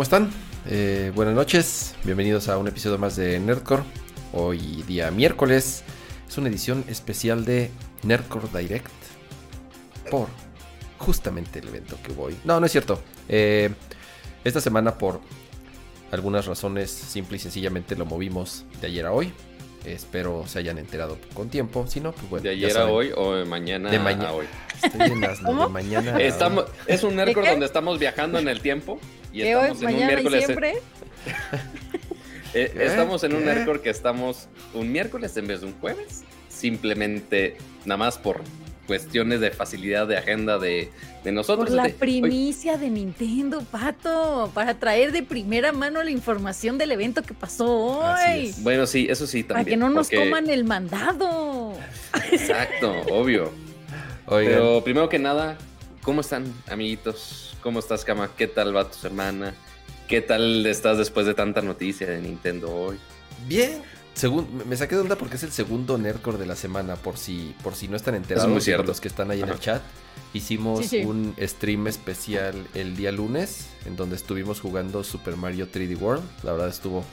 ¿Cómo están? Eh, buenas noches, bienvenidos a un episodio más de Nerdcore. Hoy día miércoles es una edición especial de Nerdcore Direct por justamente el evento que voy. No, no es cierto. Eh, esta semana por algunas razones simple y sencillamente lo movimos de ayer a hoy. Espero se hayan enterado con tiempo. Si no, pues bueno. ¿De ayer a hoy o de mañana de mañana a hoy? Estoy en las- de mañana. a Estamos, hoy. es un qué? donde estamos viajando en el tiempo. Y Que hoy, estamos en un mañana y miércoles. siempre. eh, estamos en un miércoles que estamos un miércoles en vez de un jueves. Simplemente, nada más por cuestiones de facilidad de agenda de, de nosotros. Por la de, "Oye, primicia de Nintendo, Pato. Para traer de primera mano la información del evento que pasó Así hoy. es. bueno, sí, eso sí Para también. que no nos porque- coman el mandado. Exacto, obvio. Oigan, Pero primero que nada, ¿cómo están, amiguitos? ¿Cómo estás, Cama? ¿Qué tal va tu semana? ¿Qué tal estás después de tanta noticia de Nintendo hoy? bien. Segun- me saqué de onda porque es el segundo Nerdcore de la semana, por si, por si no están enterados muy digo, cierto. los que están ahí en el chat. Hicimos Sí, sí. un stream especial el día lunes, en donde estuvimos jugando Super Mario 3D World. La verdad estuvo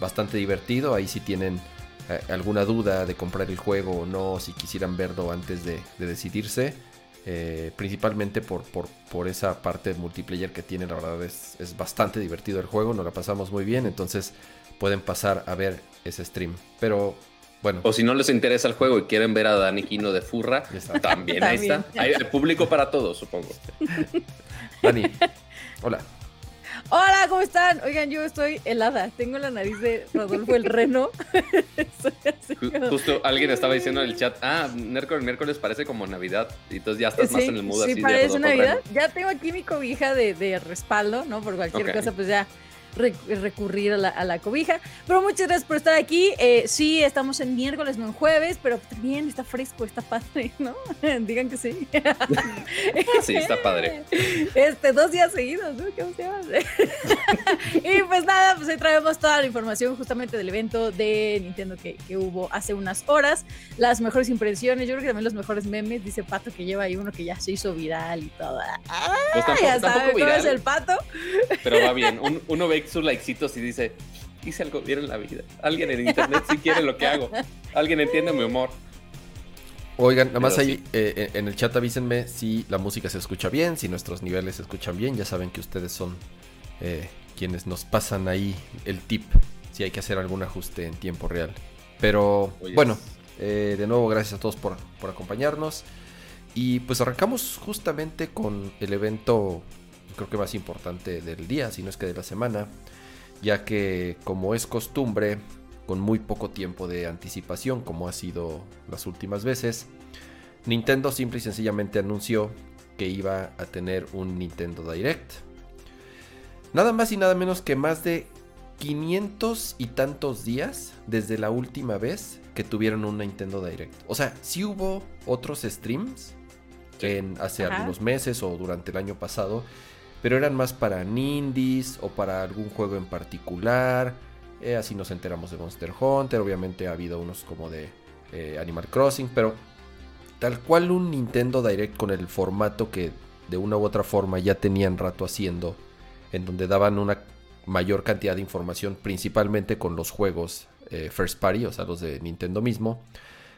bastante divertido. Ahí si tienen eh, alguna duda de comprar el juego o no, si quisieran verlo antes de, de decidirse. Eh, principalmente por, por, por esa parte multiplayer que tiene, la verdad es, es bastante divertido el juego, nos la pasamos muy bien, entonces pueden pasar a ver ese stream. Pero bueno, O si no les interesa el juego y quieren ver a Dani Kino de Furra, está. también ahí está. También. Hay hay público para todos, supongo. Dani, hola. Hola, ¿cómo están? Oigan, yo estoy helada. Tengo la nariz de Rodolfo el Reno. Como- Justo alguien estaba diciendo en el chat, ah, miércoles, miércoles parece como Navidad. Y entonces ya estás más en el mood sí, así de parece Rodolfo Navidad. Ya tengo aquí mi cobija de, de respaldo, ¿no? Por cualquier cosa, pues ya recurrir a la, a la cobija. Pero muchas gracias por estar aquí. Eh, sí, estamos en miércoles, no en jueves, pero también está fresco, está padre, ¿no? Digan que sí. Sí, está padre. Este, dos días seguidos, ¿no? ¿Qué emoción? y pues nada, pues ahí traemos toda la información justamente del evento de Nintendo que, que hubo hace unas horas. Las mejores impresiones, yo creo que también los mejores memes. Dice Pato que lleva ahí uno que ya se hizo viral y todo. Ah, Pues tampoco, ya tampoco cómo es el Pato. pero va bien. Un- uno ve sus likecitos y dice, hice algo bien en la vida. Alguien en internet sí quiere lo que hago. Alguien entiende mi humor. Oigan, nada más ahí sí. eh, en el chat avísenme si la música se escucha bien, si nuestros niveles se escuchan bien. Ya saben que ustedes son eh, quienes nos pasan ahí el tip si hay que hacer algún ajuste en tiempo real. Pero Oyes. bueno, eh, de nuevo gracias a todos por, por acompañarnos. Y pues arrancamos justamente con el evento, creo que más importante del día, si no es que de la semana, ya que como es costumbre, con muy poco tiempo de anticipación, como ha sido las últimas veces, Nintendo simple y sencillamente anunció que iba a tener un Nintendo Direct. Nada más y nada menos que más de 500 y tantos días desde la última vez que tuvieron un Nintendo Direct. O sea, sí hubo otros streams en, hace Ajá. algunos meses o durante el año pasado, pero eran más para Nindies o para algún juego en particular. Eh, así nos enteramos de Monster Hunter. Obviamente ha habido unos como de eh, Animal Crossing, pero tal cual un Nintendo Direct con el formato que de una u otra forma ya tenían rato haciendo, en donde daban una mayor cantidad de información, principalmente con los juegos eh, First Party, o sea, los de Nintendo mismo.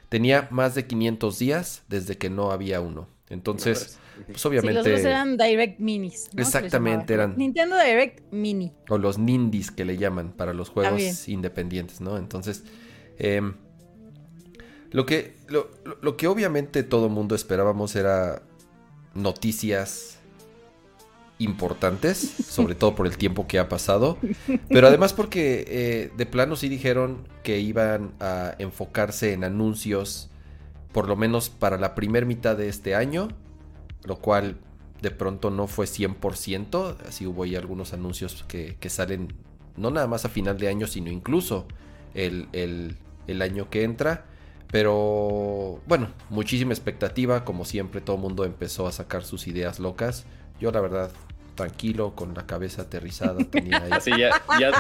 Tenía más de 500 días desde que no había uno. Entonces, pues Sí, obviamente... los otros eran Direct Minis. ¿no? Exactamente, eran- Nintendo Direct Mini. o los Nindies que le llaman para los juegos independientes, ¿no? Entonces, em, lo, que, lo, lo- lo que obviamente todo mundo esperábamos era noticias importantes, sobre todo por el tiempo que ha pasado, pero además porque eh, de plano sí dijeron que iban a enfocarse en anuncios, por lo menos para la primer mitad de este año, lo cual de pronto no fue 100%, así hubo ahí algunos anuncios que, que salen no nada más a final de año, sino incluso el, el- el año que entra. Pero bueno, muchísima expectativa, como siempre todo el mundo empezó a sacar sus ideas locas. Yo la verdad tranquilo, con la cabeza aterrizada. Tenía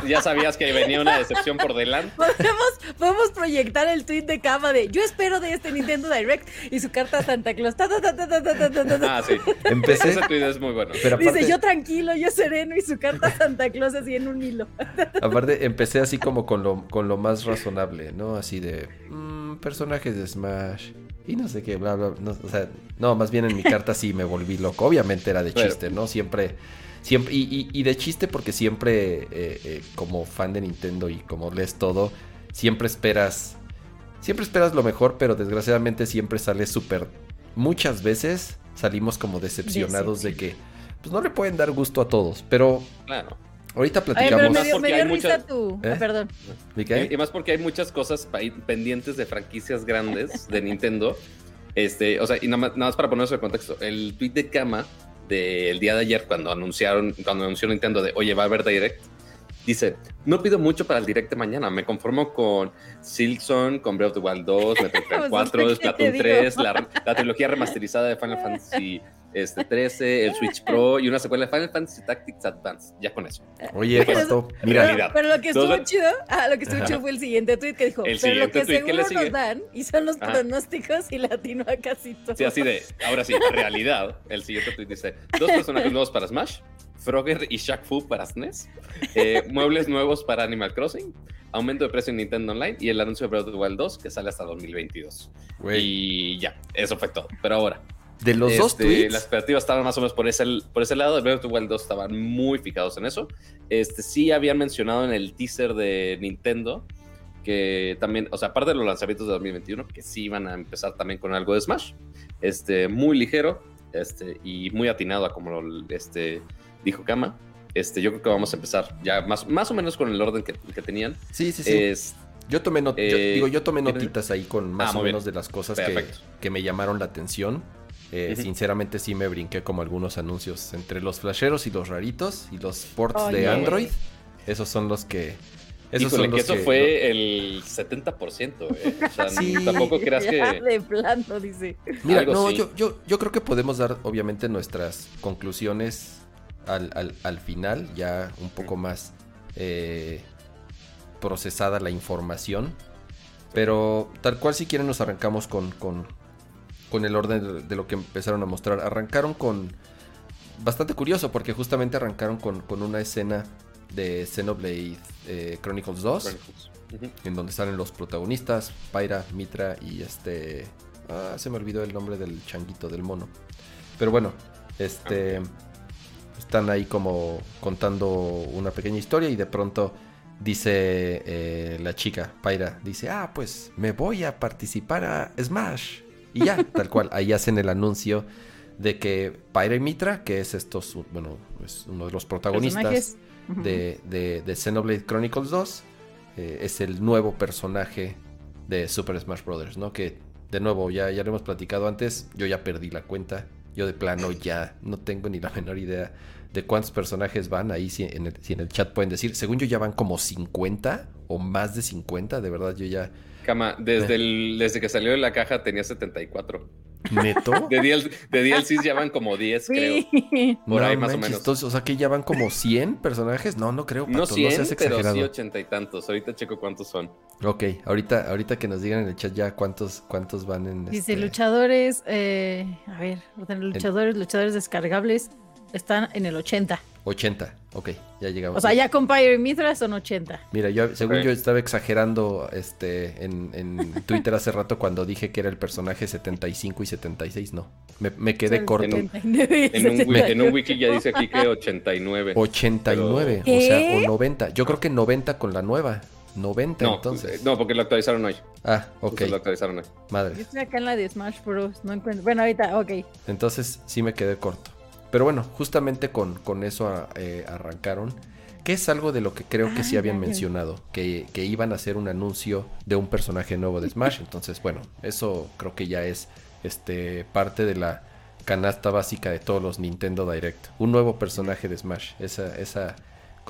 ya, sabías que venía una decepción por delante. Podemos, podemos proyectar el tweet de Cava de yo espero de este Nintendo Direct y su carta a Santa Claus. Ta, ah, sí. Empecé. Ese tweet es muy bueno. Dice yo tranquilo, yo sereno y su carta Santa Claus así en un hilo. Aparte, empecé así como con lo, con lo más razonable, ¿no? Así de. Mmm, personajes de Smash y no sé qué, bla, bla. No, o sea, no, más bien en mi carta sí me volví loco. Obviamente era de chiste, ¿no? Siempre, siempre, y, y- y de chiste porque siempre, eh, eh, como fan de Nintendo y como lees todo, siempre esperas, siempre esperas lo mejor, pero desgraciadamente siempre sale súper, muchas veces salimos como decepcionados de que, pues no le pueden dar gusto a todos, pero Claro. Ahorita pero platicamos. me dio, me dio risa muchas-. ¿Eh? ah, perdón. Y, y más porque hay muchas cosas pendientes de franquicias grandes de Nintendo. Este, o sea, y nada más, nada más para poner eso en contexto, el tweet de Kama del día de ayer cuando anunciaron, cuando anunció Nintendo de oye, va a haber Direct, dice, no pido mucho para el Direct de mañana, me conformo con Silksong, con Breath of the Wild 2, Metroid Prime Pues, 4, ¿qué te Splatoon digo? 3, la, la trilogía remasterizada de Final Fantasy este, 13, el Switch Pro y una secuela de Final Fantasy Tactics Advance, ya con eso. Oye, Pero- Pero, mira, realidad. pero lo que estuvo Dos- chido, ah, lo que estuvo Ajá. chido fue el siguiente tweet que dijo, El pero lo que tuit, ¿qué le seguro sigue? nos dan y son los Ajá. pronósticos y latino a casi todo. Sí, así de, ahora sí, realidad. El siguiente tweet dice: dos personajes nuevos para Smash, Frogger y Shaq Fu para SNES, eh, muebles nuevos para Animal Crossing, aumento de precio en Nintendo Online y el anuncio de Breath of the Wild 2 que sale hasta 2022. güey, Y ya, eso fue todo. Pero ahora, de los dos este, tweets, las expectativas estaban más o menos por ese, por ese lado. De Breath of the Wild 2 estaban muy fijados en eso. Este, sí habían mencionado en el teaser de Nintendo que también, o sea, aparte de los lanzamientos de 2021, que sí iban a empezar también con algo de Smash. Este, muy ligero este, y muy atinado a como lo, este, dijo Kama. Este, yo creo que vamos a empezar ya más, más o menos con el orden que, que tenían. sí, sí, sí. Es, Yo tomé, not- yo- Eh, digo, yo tomé notitas ahí con más Ah, o muy bien. menos de las cosas que, que me llamaron la atención. Eh. Sinceramente sí me brinqué como algunos anuncios entre los flasheros y los raritos y los ports Oh, de yeah. Android. Esos son los que... Esos híjole, son que los eso que- fue el 70%. eh. O sea, Sí. tampoco creas que... de plano, dice. Mira, Algo no, sí. yo, yo, yo creo que podemos dar obviamente nuestras conclusiones al, al- al final, ya un poco más eh, procesada la información. Pero tal cual si quieren nos arrancamos con, con, con el orden de, lo que empezaron a mostrar. Arrancaron con... Bastante curioso porque justamente arrancaron con, con una escena de Xenoblade eh, Chronicles 2 Ujú. en donde salen los protagonistas, Pyra, Mitra y este... Ah, se me olvidó el nombre del changuito, del mono. Pero bueno, este... Están ahí como contando una pequeña historia y de pronto dice eh, la chica, Pyra, dice, ah, pues me voy a participar a Smash. Y ya, tal cual, ahí hacen el anuncio de que Pyra y Mitra, que es estos, bueno, es uno de los protagonistas de, de, de Xenoblade Chronicles 2 eh, es el nuevo personaje de Super Smash Bros. ¿no? Que de nuevo, ya, ya lo hemos platicado antes, yo ya perdí la cuenta. Yo de plano ya no tengo ni la menor idea de cuántos personajes van. Ahí si en el, si en el chat pueden decir. Según yo ya van como 50 o más de 50. De verdad yo ya... Cama, desde, el, desde que salió de la caja tenía 74. ¿Neto? De, DL, de DLCs ya van como 10, creo. Sí. Por No ahí más o menos. entonces, o sea que ya van como 100 personajes. No, no creo. No Pato, 100, seas pero exagerado. sí 80 y tantos. Ahorita checo cuántos son. Ok, ahorita, ahorita que nos digan en el chat ya cuántos, cuántos van en Dice este- luchadores, eh, a ver, luchadores, luchadores descargables están en el 80. 80, ok, ya llegamos. O sea, ya con Pyre y Mithra son 80. Mira, yo según Ok. yo estaba exagerando este en, en Twitter hace rato cuando dije que era el personaje 75 y 76, no. Me, me quedé Son corto. 79 y En un, wiki, 78. en un wiki ya dice aquí que 89. 89, Pero- o sea, o 90. Yo creo que 90 con la nueva. 90 No, entonces. no, porque lo actualizaron hoy. Ah, ok, Justo Lo actualizaron hoy. Yo madre. estoy acá en la de Smash Bros. No encuentro. Bueno, ahorita, ok. Entonces sí me quedé corto. Pero bueno, justamente con, con eso a- eh, arrancaron. Que es algo de lo que creo que sí habían mencionado. Que, que iban a hacer un anuncio de un personaje nuevo de Smash. Entonces, bueno, eso creo que ya es este parte de la canasta básica de todos los Nintendo Direct. Un nuevo personaje de Smash. Esa, esa,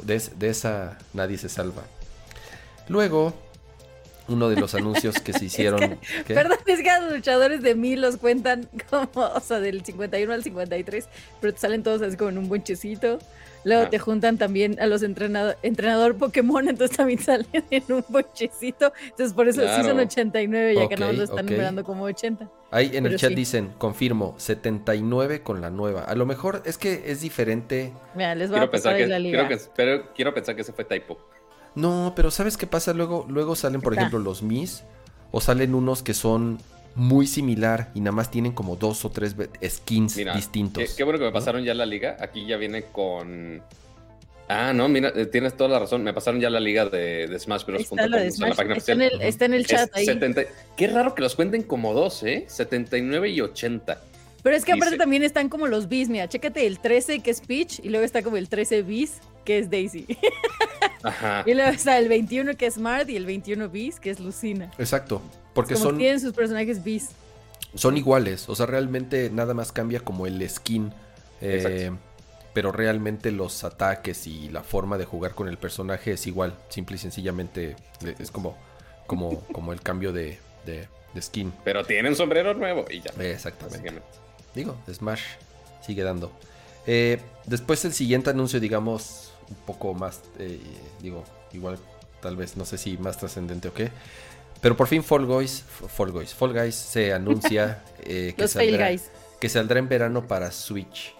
de, es- de esa nadie se salva. Luego uno de los anuncios que se hicieron. ¿qué? Perdón, es que a los luchadores de mí los cuentan como, o sea, del 51 al 53, pero te salen todos así como en un bonchecito. Luego Ah. te juntan también a los entrenador, entrenador Pokémon, entonces también salen en un bonchecito. Entonces por eso sí son Claro. 89, ya que no lo están ok. numerando como 80. Ahí en el chat sí. dicen, confirmo, 79 con la nueva. A lo mejor es que es diferente. Mira, les voy Quiero a pasar que, la liga. quiero, que, pero quiero pensar que ese fue typo. No, pero ¿sabes qué pasa? Luego, luego salen, por Está. ejemplo, los Mis. O salen unos que son muy similar y nada más tienen como dos o tres skins Mira, distintos. Qué, qué bueno que me ¿no? pasaron ya la liga. Aquí ya viene con. Ah, no, mira, eh, tienes toda la razón. Me pasaron ya la liga de, de Smash Bros. Está la de página Está en, el, está en el Es chat ahí. 70 Qué raro que los cuenten como dos, ¿eh? 79 y 80. Pero es que aparte dice- también están como los bis. Mira, chécate el 13 que es Peach y luego está como el 13 bis que es Daisy. Ajá. y luego está el 21 que es Smart y el 21 bis que es Lucina. Exacto. Porque como son, tienen sus personajes bis. son iguales. O sea, realmente nada más cambia como el skin. eh, pero realmente los ataques y la forma de jugar con el personaje es igual. Simple y sencillamente es como, como, como el cambio de, de- de skin. Pero tienen sombrero nuevo y ya. Exactamente. Digo, Smash sigue dando. Eh, después el siguiente anuncio, digamos, un poco más, eh, digo, igual, tal vez, no sé si más trascendente o qué. Pero por fin Fall Guys, Fall Guys, Fall Guys se anuncia eh, que, saldrá, guys. que saldrá en verano para Switch.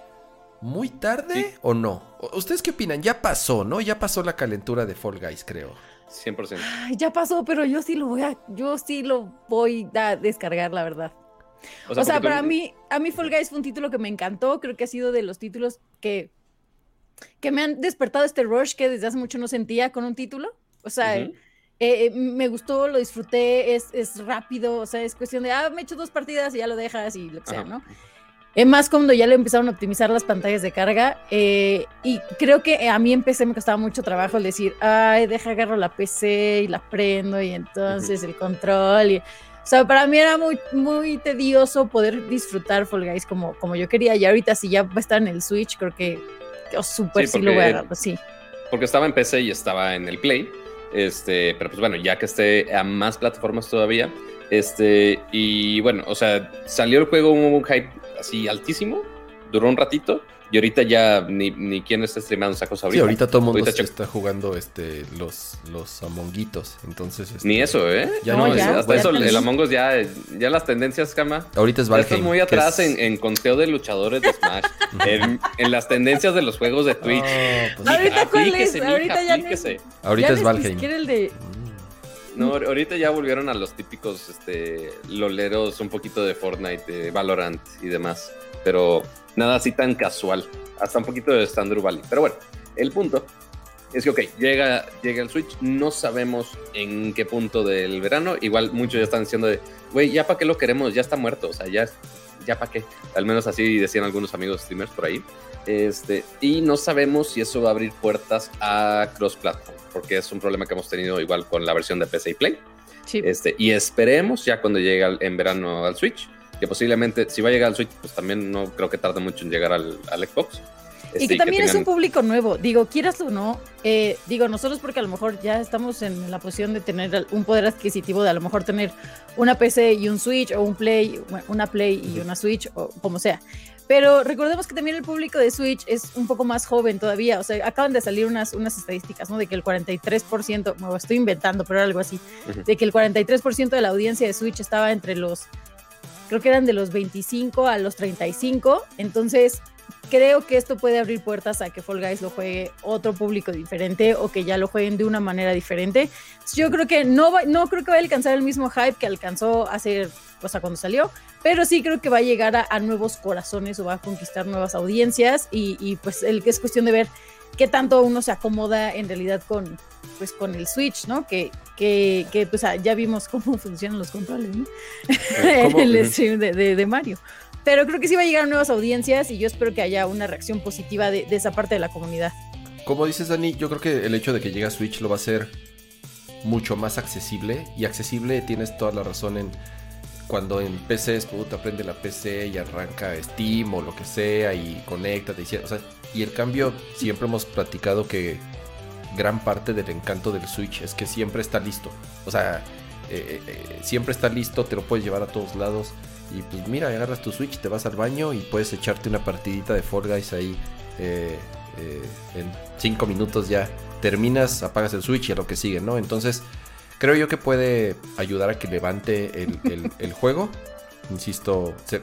¿Muy tarde Sí. o no? ¿U- ¿Ustedes qué opinan? Ya pasó, ¿no? Ya pasó la calentura de Fall Guys, creo. 100%. Ay, ya pasó, pero yo sí lo voy a, yo sí lo voy a descargar, la verdad. O sea, para mí, a mí Fall Guys fue un título que me encantó. Creo que ha sido de los títulos que, que me han despertado este rush que desde hace mucho no sentía con un título. O sea, eh, eh, me gustó, lo disfruté, es, es rápido, o sea, es cuestión de, ah, me he hecho dos partidas y ya lo dejas y lo que sea, Ajá. ¿no? Es más cuando ya le empezaron a optimizar las pantallas de carga. eh, y creo que a mí en PC me costaba mucho trabajo el decir, ay, deja agarro la PC y la prendo y entonces el control. Y, o sea, para mí era muy, muy tedioso poder disfrutar Fall Guys como, como yo quería. Y ahorita si ya va a estar en el Switch, creo que oh, súper Sí, porque- sí. Porque estaba en PC y estaba en el Play. Este, pero pues bueno, ya que esté a más plataformas todavía. Este, y bueno, o sea, salió el juego un hype así altísimo, duró un ratito, y ahorita ya ni, ni quien está streamando esa cosa Sí, ahorita. ahorita todo el mundo Ahorita se está jugando este, los, los Amonguitos. Entonces, este, Ni eso, ¿eh? Ya No, no, ya, es- Hasta eso, el Among Us ya, ya las tendencias, Cama. ahorita es Ya estás Valheim. muy atrás es- en, en conteo de luchadores de Smash. en, en las tendencias de los juegos de Twitch. Ah, pues, Ahorita, ¿cuál es? Ahorita ya no- aplíquese. ahorita Ya es ni Valheim. siquiera el de, Mm. No, ahorita ya volvieron a los típicos este, loleros, un poquito de Fortnite, de Valorant y demás. Pero nada así tan casual. Hasta un poquito de Standard Valley. Pero bueno, el punto es que, ok, llega, llega el Switch. No sabemos en qué punto del verano. Igual muchos ya están diciendo de, güey, ya para qué lo queremos, ya está muerto. O sea, ya, ya para qué. Al menos así decían algunos amigos streamers por ahí. Este, y no sabemos si eso va a abrir puertas a cross-platform, porque es un problema que hemos tenido igual con la versión de PC y Play. sí. Este, y esperemos ya cuando llegue en verano al Switch, que posiblemente si va a llegar al Switch, pues también no creo que tarde mucho en llegar al, al Xbox. Y Este, que también es un público nuevo. Digo, quieras o no, eh, digo, nosotros porque a lo mejor ya estamos en la posición de tener un poder adquisitivo de a lo mejor tener una PC y un Switch o un Play, una Play y una Switch o como sea. Pero recordemos que también el público de Switch es un poco más joven todavía. O sea, acaban de salir unas, unas estadísticas, ¿no? De que el 43%, me lo estoy inventando, pero era algo así, de que el 43% de la audiencia de Switch estaba entre los, creo que eran de los 25 a los 35. Entonces, creo que esto puede abrir puertas a que Fall Guys lo juegue otro público diferente o que ya lo jueguen de una manera diferente. Yo creo que no, no creo que va a alcanzar el mismo hype que alcanzó hace, o sea, cuando salió, pero sí creo que va a llegar a, a nuevos corazones o va a conquistar nuevas audiencias y, y, pues el que es cuestión de ver qué tanto uno se acomoda en realidad con pues con el Switch, ¿no? Que, que, que pues ah, ya vimos cómo funcionan los controles, ¿no? En el stream de, de- de Mario. Pero creo que sí va a llegar a nuevas audiencias y yo espero que haya una reacción positiva de, de esa parte de la comunidad. Como dices, Dani, yo creo que el hecho de que llegue a Switch lo va a hacer mucho más accesible. Y accesible tienes toda la razón en cuando en PC es puta, prende la PC y arranca Steam o lo que sea y conéctate. Y, o sea, y el cambio, siempre hemos platicado que gran parte del encanto del Switch es que siempre está listo. O sea, eh, eh, siempre está listo, te lo puedes llevar a todos lados. Y pues mira, agarras tu Switch, te vas al baño y puedes echarte una partidita de Fall Guys ahí eh, eh, en 5 minutos ya. Terminas, apagas el Switch y a lo que sigue, ¿no? Entonces, creo yo que puede ayudar a que levante el, el- el juego. Insisto, se,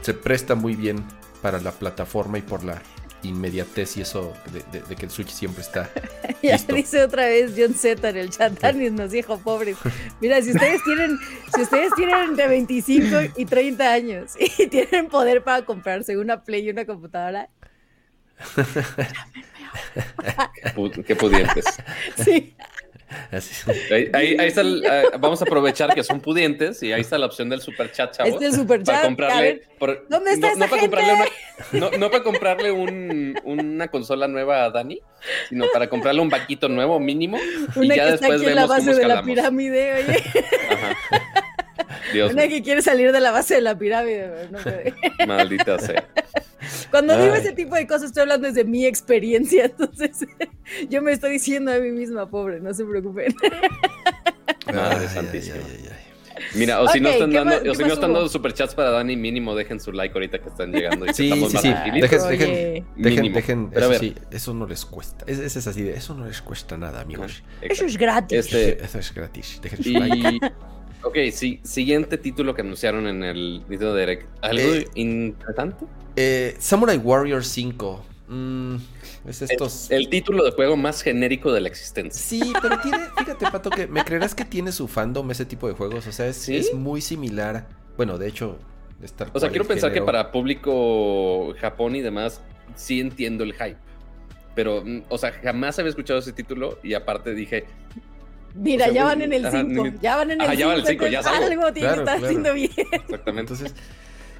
se presta muy bien para la plataforma y por la inmediatez y eso de, de- de que el Switch siempre está Ya Listo. dice otra vez John Z en el chat, Danis nos dijo pobres. Mira, si ustedes tienen, si ustedes tienen entre 25 y 30 años y tienen poder para comprarse una Play y una computadora, Pu- Qué pudientes. sí, así. Ahí, ahí- ahí está el- ah, vamos a aprovechar que son pudientes y ahí está la opción del super chat, chavos. este super para chat. A comprarle. ver, por- ¿dónde está no, esta no para gente? comprarle una, no, no para comprarle un- una consola nueva a Dani, sino para comprarle un vaquito nuevo mínimo. y una ya que está después aquí en la vemos cómo base de la pirámide, oye. Ajá. Dios Una mío, que quiere salir de la base de la pirámide. no puede. maldita sea. Cuando digo ese tipo de cosas, estoy hablando desde mi experiencia. Entonces, yo me estoy diciendo a mí misma, pobre, no se preocupen. Madre santísima. ay, ay, ay. Mira, o si no están ¿qué dando, más- o si no están dando superchats para Dani, mínimo dejen su like ahorita que están llegando. Y que Sí, estamos sí. Dejen, dejen, dejen, Pero eso ver. sí, eso no les cuesta. Es- Ese es así de, eso no les cuesta nada, amigos. Eso es gratis. Este, Eso es gratis. Dejen su like. Ok, sí, siguiente título que anunciaron en el Nintendo Direct. ¿Algo Eh, interesante? Eh, Samurai Warrior 5. Mm, es estos. El título de juego más genérico de la existencia. Sí, pero tiene, fíjate, Pato, que me creerás que tiene su fandom ese tipo de juegos. O sea, es, ¿Sí? es muy similar. Bueno, de hecho, es tal O sea, quiero pensar que para público Japón y demás, sí entiendo el hype. Pero, mm, o sea, jamás había escuchado ese título y aparte dije, Mira, o sea, ya van en el ajá, 5. ni- Ya van en el Ajá, 5. ya van en el cinco, ya es algo. algo tiene Claro, que estar claro. haciendo bien. exactamente. Entonces,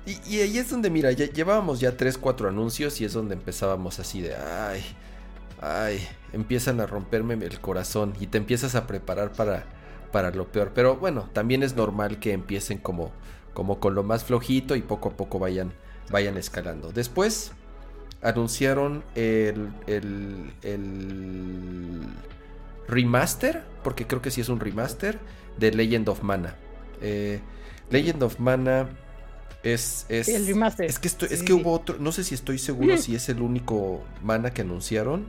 y, y ahí es donde, mira, ya llevábamos ya 3, 4 anuncios y es donde empezábamos así de, ay, ay, empiezan a romperme el corazón y te empiezas a preparar para, para lo peor. Pero bueno, también es normal que empiecen como, como con lo más flojito y poco a poco vayan, vayan escalando. Después anunciaron el, el, el remaster, porque creo que sí es un remaster, de Legend of Mana. Eh, Legend of Mana es... es el remaster. Es que, esto- es que hubo otro, no sé si estoy seguro si es el único Mana que anunciaron.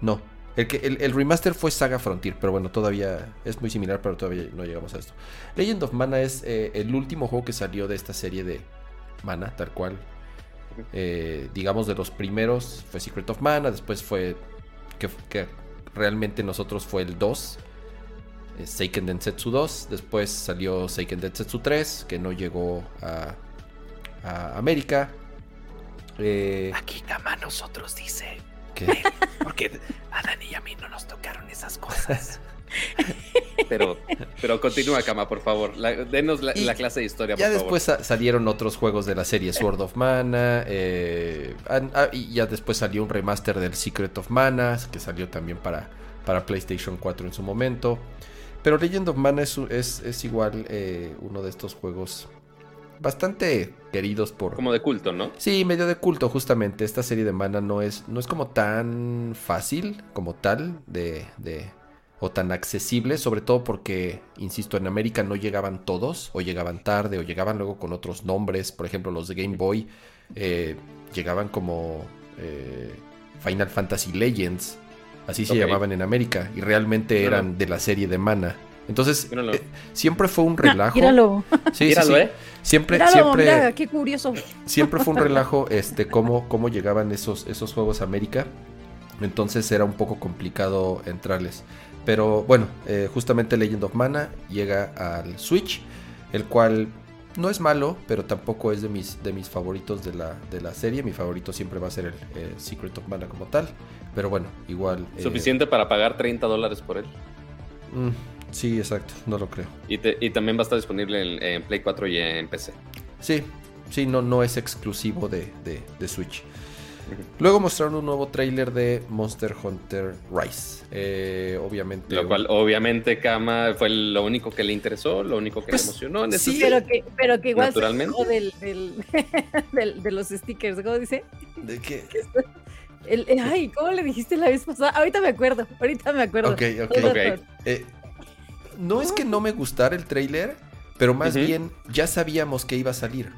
No, el, que, el, el remaster fue Saga Frontier, pero bueno, todavía es muy similar, pero todavía no llegamos a esto. Legend of Mana es eh, el último juego que salió de esta serie de Mana, tal cual. Eh, digamos de los primeros fue Secret of Mana, después fue que, que realmente nosotros fue el 2. eh, Seiken Densetsu 2, después salió Seiken Densetsu 3, que no llegó a, a América. Eh, Aquí nosotros dice, ¿qué? porque a Dani y a mí no nos tocaron esas cosas. Pero, pero continúa, Kama, por favor. La- denos la, clase de historia, Ya por después sa- salieron otros juegos de la serie Sword of Mana. eh, ah, y ya después salió un remaster del Secret of Mana. Que salió también para, para PlayStation 4 en su momento. Pero Legend of Mana es, es, es igual eh, uno de estos juegos bastante queridos por. Como de culto, ¿no? Sí, medio de culto, justamente. Esta serie de Mana no es, no es como tan fácil como tal de, de- o tan accesible, sobre todo porque, insisto, en América no llegaban todos, o llegaban tarde, o llegaban luego con otros nombres. Por ejemplo, los de Game Boy eh, llegaban como eh, Final Fantasy Legends, así se llamaban en América, y realmente eran de la serie de Mana. Entonces, eh, siempre fue un relajo. Míralo, Sí, sí, Míralo, sí. ¿eh? Siempre, míralo, siempre, mira, qué curioso. siempre fue un relajo este cómo, cómo llegaban esos, esos juegos a América. Entonces era un poco complicado entrarles. Pero bueno, eh, justamente Legend of Mana llega al Switch, el cual no es malo, pero tampoco es de mis, de mis favoritos de la, de la serie. Mi favorito siempre va a ser el eh, Secret of Mana como tal. Pero bueno, igual. eh, Suficiente para pagar 30 dólares por él. mm, sí, exacto, no lo creo. Y, te- y también va a estar disponible en, en Play 4 y en PC. Sí, sí, no, no es exclusivo de, de- de Switch. Luego mostraron un nuevo tráiler de Monster Hunter Rise. Eh, obviamente. Lo cual, obviamente, Kama fue lo único que le interesó, lo único que Pues, le emocionó. En ese sí, Pero que, pero que igual se Naturalmente. quejó del, del, del- de los stickers, ¿cómo dice? ¿De qué? El, el- ay, ¿cómo le dijiste la vez pasada? Ahorita me acuerdo, ahorita me acuerdo. Ok, ok. Eh, no es que no me gustara el tráiler, pero más bien ya sabíamos que iba a salir.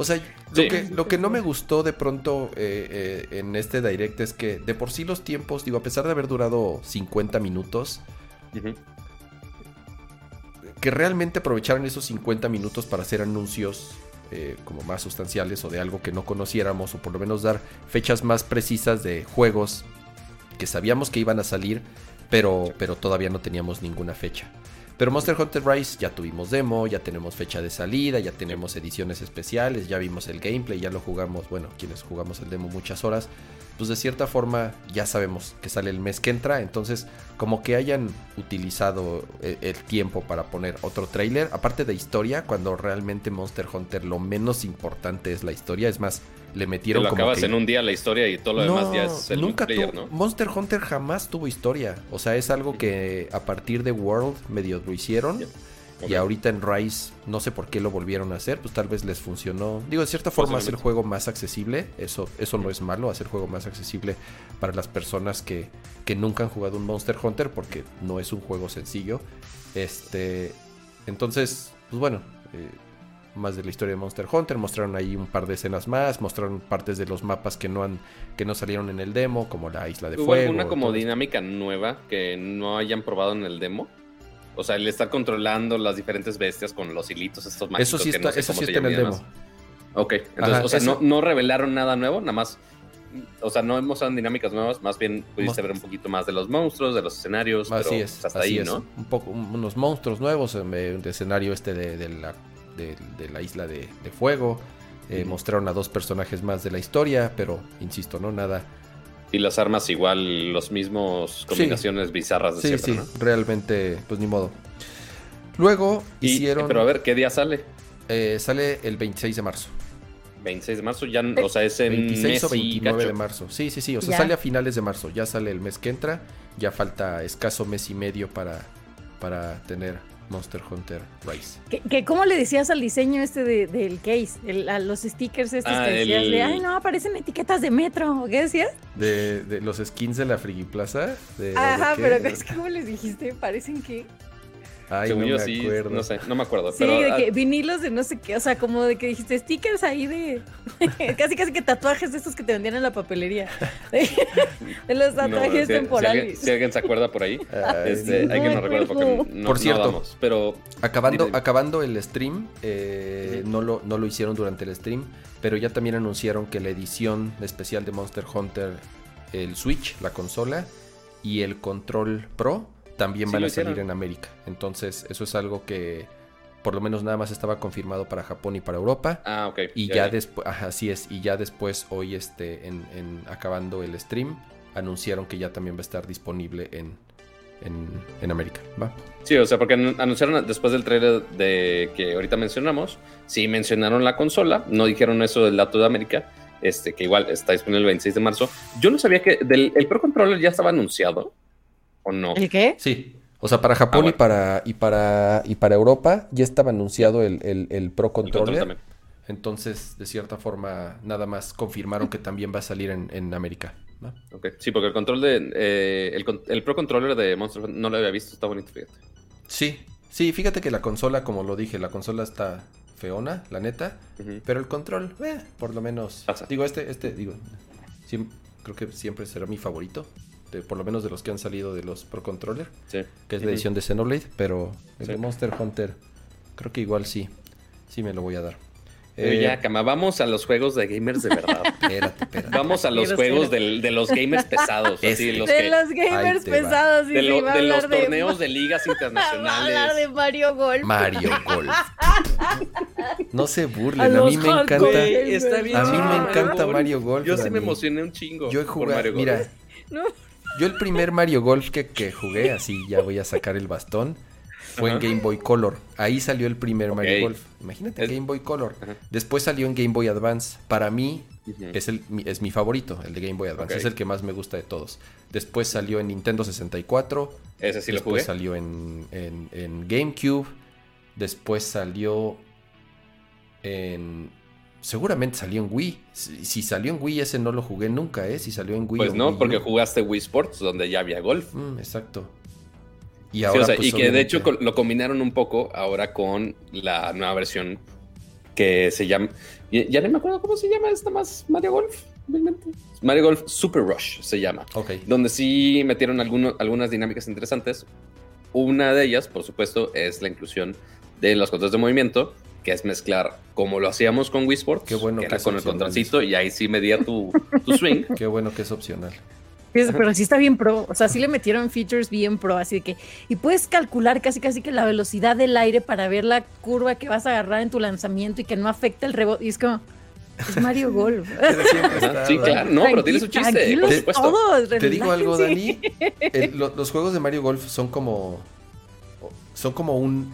O sea, lo, Sí. que, lo que no me gustó de pronto eh, eh, en este direct es que de por sí los tiempos, digo, a pesar de haber durado 50 minutos, que realmente aprovecharan esos 50 minutos para hacer anuncios eh, como más sustanciales o de algo que no conociéramos o por lo menos dar fechas más precisas de juegos que sabíamos que iban a salir, pero, pero todavía no teníamos ninguna fecha. Pero Monster Hunter Rise ya tuvimos demo, ya tenemos fecha de salida, ya tenemos ediciones especiales, ya vimos el gameplay, ya lo jugamos, bueno, quienes jugamos el demo muchas horas, pues de cierta forma ya sabemos que sale el mes que entra, entonces como que hayan utilizado el, el tiempo para poner otro tráiler, aparte de historia, cuando realmente Monster Hunter lo menos importante es la historia, es más, le Te metieron lo como acabas que... en un día la historia y todo lo demás ya es el nunca tuvo- ¿no? Monster Hunter jamás tuvo historia. O sea, es algo que a partir de World medio lo hicieron. Y ahorita en Rise, no sé por qué lo volvieron a hacer, pues tal vez les funcionó. Digo, de cierta forma hacer Posiblemente. juego más accesible, eso, eso no es malo, hacer juego más accesible para las personas que, que nunca han jugado un Monster Hunter, porque no es un juego sencillo. Este, entonces, pues bueno, eh, más de la historia de Monster Hunter, mostraron ahí un par de escenas más, mostraron partes de los mapas que no han, que no salieron en el demo, como la isla de ¿Hubo fuego. alguna como dinámica nueva que no hayan probado en el demo? O sea, el estar controlando las diferentes bestias con los hilitos estos mágicos Eso sí que está, no sé eso sí está en el demo. Ok, entonces, Ajá, o sea, eso- no, no revelaron nada nuevo, nada más. O sea, no mostraron dinámicas nuevas, más bien pudiste ver un poquito más de los monstruos, de los escenarios, Así pero es, pues, hasta así ahí, es. ¿no? Un poco, un- unos monstruos nuevos, un escenario este de, de la, de, de la isla de, de fuego. Eh. Mostraron a dos personajes más de la historia, pero insisto, no nada. Y las armas igual, los mismos combinaciones bizarras de Sí, siempre, sí, ¿no? realmente, pues ni modo. Luego Y- hicieron. Pero a ver, ¿qué día sale? eh, sale el 26 de marzo. 26 de marzo, ya, o sea, es en 26 mes o y 29 de marzo. Sí, sí, sí. O sea, Ya. sale a finales de marzo. Ya sale el mes que entra. Ya falta escaso mes y medio para, para tener Monster Hunter Rise. ¿Qué, qué- cómo le decías al diseño este de- del case? El- a los stickers estos Ah, que decías el- de, ay, no, aparecen etiquetas de metro. ¿o ¿Qué decías? De, de los skins de la Friki Plaza. de- Ajá, pero es que ¿cómo les dijiste? Parecen que... Ay, Según no yo me sí, acuerdo. no sé, no me acuerdo. Sí, pero, de ah, que vinilos de no sé qué, o sea, como de que dijiste stickers ahí de... casi casi que tatuajes de estos que te vendían en la papelería. de los no, tatuajes si- Si, alguien, temporales. si alguien se acuerda por ahí, Ay, este, no. hay que No no me recuerdo porque no, Por no cierto. damos, pero Acabando, Dime. acabando el stream, eh, no, lo, no lo hicieron durante el stream, pero ya también anunciaron que la edición especial de Monster Hunter, el Switch, la consola, y el Control Pro también Sí van a salir en América. Entonces, eso es algo que por lo menos nada más estaba confirmado para Japón y para Europa. ah, ok. Y ya, después, así es, y ya después, hoy este, en, en- acabando el stream, anunciaron que ya también va a estar disponible en, en, en América. ¿va? Sí, o sea, porque an- anunciaron después del trailer de que ahorita mencionamos, sí mencionaron la consola, no dijeron eso del dato de América, este, que igual está disponible el 26 de marzo. Yo no sabía que del, el Pro Controller ya estaba anunciado, ¿o no? ¿El qué? Sí. O sea, para Japón Ah, bueno. y para y para y para Europa ya estaba anunciado el, el- el Pro El control Controller. también. Entonces, de cierta forma, nada más confirmaron que también va a salir en, en América. ¿va? Ok, Sí, porque el control de. eh, el, el Pro Controller de Monster no lo había visto, está bonito, fíjate. Sí, sí, fíjate que la consola, como lo dije, la consola está feona, la neta. Pero el control, eh, por lo menos. Pasa. Digo, este, este, digo, creo que siempre será mi favorito. De- por lo menos de los que han salido de los Pro Controller. Sí. Que es la edición de Xenoblade. Pero el Sí. de Monster Hunter, creo que igual sí. Sí me lo voy a dar. Pero Eh, ya, Cama, vamos a los juegos de gamers de verdad. Espérate, espérate. Vamos a los juegos del- de los gamers pesados, así, los de que, los gamers pesados. y de, lo- a los hablar de- torneos de ligas Va a hablar de internacionales. Mario Golf. Mario Golf. No se A burlen, a, los mí me encanta. Está bien A mí me encanta. Mario Golf. Yo sí me emocioné un chingo. Yo he por jugado, Mario Golf. mira, No. Yo el primer Mario Golf que, que jugué, así ya voy a sacar el bastón, fue en. Game Boy Color. Ahí salió el primer Mario. Golf. Imagínate, Es- Game Boy Color. Después salió en Game Boy Advance. Para mí es, el, mi- es mi favorito, el de Game Boy Advance. Es el que más me gusta de todos. Después salió en Nintendo 64. Ese sí lo después jugué. salió en, en- en GameCube. Después salió en... Seguramente salió en Wii. Si, si salió en Wii, ese no lo jugué nunca, ¿eh? Si salió en Wii. Pues no, Wii porque U. jugaste Wii Sports, donde ya había golf. Mm, exacto. Y Sí, ahora, o sea, pues, y que de hecho lo combinaron un poco ahora con la nueva versión que se llama. Ya, ya no me acuerdo cómo se llama esta más Mario Golf, realmente. Mario Golf Super Rush se llama. Ok. Donde sí metieron alguno- algunas dinámicas interesantes. Una de ellas, por supuesto, es la inclusión de los controles de movimiento, que es mezclar como lo hacíamos con Wii Sports, Qué bueno que que era con el controlcito y ahí sí medía tu, tu swing. Qué bueno que es opcional. Es- Pero sí está bien pro, o sea, sí le metieron features bien pro, así de que, y puedes calcular casi casi que la velocidad del aire para ver la curva que vas a agarrar en tu lanzamiento y que no afecte el rebote. Y es como, es Mario Golf. Sí, claro, no, pero tiene su chiste, por supuesto. todos, Te digo algo. Dani. El- lo- los juegos de Mario Golf son como. Son como un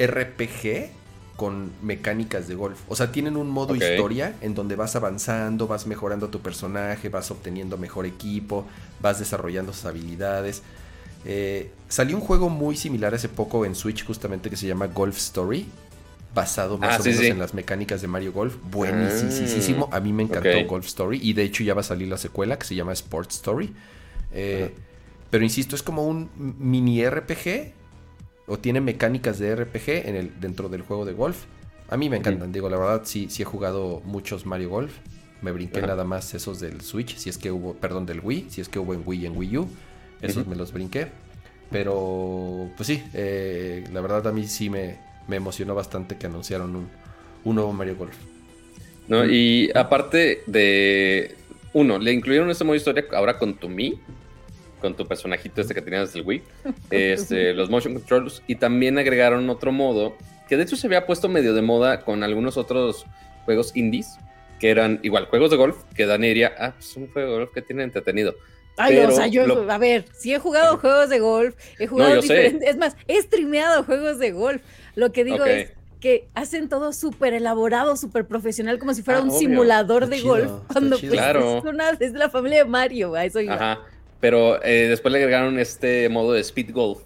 RPG con mecánicas de golf. O sea, tienen un modo historia en donde vas avanzando, vas mejorando tu personaje, vas obteniendo mejor equipo, vas desarrollando sus habilidades. Eh, salió un juego muy similar hace poco en Switch, justamente que se llama Golf Story. Basado más Ah, o sí, menos sí. en las mecánicas de Mario Golf. Buenísimo. A mí me encantó. Golf Story. Y de hecho ya va a salir la secuela que se llama Sports Story. Eh, pero insisto, es como un mini RPG. O tiene mecánicas de RPG en el, dentro del juego de golf. A mí me encantan. Digo, la verdad, sí, sí he jugado muchos Mario Golf. Me brinqué nada más esos del Switch. Si es que hubo, perdón, del Wii. Si es que hubo en Wii y en Wii U. Esos me los brinqué. Pero, pues sí, eh, la verdad a mí sí me, me emocionó bastante que anunciaron un, un nuevo Mario Golf. ¿no? Y aparte de. Uno, le incluyeron este modo historia ahora con tu Mi, con tu personajito este que tenías del Wii, este, los motion controls, y también agregaron otro modo que de hecho se había puesto medio de moda con algunos otros juegos indies, que eran igual juegos de golf, que Dani diría, ah, pues un juego de golf que tiene entretenido. Ay, Pero o sea, yo, lo- a ver, sí he jugado juegos de golf, he jugado sé. diferentes, es más, he streameado juegos de golf. Lo que digo Ok. es que hacen todo súper elaborado, súper profesional, como si fuera Ah, un obvio. simulador Está de chido, golf, cuando pues, Claro. es, una, es de la familia de Mario, a eso iba. Ajá. Pero eh, después le agregaron este modo de speed golf,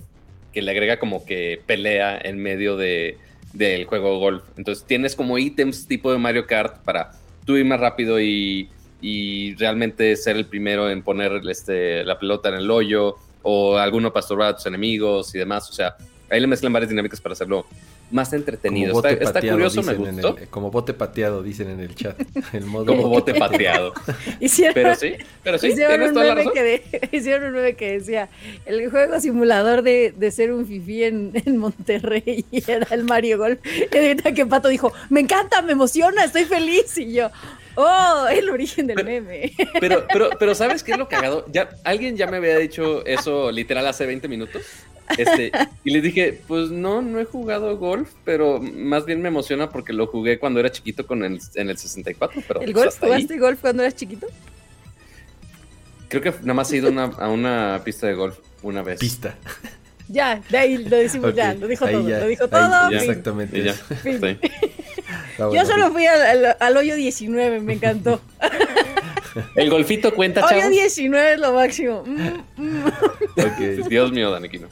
que le agrega como que pelea en medio de, del juego golf. Entonces tienes como ítems tipo de Mario Kart para tú ir más rápido y, y realmente ser el primero en poner este, la pelota en el hoyo o alguno pastorar a tus enemigos y demás. O sea, ahí le mezclan varias dinámicas para hacerlo más entretenido. Está, está curioso, me gustó. el- como bote pateado, dicen en el chat. El modo Como bote pateado. Hicieron, Pero sí, pero sí, hicieron, un toda la que de- hicieron un meme que decía, el juego simulador de, de ser un fifí en, en Monterrey y era el Mario Golf. Y ahorita que Pato dijo, me encanta, me emociona, estoy feliz. Y yo, oh, el origen del meme. Pero, pero, pero ¿sabes qué es lo cagado? Ya, alguien ya me había dicho eso literal hace 20 minutos. Este, y les dije, pues no, no he jugado golf, pero más bien me emociona porque lo jugué cuando era chiquito con el, en el 64. Pero ¿El pues, golf? ahí. ¿Jugaste golf cuando eras chiquito? Creo que nada más he ido a una, a una pista de golf una vez. pista. Ya, de ahí lo decimos ya, lo dijo ahí todo, ya, lo dijo ahí todo. ya. Exactamente. Ya. Yo solo fui al, al- al hoyo 19, me encantó. El golfito cuenta, Hoyo chavos. 19 es lo máximo. Mm, mm. Dios mío, Daniquino.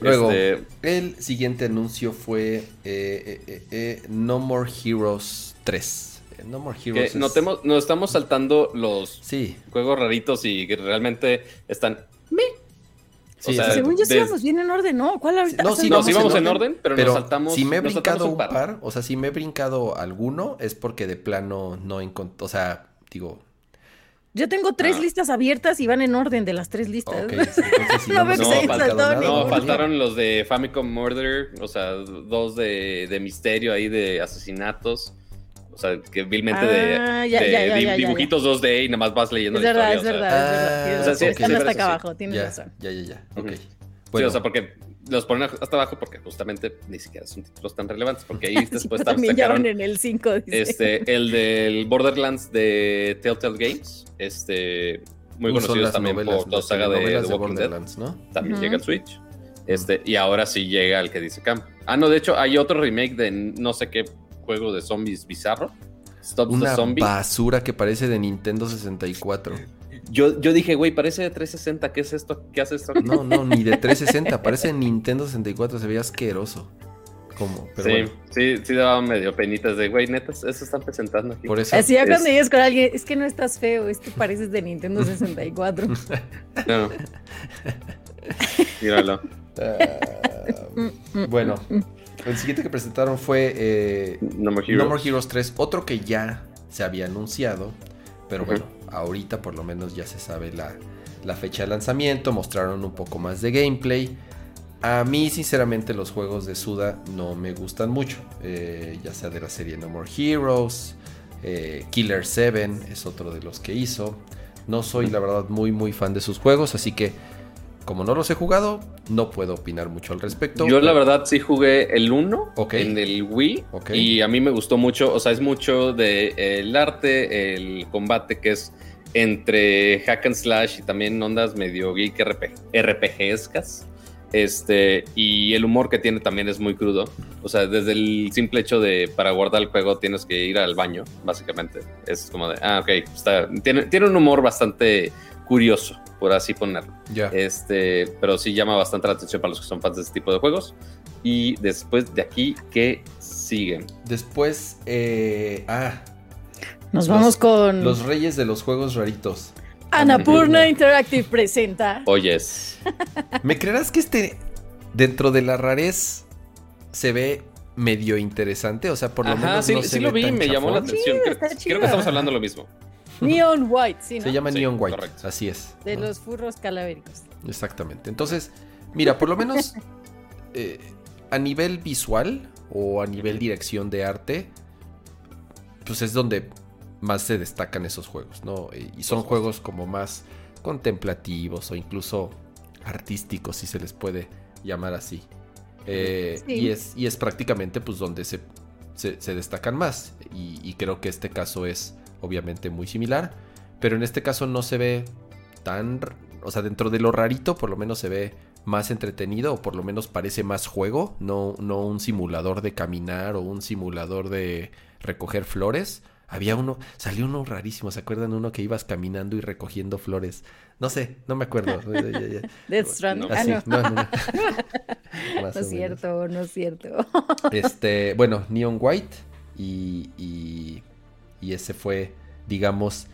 Luego, Este, el siguiente anuncio fue eh, eh, eh, eh, No More Heroes 3. Eh, No More que Heroes. es- notemos, nos estamos saltando los Sí, juegos raritos y que realmente están. Sí, O sea. Según yo sí íbamos bien en orden, ¿no? ¿Cuál ahorita? No, sí, No, vamos sí en vamos en orden, orden, pero, pero nos saltamos. si me he nos brincado un par. o sea, si me he brincado alguno, es porque de plano no encontré, o sea, digo, Yo tengo tres Ah. listas abiertas y van en orden de las tres listas. ok, entonces si No nada, No, faltaron los de Famicom Murder, o sea, dos de, de misterio ahí de asesinatos. O sea, que vilmente de, Ah, ya, de ya, ya, di- ya, ya, dibujitos 2D y nada más vas leyendo Es la verdad, historia. es o sea, verdad, es Ah, verdad. o sea, razón. sí, Están sí, hasta acá sí. abajo, tienes Ya, razón. ya, ya, ya. Ok. Sí, Bueno, o sea, porque los ponen hasta abajo porque justamente ni siquiera son títulos tan relevantes, porque ahí Sí, después también ya sacaron van en el 5, dice. este, el del Borderlands de Telltale Games, este, muy uh, conocidos también novelas, por las saga de, Walking Dead. Borderlands, ¿no? también llega al Switch. Este, y ahora sí llega el que dice Cam. Ah, no, de hecho, hay otro remake de no sé qué juego de zombies bizarro. Stop the Una Zombie. basura que parece de Nintendo 64. Yo, yo dije, güey, parece de 360. ¿Qué es esto? ¿Qué hace esto? No, no, ni de 360, parece de Nintendo 64, se veía asqueroso. Como, pero sí, bueno, sí, sí daba medio penitas de, güey, neta, eso están presentando aquí. por eso. Así ya es- cuando llegas con alguien, es que no estás feo, es que pareces de Nintendo 64. No. Míralo. Ah, bueno, el siguiente que presentaron fue eh, No More Heroes. No More Heroes 3, otro que ya se había anunciado, pero bueno, ahorita por lo menos ya se sabe la, la fecha de lanzamiento, mostraron un poco más de gameplay. A mí, sinceramente, los juegos de Suda no me gustan mucho, eh, ya sea de la serie No More Heroes, eh, Killer 7 es otro de los que hizo. No soy, la verdad, muy, muy fan de sus juegos, así que como no los he jugado, no puedo opinar mucho al respecto. Yo la verdad sí jugué el 1 Ok. en el Wii Ok. y a mí me gustó mucho, o sea, es mucho de eh, el arte, el combate que es entre hack and slash y también ondas medio geek RPG, RPGescas. Este, y el humor que tiene también es muy crudo. O sea, desde el simple hecho de para guardar el juego tienes que ir al baño, básicamente. Es como de, ah, ok, está, tiene, tiene un humor bastante curioso, por así ponerlo. Este, pero sí llama bastante la atención para los que son fans de este tipo de juegos. Y después de aquí, ¿qué siguen? Después, eh, ah, Nos Los- vamos con los reyes de los juegos raritos. Annapurna Interactive presenta. Oyes. ¿Me creerás que este, dentro de la rarez, se ve medio interesante? O sea, por lo Ajá, menos sí, no sí se lo ve vi, me llamó la atención. Creo, creo que estamos hablando lo mismo. Neon White, sí, ¿no? Se llama Sí, Neon White, correcto. así es. De ¿no? los furros calavéricos. Exactamente. Entonces, mira, por lo menos eh, a nivel visual o a nivel dirección de arte, pues es donde más se destacan esos juegos, ¿no? Eh, Y son juegos como más contemplativos o incluso artísticos, si se les puede llamar así. Eh, Sí. y, es, y es prácticamente pues donde se, se, se destacan más. Y, y creo que este caso es obviamente muy similar. Pero en este caso no se ve tan... O sea, dentro de lo rarito por lo menos se ve más entretenido o por lo menos parece más juego. No, no un simulador de caminar o un simulador de recoger flores. Había uno, salió uno rarísimo, ¿se acuerdan? Uno que ibas caminando y recogiendo flores. No sé, no me acuerdo. Death Stranding. No. Ah, no. no, no, no. No es menos. cierto, no es cierto. Este, bueno, Neon White y, y, y ese fue, digamos,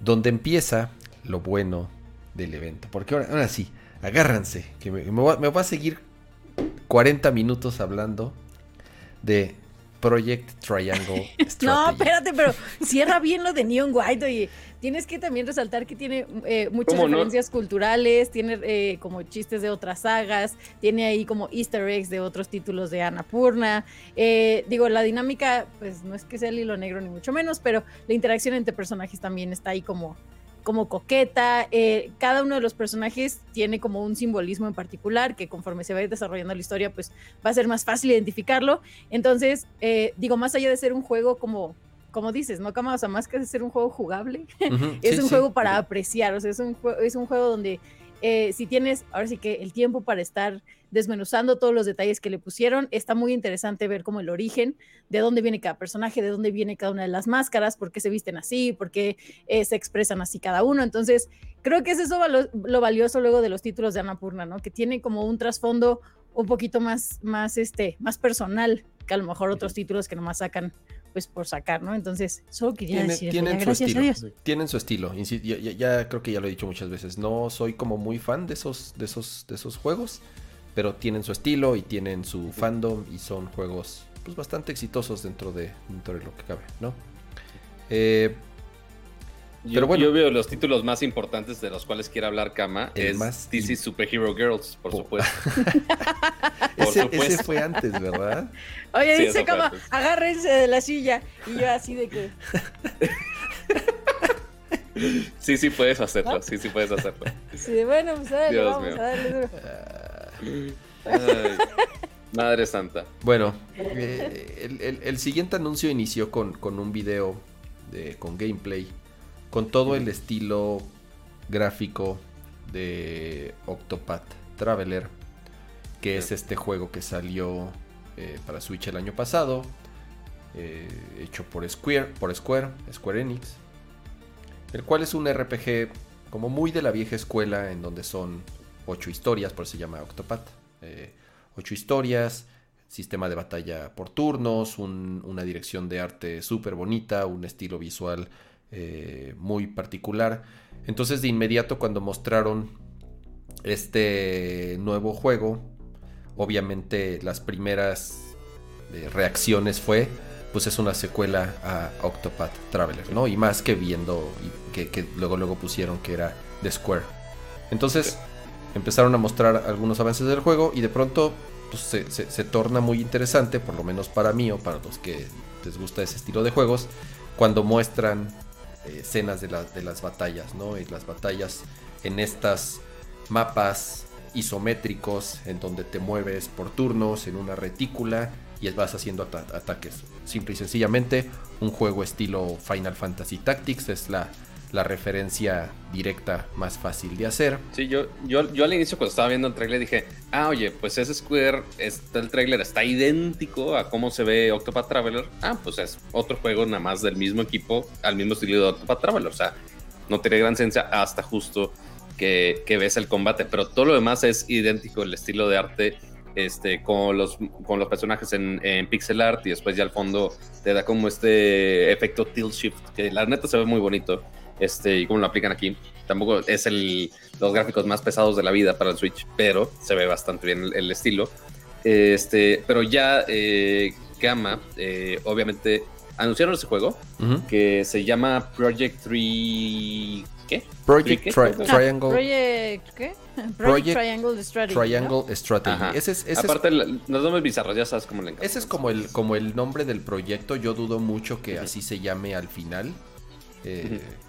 donde empieza lo bueno del evento. Porque ahora, sí, agárranse, que me, me a seguir 40 minutos hablando de Project Triangle No, espérate, pero cierra bien lo de Neon White, oye. Tienes que también resaltar que tiene eh, muchas referencias culturales, tiene eh, como chistes de otras sagas, tiene ahí como easter eggs de otros títulos de Annapurna. Eh, digo, la dinámica, pues no es que sea el hilo negro ni mucho menos, pero la interacción entre personajes también está ahí como, como coqueta. Eh, cada uno de los personajes tiene como un simbolismo en particular que conforme se va desarrollando la historia, pues va a ser más fácil identificarlo. Entonces, eh, digo, más allá de ser un juego como, como dices, ¿no, Cama? O sea, más que de ser un juego jugable, es sí, un sí. juego para apreciar, o sea, es un, es un juego donde eh, si tienes, ahora sí que el tiempo para estar desmenuzando todos los detalles que le pusieron, está muy interesante ver como el origen, de dónde viene cada personaje, de dónde viene cada una de las máscaras, por qué se visten así, por qué eh, se expresan así cada uno. Entonces, creo que es eso valo- lo valioso luego de los títulos de Annapurna, ¿no? Que tiene como un trasfondo un poquito más, más, este, más personal que a lo mejor otros títulos que nomás sacan, pues por sacar, ¿no? Entonces, solo quería Tiene- decir, tienen su estilo. Tienen su estilo. Ya- ya creo que ya lo he dicho muchas veces. No soy como muy fan de esos, de esos, de esos juegos. Pero tienen su estilo y tienen su fandom. Y son juegos pues, bastante exitosos dentro de, dentro de lo que cabe, ¿no? Eh, Yo, Pero bueno. yo veo los títulos más importantes de los cuales quiere hablar Kama. Es más DC Superhero Girls, por Po- supuesto. Por ese, fue antes, ¿verdad? Oye, Sí, dice antes. agárrense de la silla. Y yo así de que, Sí, sí puedes hacerlo. Sí, sí puedes hacerlo. de, bueno, pues dale, vamos mío. a darle duro. Ay, madre santa. Bueno, eh, el, el- el siguiente anuncio inició con, con un video de, con gameplay, con todo el estilo gráfico de Octopath Traveler, que es este juego que salió eh, para Switch el año pasado, eh, hecho por Square, por Square, Square Enix, el cual es un RPG como muy de la vieja escuela, en donde son ocho historias, por eso se llama Octopath. eh, ocho historias, sistema de batalla por turnos, un- una dirección de arte súper bonita, un estilo visual eh, muy particular. Entonces de inmediato cuando mostraron este nuevo juego, obviamente las primeras eh, reacciones fue, pues es una secuela a Octopath Traveler, ¿no? Y más que viendo, que, que luego luego pusieron que era de Square. Entonces empezaron a mostrar algunos avances del juego y de pronto pues, se, torna muy interesante, por lo menos para mí o para los que les gusta ese estilo de juegos, cuando muestran eh, escenas de, de las batallas, ¿no? Y las batallas en estas mapas isométricos en donde te mueves por turnos en una retícula y vas haciendo ata- ataques. Simple y sencillamente un juego estilo Final Fantasy Tactics es la, la referencia directa más fácil de hacer. Sí, yo, yo, yo al inicio cuando estaba viendo el trailer dije, ah, oye, pues ese Square, este, el trailer está idéntico a cómo se ve Octopath Traveler. Ah, pues es otro juego nada más del mismo equipo, al mismo estilo de Octopath Traveler. O sea, no tiene gran ciencia hasta justo que, que ves el combate, pero todo lo demás es idéntico, el estilo de arte. Este, con los, con los personajes en, en pixel art y después ya al fondo te da como este efecto tilt shift que la neta se ve muy bonito este, y cómo lo aplican aquí. Tampoco es el, los gráficos más pesados de la vida para el Switch, pero se ve bastante bien el, el estilo. Este, pero ya eh, Gamma, eh, obviamente, anunciaron ese juego Ujú. que se llama Project 3. ¿Qué? Project ¿Qué? Tri- Ah, Triangle, Project, ¿qué? Project, Project Triangle Strategy. ¿no? Triangle Strategy. Ajá. Ese es, ese es- Aparte, la- los nombres bizarros, ya sabes cómo le encanta. ese es como el, como el nombre del proyecto. Yo dudo mucho que así se llame al final. Eh, o,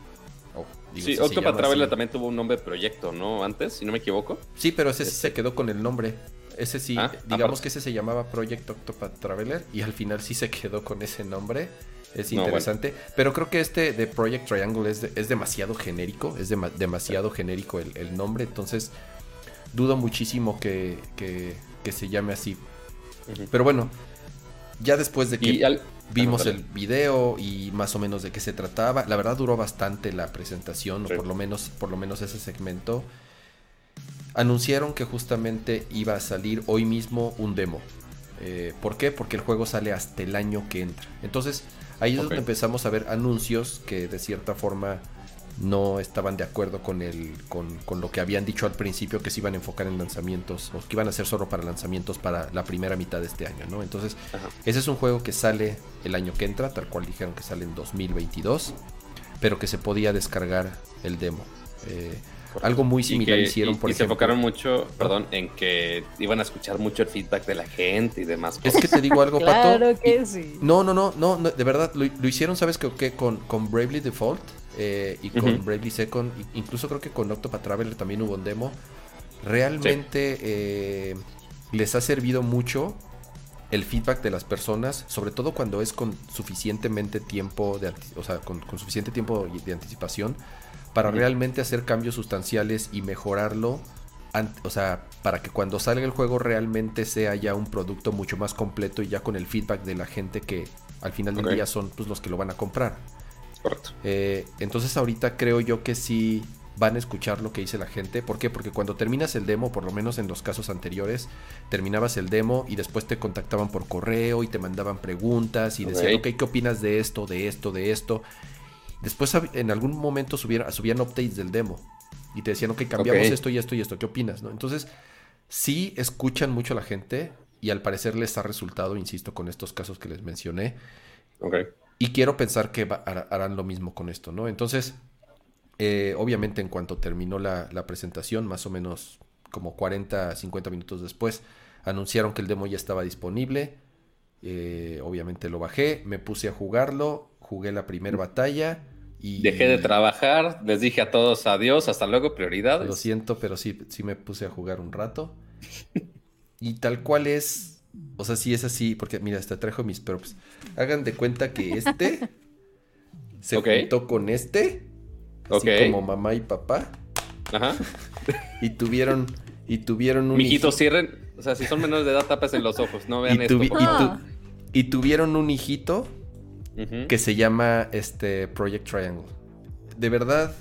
digo, Sí, Octopath Traveler así. también tuvo un nombre de proyecto, ¿no? Antes, si no me equivoco. Sí, pero ese sí Este- se quedó con el nombre. Ese sí, Ah, digamos aparte. que ese se llamaba Project Octopath Traveler y al final sí se quedó con ese nombre. Es No, interesante. Pero creo que este de Project Triangle es, de- es demasiado genérico. Es dema- demasiado genérico el, el nombre. Entonces dudo muchísimo que, que- que se llame así. Pero bueno, ya después de que Y al- vimos el video y más o menos de qué se trataba, la verdad duró bastante la presentación, Sí. o por lo menos, por lo menos ese segmento. Anunciaron que justamente iba a salir hoy mismo un demo. Eh, ¿Por qué? Porque el juego sale hasta el año que entra. Entonces, ahí es donde empezamos a ver anuncios que de cierta forma no estaban de acuerdo con, el, con, con lo que habían dicho al principio, que se iban a enfocar en lanzamientos, o que iban a ser solo para lanzamientos para la primera mitad de este año, ¿no? Entonces, Ajá. ese es un juego que sale el año que entra, tal cual dijeron que sale en 2022, pero que se podía descargar el demo. Eh, algo muy Y similar que- hicieron, y- por y se ejemplo. enfocaron mucho, perdón, en que iban a escuchar mucho el feedback de la gente y demás Es cosas. que te digo algo, Pato. Claro que y- sí. No, no, no, no, no, de verdad, lo, lo hicieron, ¿sabes qué? qué? Con, con Bravely Default eh, y con Ujú. Bravely Second, incluso creo que con Octopath Traveler también hubo un demo. Realmente eh, les ha servido mucho el feedback de las personas, sobre todo cuando es con suficientemente tiempo, de, o sea, con, con suficiente tiempo de anticipación, para realmente hacer cambios sustanciales y mejorarlo o sea, para que cuando salga el juego realmente sea ya un producto mucho más completo y ya con el feedback de la gente que al final del día son pues, los que lo van a comprar. Correcto. Eh, entonces ahorita creo yo que sí van a escuchar lo que dice la gente. ¿Por qué? Porque cuando terminas el demo, por lo menos en los casos anteriores, terminabas el demo y después te contactaban por correo y te mandaban preguntas y decían, Ok. ¿qué opinas de esto, de esto, de esto? Después en algún momento subieron, subían updates del demo y te decían, ok, cambiamos esto y esto y esto, ¿qué opinas? ¿no? Entonces, sí escuchan mucho a la gente y al parecer les ha resultado, insisto, con estos casos que les mencioné. Ok. Y quiero pensar que va- harán lo mismo con esto, ¿no? Entonces, eh, obviamente en cuanto terminó la, la presentación, más o menos como 40, 50 minutos después, anunciaron que el demo ya estaba disponible. Eh, obviamente lo bajé, me puse a jugarlo, jugué la primera batalla y... Dejé de trabajar, les dije a todos adiós, hasta luego, prioridades. Lo siento, pero sí, sí me puse a jugar un rato. Y tal cual es, o sea, sí es así, porque mira, hasta trajo mis props. Hagan de cuenta que este se Ok. juntó con este, así como mamá y papá, Ajá. y tuvieron, y tuvieron un Mijitos, hijito- cierren. O sea, si son menores de edad, tápese los ojos. No vean y, esto. y tu- y tuvieron un hijito Ujú. que se llama este Project Triangle. De verdad,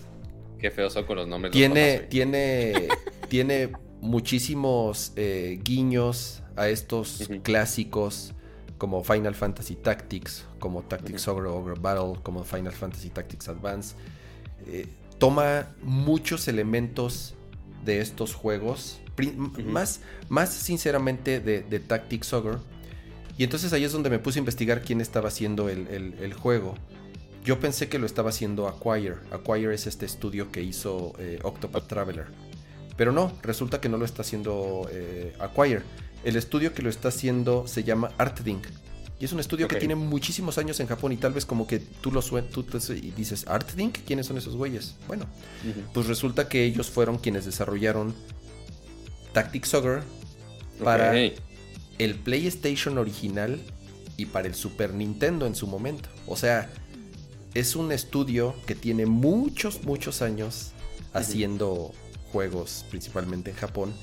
Qué feos son con los nombres. los tiene, papás, tiene, tiene muchísimos eh, guiños a estos clásicos como Final Fantasy Tactics, como Tactics Ogre Ogre Battle, como Final Fantasy Tactics Advance. Eh, toma muchos elementos de estos juegos, más, más sinceramente de, de Tactics Ogre. Y entonces ahí es donde me puse a investigar quién estaba haciendo el, el- el juego. Yo pensé que lo estaba haciendo Acquire. Acquire es este estudio que hizo eh, Octopath Traveler. Pero no, resulta que no lo está haciendo eh, Acquire. El estudio que lo está haciendo se llama Artdink. Y es un estudio que tiene muchísimos años en Japón y tal vez como que tú lo tú te- y dices, ¿Artdink? ¿Quiénes son esos güeyes? Bueno, pues resulta que ellos fueron quienes desarrollaron Tactics Ogre para el PlayStation original y para el Super Nintendo en su momento. O sea, es un estudio que tiene muchos, muchos años haciendo juegos, principalmente en Japón,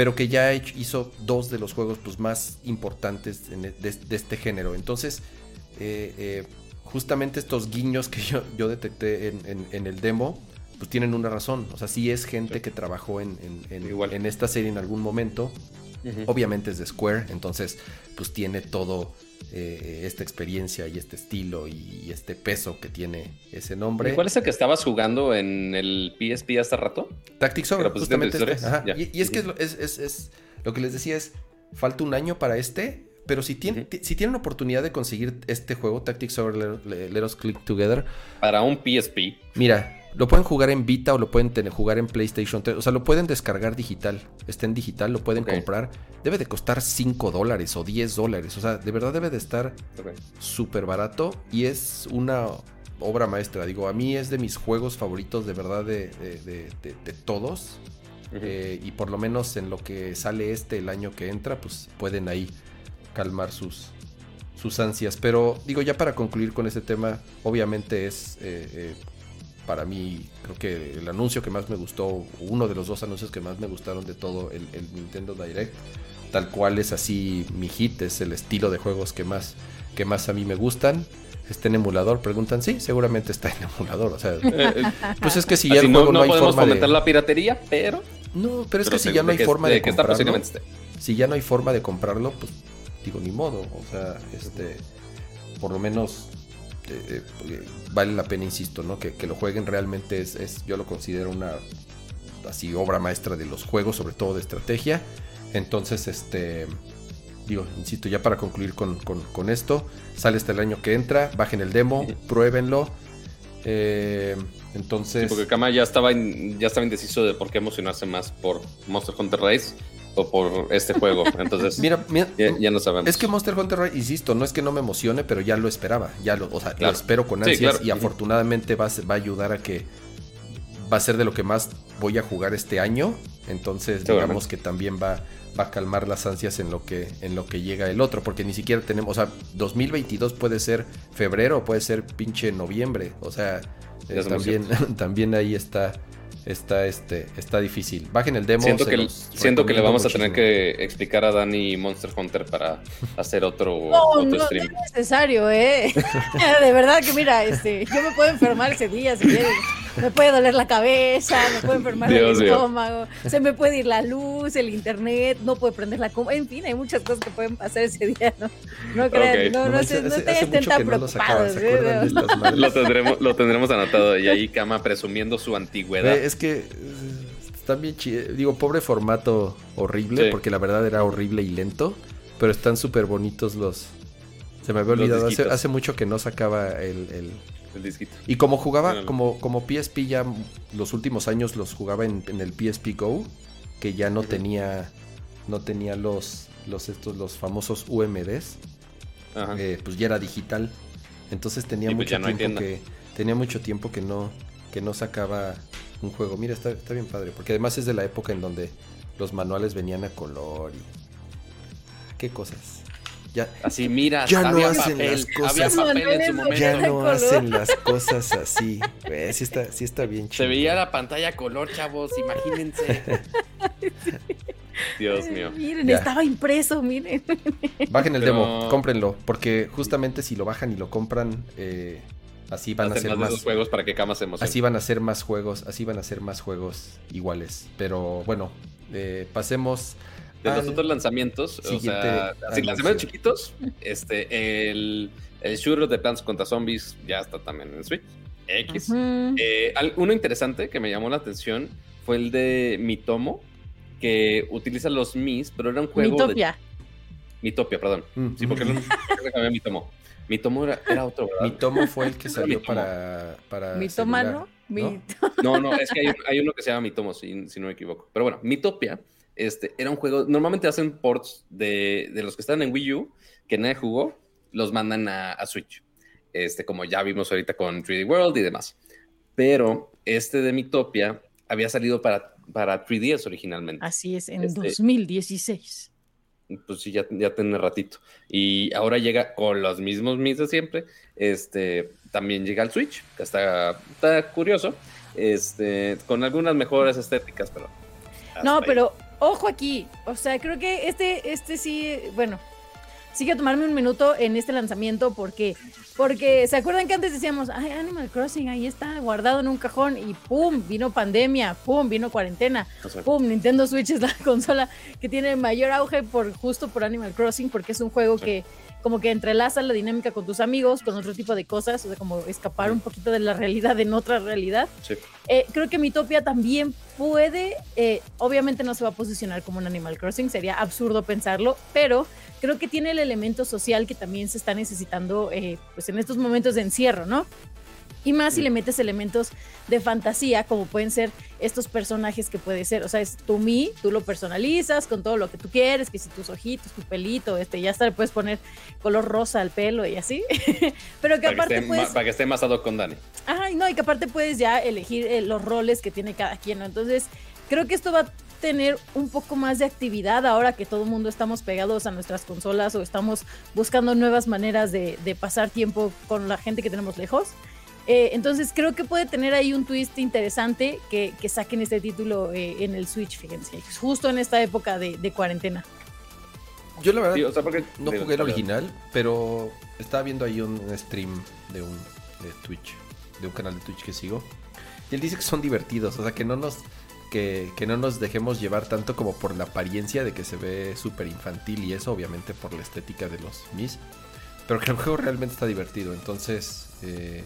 pero que ya hizo dos de los juegos pues, más importantes e- de, de este género. Entonces, eh, eh, justamente estos guiños que yo, yo detecté en, en- en el demo, pues tienen una razón. O sea, sí es gente que trabajó en, en- esta serie en algún momento. Obviamente es de Square, entonces pues tiene todo eh, esta experiencia y este estilo y, y este peso que tiene ese nombre. ¿Y ¿Cuál es el que estabas jugando en el PSP hace rato? Tactics Ogre, justamente este. Ajá. Y, y es que es, lo- es- es- es- lo que les decía es, falta un año para este, pero si, tienen, Ujú. si tienen oportunidad de conseguir este juego, Tactics Ogre Let, Let Us Click Together, Para un PSP. mira, lo pueden jugar en Vita o lo pueden tener- jugar en PlayStation 3, o sea, lo pueden descargar digital, está en digital, lo pueden comprar, debe de costar 5 dólares o 10 dólares, o sea, de verdad debe de estar Ok. súper barato y es una obra maestra. Digo, a mí es de mis juegos favoritos de verdad de, de- de- de- de todos. Eh, y por lo menos en lo que sale este el año que entra, pues pueden ahí calmar sus, sus ansias. Pero digo, ya para concluir con este tema, obviamente es eh, eh, para mí, creo que el anuncio que más me gustó, uno de los dos anuncios que más me gustaron de todo el, el Nintendo Direct, tal cual es así mi hit, es el estilo de juegos que más, que más a mí me gustan. ¿Está en emulador? Preguntan, sí, seguramente está en emulador. O sea, Eh, eh, pues es que si ya el no, juego no, no hay podemos forma de... la piratería, pero. No, pero es pero que si ya no hay que- forma de, que comprarlo, si ya no hay forma de comprarlo, pues digo ni modo, o sea, este, por lo menos eh, eh, vale la pena, insisto, ¿no? Que, que lo jueguen realmente es, es, yo lo considero una así obra maestra de los juegos, sobre todo de estrategia. Entonces, este, digo, insisto, ya para concluir con, con- con esto, sale hasta el año que entra, bajen el demo, pruébenlo. Eh, Sí, entonces, porque Kama ya estaba, in- ya estaba indeciso de por qué emocionarse más por Monster Hunter Rise por este juego. Entonces, mira, mira, ya, ya no sabemos. Es que Monster Hunter Rise, insisto, no es que no me emocione, pero ya lo esperaba. Ya lo, o sea, Claro. lo espero con Sí, ansias claro. y afortunadamente va a, ser- va a ayudar a que va a ser de lo que más voy a jugar este año. Entonces, digamos que también va, va a calmar las ansias en lo que en lo que llega el otro, porque ni siquiera tenemos, o sea, 2022 puede ser febrero, puede ser pinche noviembre, o sea, eh, también también ahí está está este está difícil. Bajen el demo. Siento que, los siento que le vamos a tener que explicar a Dani Monster Hunter para hacer otro, No, otro no, stream. no es necesario, ¿eh? De verdad que mira, este, yo me puedo enfermar ese día si quieres. Me puede doler la cabeza, me puede enfermar Dios el estómago, se me puede ir la luz, el internet, no puede prender la coma. En fin, hay muchas cosas que pueden pasar ese día, ¿no? No crean, no, no, manches, se, no hace- te hace estén mucho tan que no lo sacaba, preocupados. ¿se acuerdan de ¿eh? tendremos, lo tendremos anotado y ahí Kama presumiendo su antigüedad. Güey, es que eh, están bien chidos. Digo, pobre formato horrible, Sí. porque la verdad era horrible y lento. Pero están súper bonitos los. Se me había olvidado. Hace, mucho que no sacaba el. el- El disquito. Y como jugaba, como, como PSP ya los últimos años los jugaba en, en el PSP Go, que ya no tenía. No tenía los. Los estos, los famosos UMDs. Ajá. eh, pues ya era digital. Entonces tenía Y pues mucho tiempo que tenía mucho tiempo que no que no sacaba un juego. Mira, está, está bien padre, porque además es de la época en donde los manuales venían a color y qué cosas. Ya Así, mira, Ya no hacen papel, las cosas. había papel en su Manuales momento. ya no color. hacen las cosas así. Sí está sí está bien Se chido. veía la pantalla color, chavos, imagínense. Dios mío. Miren, Ya. estaba impreso, miren. Bajen el Pero- demo, cómprenlo, porque justamente si lo bajan y lo compran eh, así van a Hacer ser más juegos para que se emocione. Así van a ser más juegos, así van a ser más juegos iguales. Pero bueno, eh, pasemos. De los otros lanzamientos, o sea, así, lanzamientos chiquitos, este, el, el shooter de Plants contra Zombies ya está también en Switch. X. Eh, al- uno interesante que me llamó la atención fue el de Mitomo, que utiliza los Mis, pero era un juego Mitopia. de Mitopia, perdón. Mm, Sí, porque que cambié Mitomo. Mitomo era, era otro, ¿verdad? Mi tomo fue el que salió Mitomo. para, para Mitomano. No, no, es que hay, hay uno que se llama Mitomo, si, si no me equivoco. Pero bueno, Mitopia este, era un juego. Normalmente hacen ports de, de los que están en Wii U, que nadie jugó, los mandan a, a Switch. Este, como ya vimos ahorita con 3D World y demás. Pero este de Mitopia había salido para, para 3DS originalmente. Así es, en Este- 2016. Pues sí, ya, ya tiene ratito. Y ahora llega con los mismos mis de siempre. Este, también llega al Switch, que está, está curioso. Este, con algunas mejores estéticas, pero. No, ahí. Ojo aquí. O sea, creo que este, este sí, bueno, sí que tomarme un minuto en este lanzamiento porque, porque se acuerdan que antes decíamos, ay, Animal Crossing ahí está guardado en un cajón y pum, vino pandemia, pum, vino cuarentena, pum, Nintendo Switch es la consola que tiene mayor auge por justo por Animal Crossing porque es un juego que como que entrelaza la dinámica con tus amigos, con otro tipo de cosas, o sea, como escapar un poquito de la realidad en otra realidad. sí. Eh, creo que Mitopia también puede, eh, obviamente no se va a posicionar como un Animal Crossing, sería absurdo pensarlo, pero creo que tiene el elemento social que también se está necesitando eh, pues en estos momentos de encierro, ¿no? Y más si le metes elementos de fantasía, como pueden ser estos personajes que puede ser, o sea, es tu mí, tú lo personalizas con todo lo que tú quieres, que si tus ojitos, tu pelito, este, ya hasta le puedes poner color rosa al pelo y así, pero que Para que, aparte esté, puedes... para que esté más ad hoc con Dani. Ay, no, y que aparte puedes ya elegir eh, los roles que tiene cada quien, ¿no? Entonces, creo que esto va a tener un poco más de actividad ahora que todo el mundo estamos pegados a nuestras consolas o estamos buscando nuevas maneras de, de pasar tiempo con la gente que tenemos lejos. Eh, entonces, creo que puede tener ahí un twist interesante que, que saquen este título eh, en el Switch, fíjense, justo en esta época de, de cuarentena. Yo la verdad Sí, o sea, porque. no digo, jugué el original, pero estaba viendo ahí un stream de un de Twitch, de un canal de Twitch que sigo. Y él dice que son divertidos, o sea, que no nos que, que no nos dejemos llevar tanto como por la apariencia de que se ve súper infantil y eso, obviamente por la estética de los Mis. Pero que el juego realmente está divertido, entonces eh,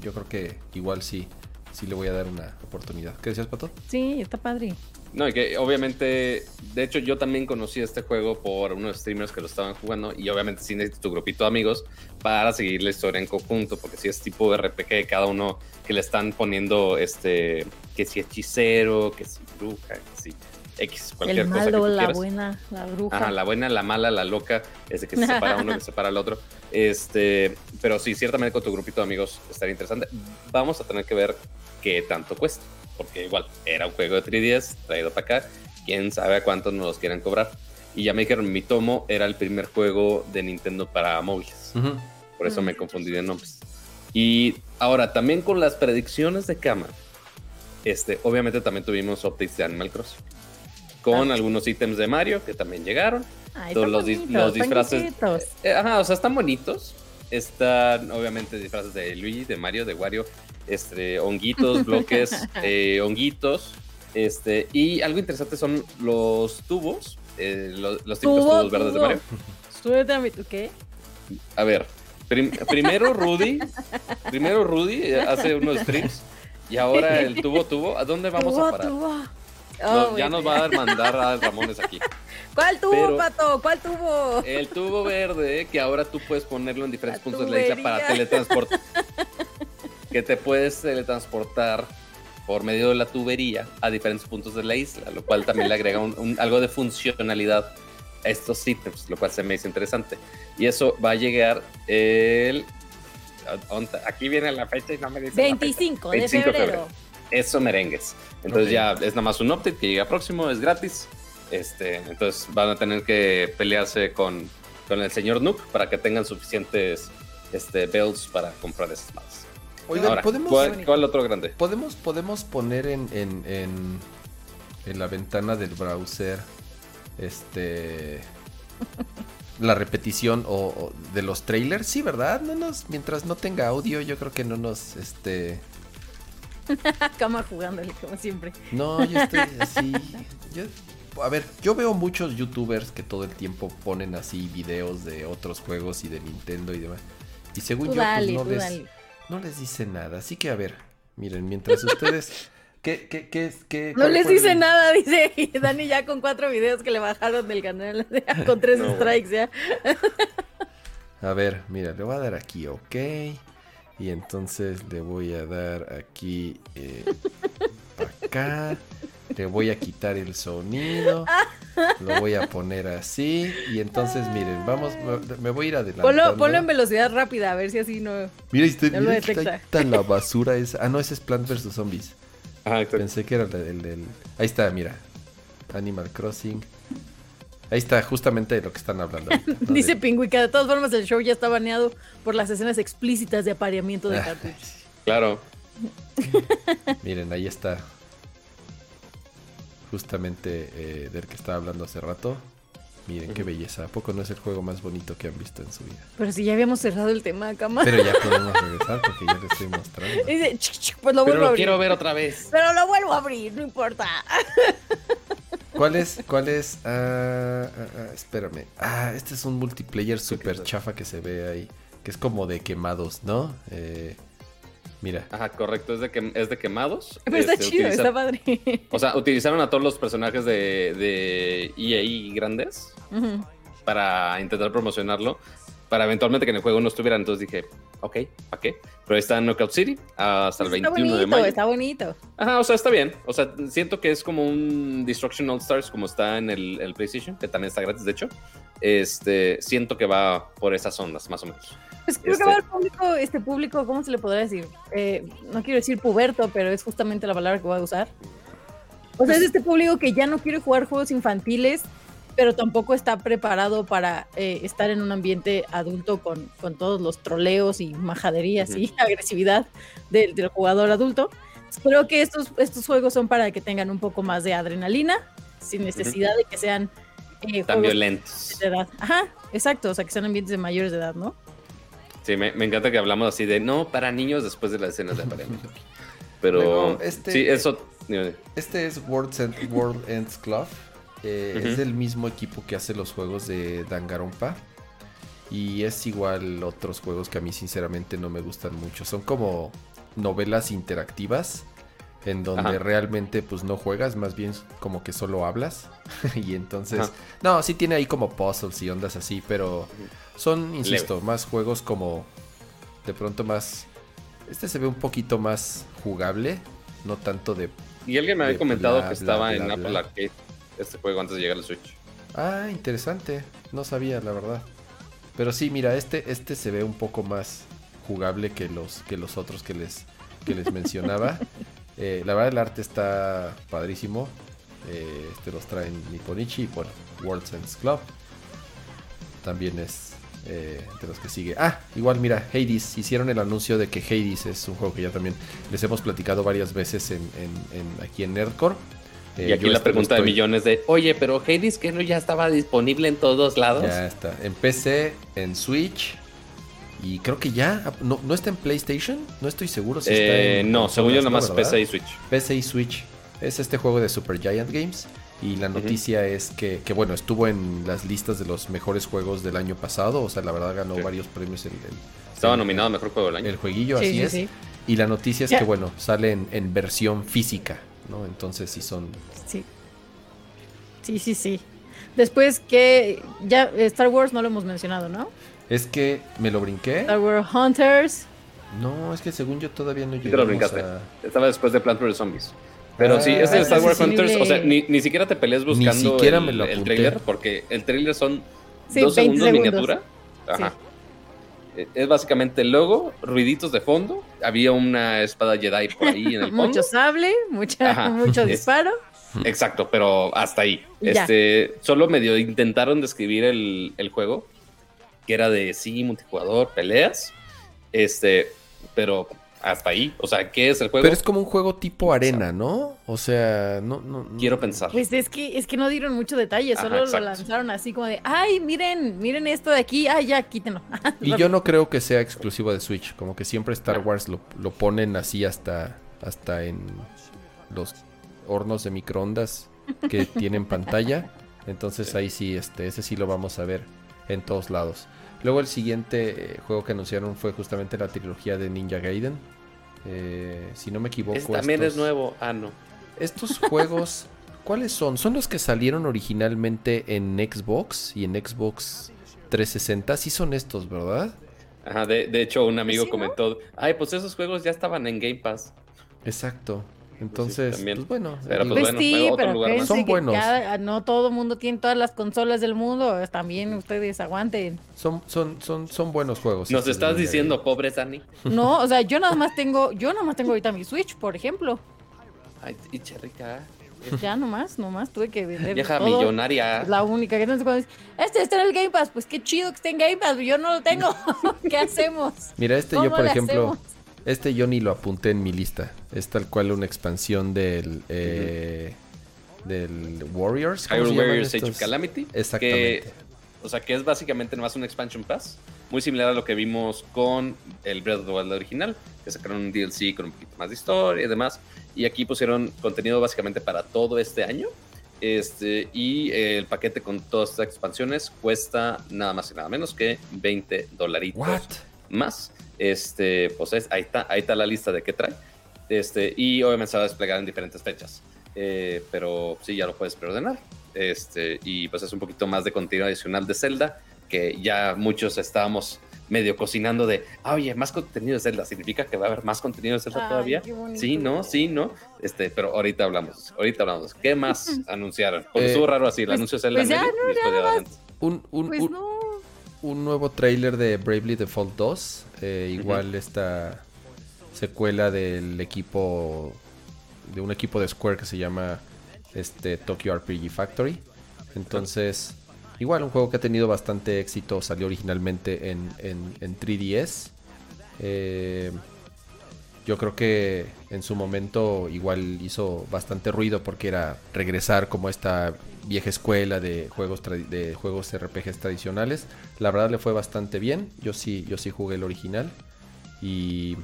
yo creo que igual sí, sí le voy a dar una oportunidad. ¿Qué decías, Pato? Sí, está padre. No, y que obviamente, de hecho yo también conocí este juego por unos streamers que lo estaban jugando y obviamente sí necesitas tu grupito de amigos para seguir la historia en conjunto, porque si es tipo RPG, cada uno que le están poniendo, este, que si hechicero, que si bruja, que si X, cualquier el cosa que malo, tú la quieras. buena, la bruja. Ajá, la buena, la mala, la loca, este que se separa uno, que se separa al otro. Este, pero sí, ciertamente con tu grupito de amigos estaría interesante. Vamos a tener que ver qué tanto cuesta, porque igual era un juego de 3DS traído para acá, quién sabe a cuánto nos los quieren cobrar. Y ya me dijeron, mi tomo era el primer juego de Nintendo para móviles, por eso me confundí de nombres. Y ahora, también con las predicciones de cama, este, obviamente también tuvimos updates de Animal Crossing. Con Ah. algunos ítems de Mario que también llegaron. Ay, todos los bonitos, los disfraces- quietos. Eh, ajá, o sea, están bonitos. Están obviamente disfraces de Luigi, de Mario, de Wario, este, honguitos, bloques, eh, honguitos. Este, y algo interesante son los tubos, eh, lo- los, típicos Tubo, tubos verdes de tubo. Mario. Súbete a mi- ¿tú ¿qué? A ver, prim- primero Rudy, primero Rudy eh, hace unos streams y ahora el tubo tubo, ¿a dónde vamos Tubo, a parar? tubo. Nos- Oh, ya nos va a mandar a Ramones aquí. ¿Cuál tubo, pero- pato? ¿Cuál tubo? El tubo verde, que ahora tú puedes ponerlo en diferentes La puntos de la isla para teletransportar. que te puedes teletransportar por medio de la tubería a diferentes puntos de la isla, lo cual también le agrega un- un- algo de funcionalidad a estos ítems, lo cual se me hizo interesante. Y eso va a llegar el... Aquí viene la fecha y no me dice la fecha. 25 de 25 de febrero. Eso merengues. Entonces ya es nada más un update que llega próximo, es gratis. Este, entonces van a tener que pelearse con, con el señor Nook para que tengan suficientes este, builds para comprar esas más. Oigan, Ahora, ¿podemos, ¿cuál, cuál otro grande? podemos, podemos poner en, en, en, en la ventana del browser este la repetición o, o de los trailers, sí, ¿verdad? No nos, mientras no tenga audio, yo creo que no nos, este, Cama jugándole, como siempre. no, yo estoy así, yo- a ver, yo veo muchos youtubers que todo el tiempo ponen así videos de otros juegos y de Nintendo y demás, y según Tú yo, pues no les, dale. no les dice nada. Así que a ver, miren, mientras ustedes ¿Qué, qué, qué, No les dice el- nada, dice Dani ya con cuatro videos que le bajaron del canal, con tres No, strikes ya. A ver, mira, le voy a dar aquí, ok. Y entonces le voy a dar aquí eh, para acá. Le voy a quitar el sonido. Lo voy a poner así. Y entonces, miren, vamos, me, me voy a ir adelantando. Ponlo, ponlo en velocidad rápida, a ver si así no. Mira, este, No lo mira, está, detecta. está la basura esa. Ah, no, ese es Plant vs. Zombies. Ajá, exacto. Pensé que era el, el del... Ahí está, mira. Animal Crossing. Ahí está, justamente de lo que están hablando. ahorita, ¿no? Dice De- Pingüi que de todas formas el show ya está baneado por las escenas explícitas de apareamiento de Ah, cartuchos. Claro. Miren, ahí está. Justamente eh, del que estaba hablando hace rato. Miren qué belleza. ¿A poco no es el juego más bonito que han visto en su vida? Pero si ya habíamos cerrado el tema, cama. Pero ya podemos regresar porque ya les estoy mostrando. Dice, "Chic, chic, pues lo Pero vuelvo a lo abrir. quiero ver otra vez. Pero lo vuelvo a abrir, no importa. ¿Cuál es? ¿Cuál es? Ah, ah, ah, espérame. Ah, este es un multiplayer super chafa que se ve ahí. Que es como de quemados, ¿no? Eh, mira. Ajá, correcto. Es de, quem- es de quemados. Pero está Este, chido, utiliza- está padre. O sea, utilizaron a todos los personajes de, de EA grandes para intentar promocionarlo. Para eventualmente que en el juego no estuvieran. Entonces dije, ok, ¿para qué? Pero ahí está Knockout City hasta el Está 21 de bonito, mayo. está bonito. Ajá, o sea, está bien. O sea, siento que es como un Destruction All Stars como está en el, el PlayStation, que también está gratis, de hecho. Este, siento que va por esas ondas, más o menos. Pues creo Este- que va el público, este público, ¿cómo se le podrá decir? Eh, no quiero decir puberto, pero es justamente la palabra que voy a usar. O sea, es este público que ya no quiere jugar juegos infantiles, pero tampoco está preparado para eh, estar en un ambiente adulto con, con todos los troleos y majaderías y agresividad del, del jugador adulto. Creo que estos, estos juegos son para que tengan un poco más de adrenalina, sin necesidad de que sean eh, Tan violentos. de edad. Ajá, exacto, o sea, que sean ambientes de mayores de edad, ¿no? Sí, me, me encanta que hablamos así de no para niños después de las escenas de apareamiento. Pero Luego, este- sí, eso. Este es World, End- World Ends Club. Eh. Es del mismo equipo que hace los juegos de Danganronpa. Y es igual otros juegos que a mí sinceramente no me gustan mucho. Son como novelas interactivas en donde Ajá. realmente pues no juegas, más bien como que solo hablas. y entonces, Ajá. no, sí tiene ahí como puzzles y ondas así, pero son, insisto, más juegos como de pronto más... Este se ve un poquito más jugable, no tanto de Y alguien me había comentado bla, que estaba bla, en. Apple Arcade este juego antes de llegar al Switch. Ah, interesante. No sabía, la verdad. Pero sí, mira, este, este se ve un poco más jugable que los, que los otros que les, que les mencionaba. Eh, la verdad, el arte está padrísimo. Eh, este los traen Nipponichi y bueno, World Sense Club. También es eh, de los que sigue. Ah, igual, mira, Hades. Hicieron el anuncio de que Hades es un juego que ya también les hemos platicado varias veces en, en- en- aquí en Nerdcore. Eh, y aquí la este pregunta de millones de, oye, pero Hades que no ya estaba disponible en todos lados. Ya está. En PC, en Switch. Y creo que ya. No, ¿no está en PlayStation. No estoy seguro si está Eh, en. no, según yo nada más consolas, ¿no, PC y. Switch. PC y Switch. Es este juego de Super Giant Games. Y la noticia es que, que, bueno, estuvo en las listas de los mejores juegos del año pasado. O sea, la verdad ganó Sí. varios premios el, el- Estaba el- nominado a mejor juego del año. El jueguillo, Sí, así sí, es. sí. Y la noticia es que, bueno, sale en, en versión física. ¿No? Entonces sí son. Sí. Sí, sí, sí. Después que ya Star Wars no lo hemos mencionado, ¿no? Es que me lo brinqué. Star Wars Hunters. No, es que según yo todavía no Sí te lo brincaste. a- Estaba después de Plant vs. Zombies. Pero sí, Ah, este de Star Wars Hunters, o sea, ni, ni siquiera te pelees Ni buscando siquiera el, me lo el apunté. trailer, porque el trailer son Sí, dos 20 segundos, segundos. miniatura. Ajá. Es básicamente el logo, ruiditos de fondo. Había una espada Jedi por ahí en el fondo. Mucho sable, mucha, Ajá. mucho Es- disparo. Exacto, pero hasta ahí. Ya. Este, solo medio intentaron describir el, el juego, que era de sí, multijugador, peleas. Este, pero hasta ahí. O sea, ¿qué es el juego? Pero es como un juego tipo arena, ¿no? O sea, no, no. no- Quiero pensar. Pues es que, es que no dieron mucho detalle, Ajá, solo lo lanzaron así como de, ay, miren, miren esto de aquí, ay, ya, quítenlo. Y yo no creo que sea exclusivo de Switch. Como que siempre Star Wars lo, lo ponen así hasta, hasta en los hornos de microondas que tienen pantalla. Entonces ahí sí, este, ese sí lo vamos a ver en todos lados. Luego el siguiente eh, juego que anunciaron fue justamente la trilogía de Ninja Gaiden. Eh, si no me equivoco. Es- también es estos- nuevo. Ah, no. Estos juegos, ¿cuáles son? Son los que salieron originalmente en Xbox y en Xbox 360. Sí son estos, ¿verdad? Ajá, de, de hecho, un amigo ¿Sí, no? comentó, ay, pues esos juegos ya estaban en Game Pass. Exacto. Entonces, también. pues bueno. Pero, pues, Pues bueno, sí, otro pero lugar Son que buenos. cada- no todo el mundo tiene todas las consolas del mundo. También ustedes aguanten. son, son, son, son buenos juegos. Nos estos de estás diciendo, pobre Dani. No, o sea, yo nada más tengo, yo nada más tengo ahorita mi Switch, por ejemplo. Ay, pinche rica. Ya nomás, nomás tuve que vender Vieja todo. millonaria. Es la única que entonces cuando dices, este está en el Game Pass, pues qué chido que esté en Game Pass, yo no lo tengo. ¿Qué hacemos? Mira, este yo, ¿Cómo por ejemplo, hacemos? Este yo ni lo apunté en mi lista. Es tal cual una expansión del, eh, del Warriors. ¿cómo se Hyrule Warriors Age of? Calamity. Exactamente. Que, o sea, que es básicamente nomás un expansion pass. Muy similar a lo que vimos con el Breath of the Wild original, que sacaron un DLC con un poquito más de historia y demás. Y aquí pusieron contenido básicamente para todo este año. Este, y eh, el paquete con todas estas expansiones cuesta nada más y nada menos que 20 dolaritos What? más. Este, pues es- ahí está, ahí está la lista de qué trae. Este, y obviamente se va a desplegar en diferentes fechas. Eh, pero sí, ya lo puedes preordenar. Este, y pues es un poquito más de contenido adicional de Zelda, que ya muchos estábamos medio cocinando de, ah, oye, más contenido de Zelda, ¿significa que va a haber más contenido de Zelda Ay, todavía? Sí, no, sí, no. Este, pero ahorita hablamos, ahorita hablamos. ¿Qué más anunciaron? Porque Eh, estuvo raro así, el pues- anuncio de Zelda pues ya, medio, no, nada más. Un, un, Pues un- no. Un nuevo trailer de Bravely Default 2. eh, igual esta secuela del equipo. De un equipo de Square que se llama este Tokyo RPG Factory. Entonces, igual un juego que ha tenido bastante éxito. Salió originalmente en, en- en 3DS. Eh, yo creo que en su momento igual hizo bastante ruido porque era regresar como esta vieja escuela de juegos de juegos RPGs tradicionales. La verdad le fue bastante bien. Yo sí yo sí jugué el original y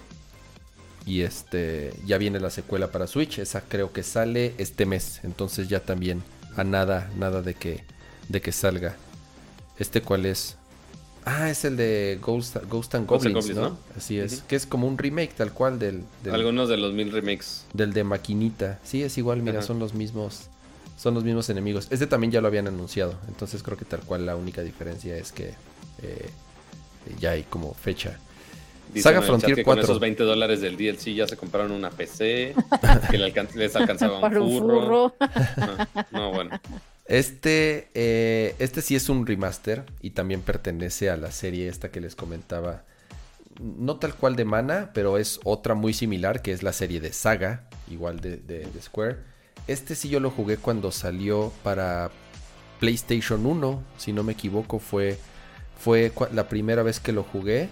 y este ya viene la secuela para Switch, esa creo que sale este mes, entonces ya también a nada nada de que de que salga. Este cuál es? Ah, es el de Ghost, Ghost and Ghost and Goblins, Goblins, ¿no? ¿no? Así es, que es como un remake tal cual del, del, Algunos de los mil remakes. del de Maquinita. Sí, es igual, mira, Ajá. son los mismos son los mismos enemigos. Este también ya lo habían anunciado, entonces creo que tal cual la única diferencia es que eh, ya hay como fecha. Dicen Saga en el chat Frontier que Con 4. esos 20 dólares del DLC ya se compraron una PC, que le alcan- les alcanzaba un Para un furro. furro. Ajá. No, bueno. Este, eh, este sí es un remaster y también pertenece a la serie esta que les comentaba. No tal cual de Mana, pero es otra muy similar que es la serie de Saga, igual de, de- de Square. Este sí yo lo jugué cuando salió para PlayStation 1, si no me equivoco, fue, fue la primera vez que lo jugué.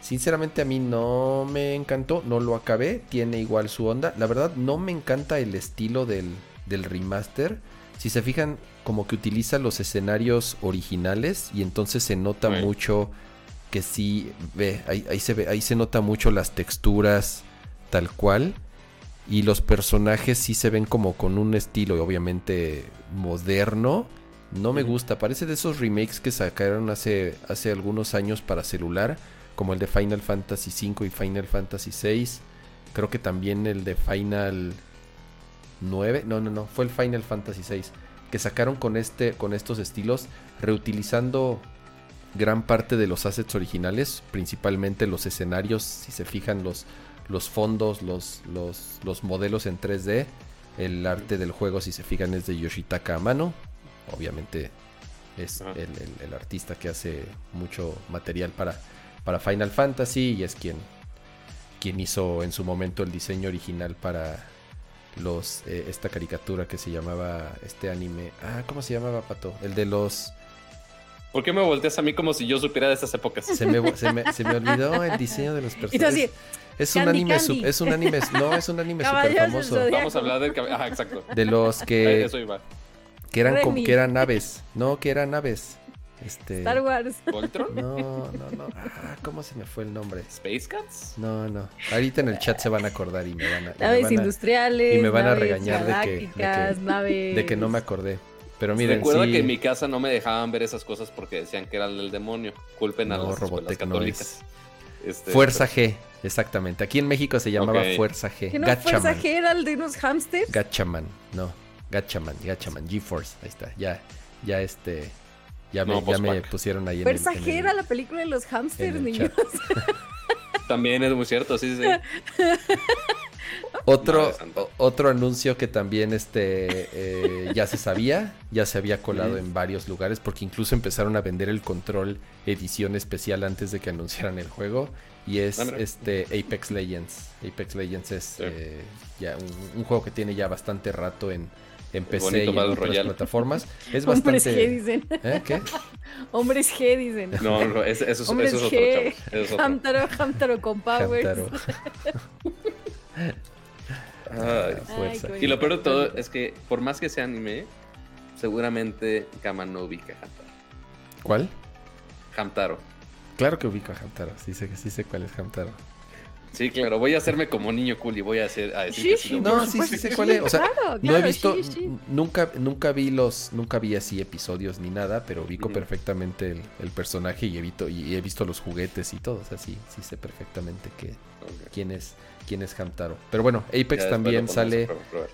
Sinceramente a mí no me encantó, no lo acabé, tiene igual su onda. La verdad no me encanta el estilo del, del remaster. Si se fijan, como que utiliza los escenarios originales y entonces se nota mucho que sí, ve, ahí, ahí se ve, ahí se nota mucho las texturas tal cual. Y los personajes sí se ven como con un estilo, obviamente, moderno. No me gusta. Parece de esos remakes que sacaron hace, hace algunos años para celular. Como el de Final Fantasy V y Final Fantasy VI. Creo que también el de Final 9. No, no, no. Fue el Final Fantasy VI. Que sacaron con, este, con estos estilos. Reutilizando gran parte de los assets originales. Principalmente los escenarios. Si se fijan los, los fondos, los, los, los modelos en 3D. El arte del juego, si se fijan, es de Yoshitaka Amano. Obviamente es el, el- el artista que hace mucho material para, para Final Fantasy y es quien, quien hizo en su momento el diseño original para los eh, esta caricatura que se llamaba este anime. Ah, ¿cómo se llamaba, Pato? El de los... ¿Por qué me volteas a mí como si yo supiera de esas épocas? Se me, se me, se me olvidó el diseño de los personajes. Es un anime, Candy. su- es un anime, no, es un anime famoso. Vamos a hablar del. Ajá, exacto. De los que, Eso iba. Que eran como, que eran naves. No, que eran naves. Este. Star Wars. ¿Voltron? No, no, no. Ah, ¿Cómo se me fue el nombre? ¿Space Cats? No, no. Ahorita en el chat se van a acordar y me van a. Naves van a- industriales. y me van a regañar de que- de que- naves. de que no me acordé. Pero miren, Recuerda sí, que en mi casa no me dejaban ver esas cosas porque decían que eran del demonio. Culpen a No, las escuelas Robotech no católicas. Este, Fuerza G. Exactamente. Aquí en México se llamaba Ok. Fuerza G. ¿Que no fuerza. G era el de unos hamsters? Gachaman, no. Gachaman, Gachaman, GeForce. Ahí está. Ya, ya este. Ya me, No, ya me pusieron ahí en el, Fuerza en G el- era la película de los hamsters, niños. También es muy cierto, sí, sí. sí. Otro, otro anuncio que también este eh, ya se sabía, ya se había colado en varios lugares, porque incluso empezaron a vender el control edición especial antes de que anunciaran el juego. Y es Ah, este Apex Legends. Apex Legends es Sí. eh, ya un, un juego que tiene ya bastante rato en, en PC bonito y en otras Royale. plataformas. Es Hombres G, bastante. dicen. ¿Eh? ¿Qué? Hombres G, dicen. No, no, eso, es- Hombres eso es otro, G. es otro. Hamtaro, Hamtaro con powers. Hamtaro. Ay. Fuerza. Y lo peor de todo es que, por más que sea anime, seguramente Kama no ubica a Hamtaro. ¿Cuál? Hamtaro. Claro que ubico a Hamtaro. Sí sé, sí sé cuál es Hamtaro. Sí, claro, voy a hacerme como niño cool y voy a, hacer, a decir Sí, que No, sí, sí sé cuál es. O sea, claro, No he visto, sí, sí. n- nunca, nunca vi los, nunca vi así episodios ni nada, pero ubico perfectamente el, el personaje y he, visto, y he visto los juguetes y todo. O sea, sí, sí sé perfectamente que, quién es, quién es Hamtaro. Pero bueno, Apex Ya también sale,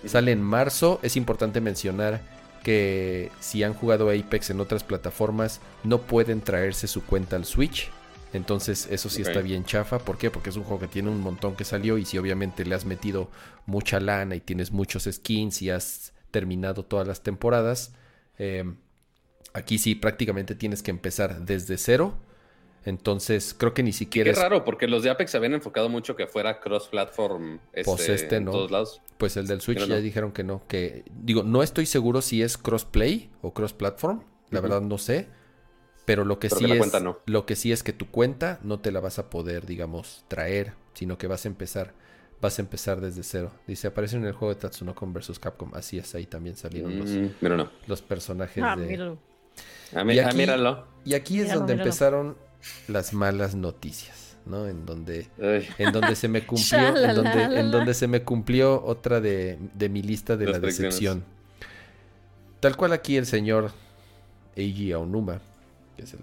sale en marzo. Es importante mencionar que si han jugado Apex en otras plataformas, no pueden traerse su cuenta al Switch. Entonces eso sí está bien chafa. ¿Por qué? Porque es un juego que tiene un montón que salió y si obviamente le has metido mucha lana y tienes muchos skins y has terminado todas las temporadas, eh, aquí sí prácticamente tienes que empezar desde cero. Entonces creo que ni siquiera qué es raro, porque los de Apex se habían enfocado mucho que fuera cross-platform este, Pues este en no. todos lados. Pues el del Switch Pero ya no. dijeron que no, que digo, no estoy seguro si es crossplay o cross-platform, la verdad no sé, pero lo que Pero sí que es cuenta no. lo que sí es que tu cuenta no te la vas a poder, digamos, traer, sino que vas a empezar vas a empezar desde cero. Dice, aparece en el juego de Tatsunoko vs Capcom. Así es, ahí también salieron los, Mm, pero no. los personajes Ah, de míralo. Ah, Y ah, aquí- míralo. Y aquí es Míralo, donde míralo. empezaron las malas noticias, ¿no? En donde Ay, en donde se me cumplió, en donde, en donde se me cumplió otra de, de mi lista de la decepción. Tal cual aquí el señor Eiji Aonuma, que es el,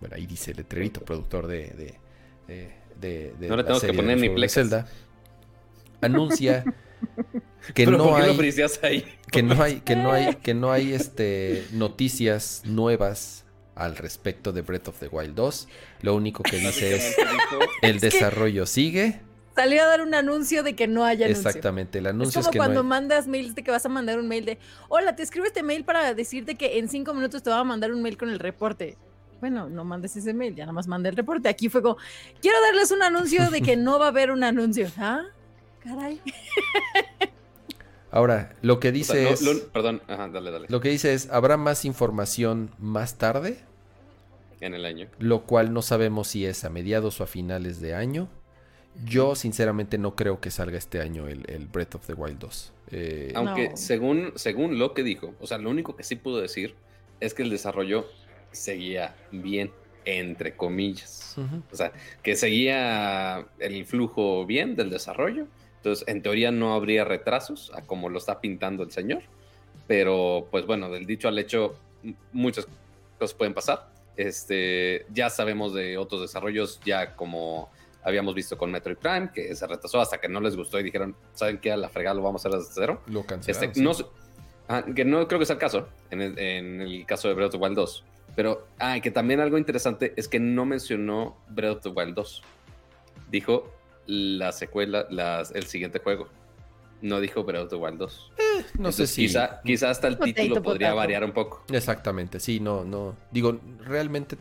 bueno, ahí dice letrerito, productor de, de, de, de- de No le la tenemos que poner ni. Zelda, anuncia que ¿Pero no hay ahí? que no hay que no hay que no hay este noticias nuevas al respecto de Breath of the Wild 2. Lo único que dice es el Es que- desarrollo sigue. Salió a dar un anuncio de que no haya anuncio. Exactamente, el Es anuncio es, como que cuando no hay. mandas mails de que vas a mandar un mail de, hola, te escribo este mail para decirte que en cinco minutos te va a mandar un mail con el reporte. Bueno, no mandes ese mail, ya nada más manda el reporte. Aquí fue como, quiero darles un anuncio de que no va a haber un anuncio. ¿Ah? Caray. Ahora, lo que o dice sea, no- es lo- perdón, ajá, dale, dale. lo que dice es habrá más información más tarde, En el año. lo cual no sabemos si es a mediados o a finales de año. Yo sinceramente no creo que salga este año el, el Breath of the Wild 2. Eh, Aunque No. según, según lo que dijo, o sea, lo único que sí pudo decir es que el desarrollo seguía bien, entre comillas. O sea, que seguía el flujo bien del desarrollo. Entonces, en teoría no habría retrasos, a como lo está pintando el señor. Pero, pues bueno, del dicho al hecho, muchas cosas pueden pasar. Este, ya sabemos de otros desarrollos, ya como habíamos visto con Metroid Prime, que se retrasó hasta que no les gustó y dijeron, ¿saben qué? A la fregada lo vamos a hacer desde cero. Lo cancelaron. Este, no, ah, que no creo que sea el caso, en el, en el caso de Breath of the Wild 2. Pero, ah, que también algo interesante es que no mencionó Breath of the Wild 2. Dijo la secuela, las- el siguiente juego. No dijo Breath of the Wild 2. no sé si Quizá, quizá hasta el Potato, título podría potato. variar un poco. Exactamente, sí, no, no. Digo, realmente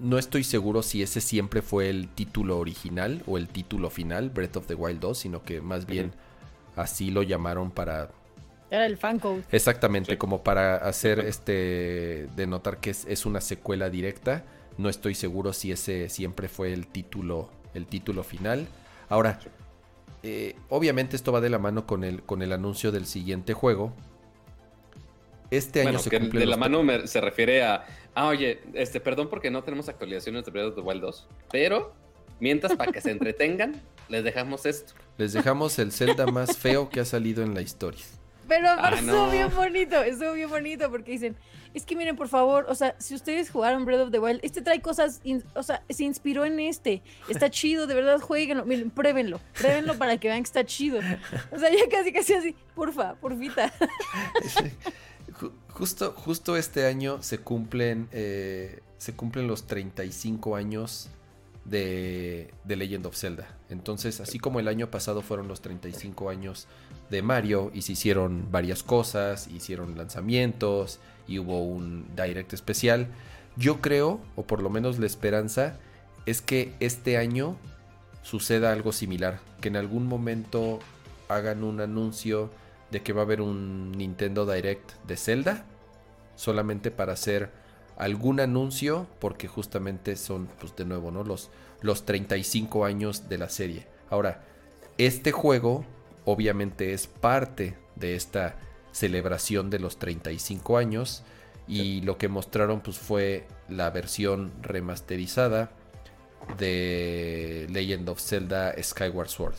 no estoy seguro si ese siempre fue el título original o el título final, Breath of the Wild 2, sino que más bien así lo llamaron para Era el fan code. Exactamente, Sí. como para hacer este denotar que es, es una secuela directa. No estoy seguro si ese siempre fue el título, el título final. Ahora, eh, obviamente esto va de la mano con el, con el anuncio del siguiente juego. Este año Bueno, se cumple de la mano me- se refiere a, ah, oye, este, perdón porque no tenemos actualizaciones de Breath of the Wild 2, pero mientras para que se entretengan, les dejamos esto. Les dejamos el Zelda más feo que ha salido en la historia. Pero aparte Ah, estuvo no. bien bonito, estuvo bien bonito porque dicen, es que miren, por favor, o sea, si ustedes jugaron Breath of the Wild, este trae cosas, in- o sea, se inspiró en este, está chido, de verdad, jueguenlo, miren, pruébenlo, pruébenlo para que vean que está chido. O sea, ya casi, casi así, porfa, porfita. Justo, justo este año se cumplen, eh, se cumplen los 35 años de, Legend of Zelda. Entonces, así como el año pasado fueron los 35 años de Mario y se hicieron varias cosas, hicieron lanzamientos y hubo un direct especial, yo creo, o por lo menos la esperanza, es que este año suceda algo similar, que en algún momento hagan un anuncio de que va a haber un Nintendo Direct de Zelda, solamente para hacer algún anuncio, porque justamente son, pues de nuevo, ¿no? Los, los 35 años de la serie. Ahora, este juego obviamente es parte de esta celebración de los 35 años y lo que mostraron pues fue la versión remasterizada de Legend of Zelda Skyward Sword.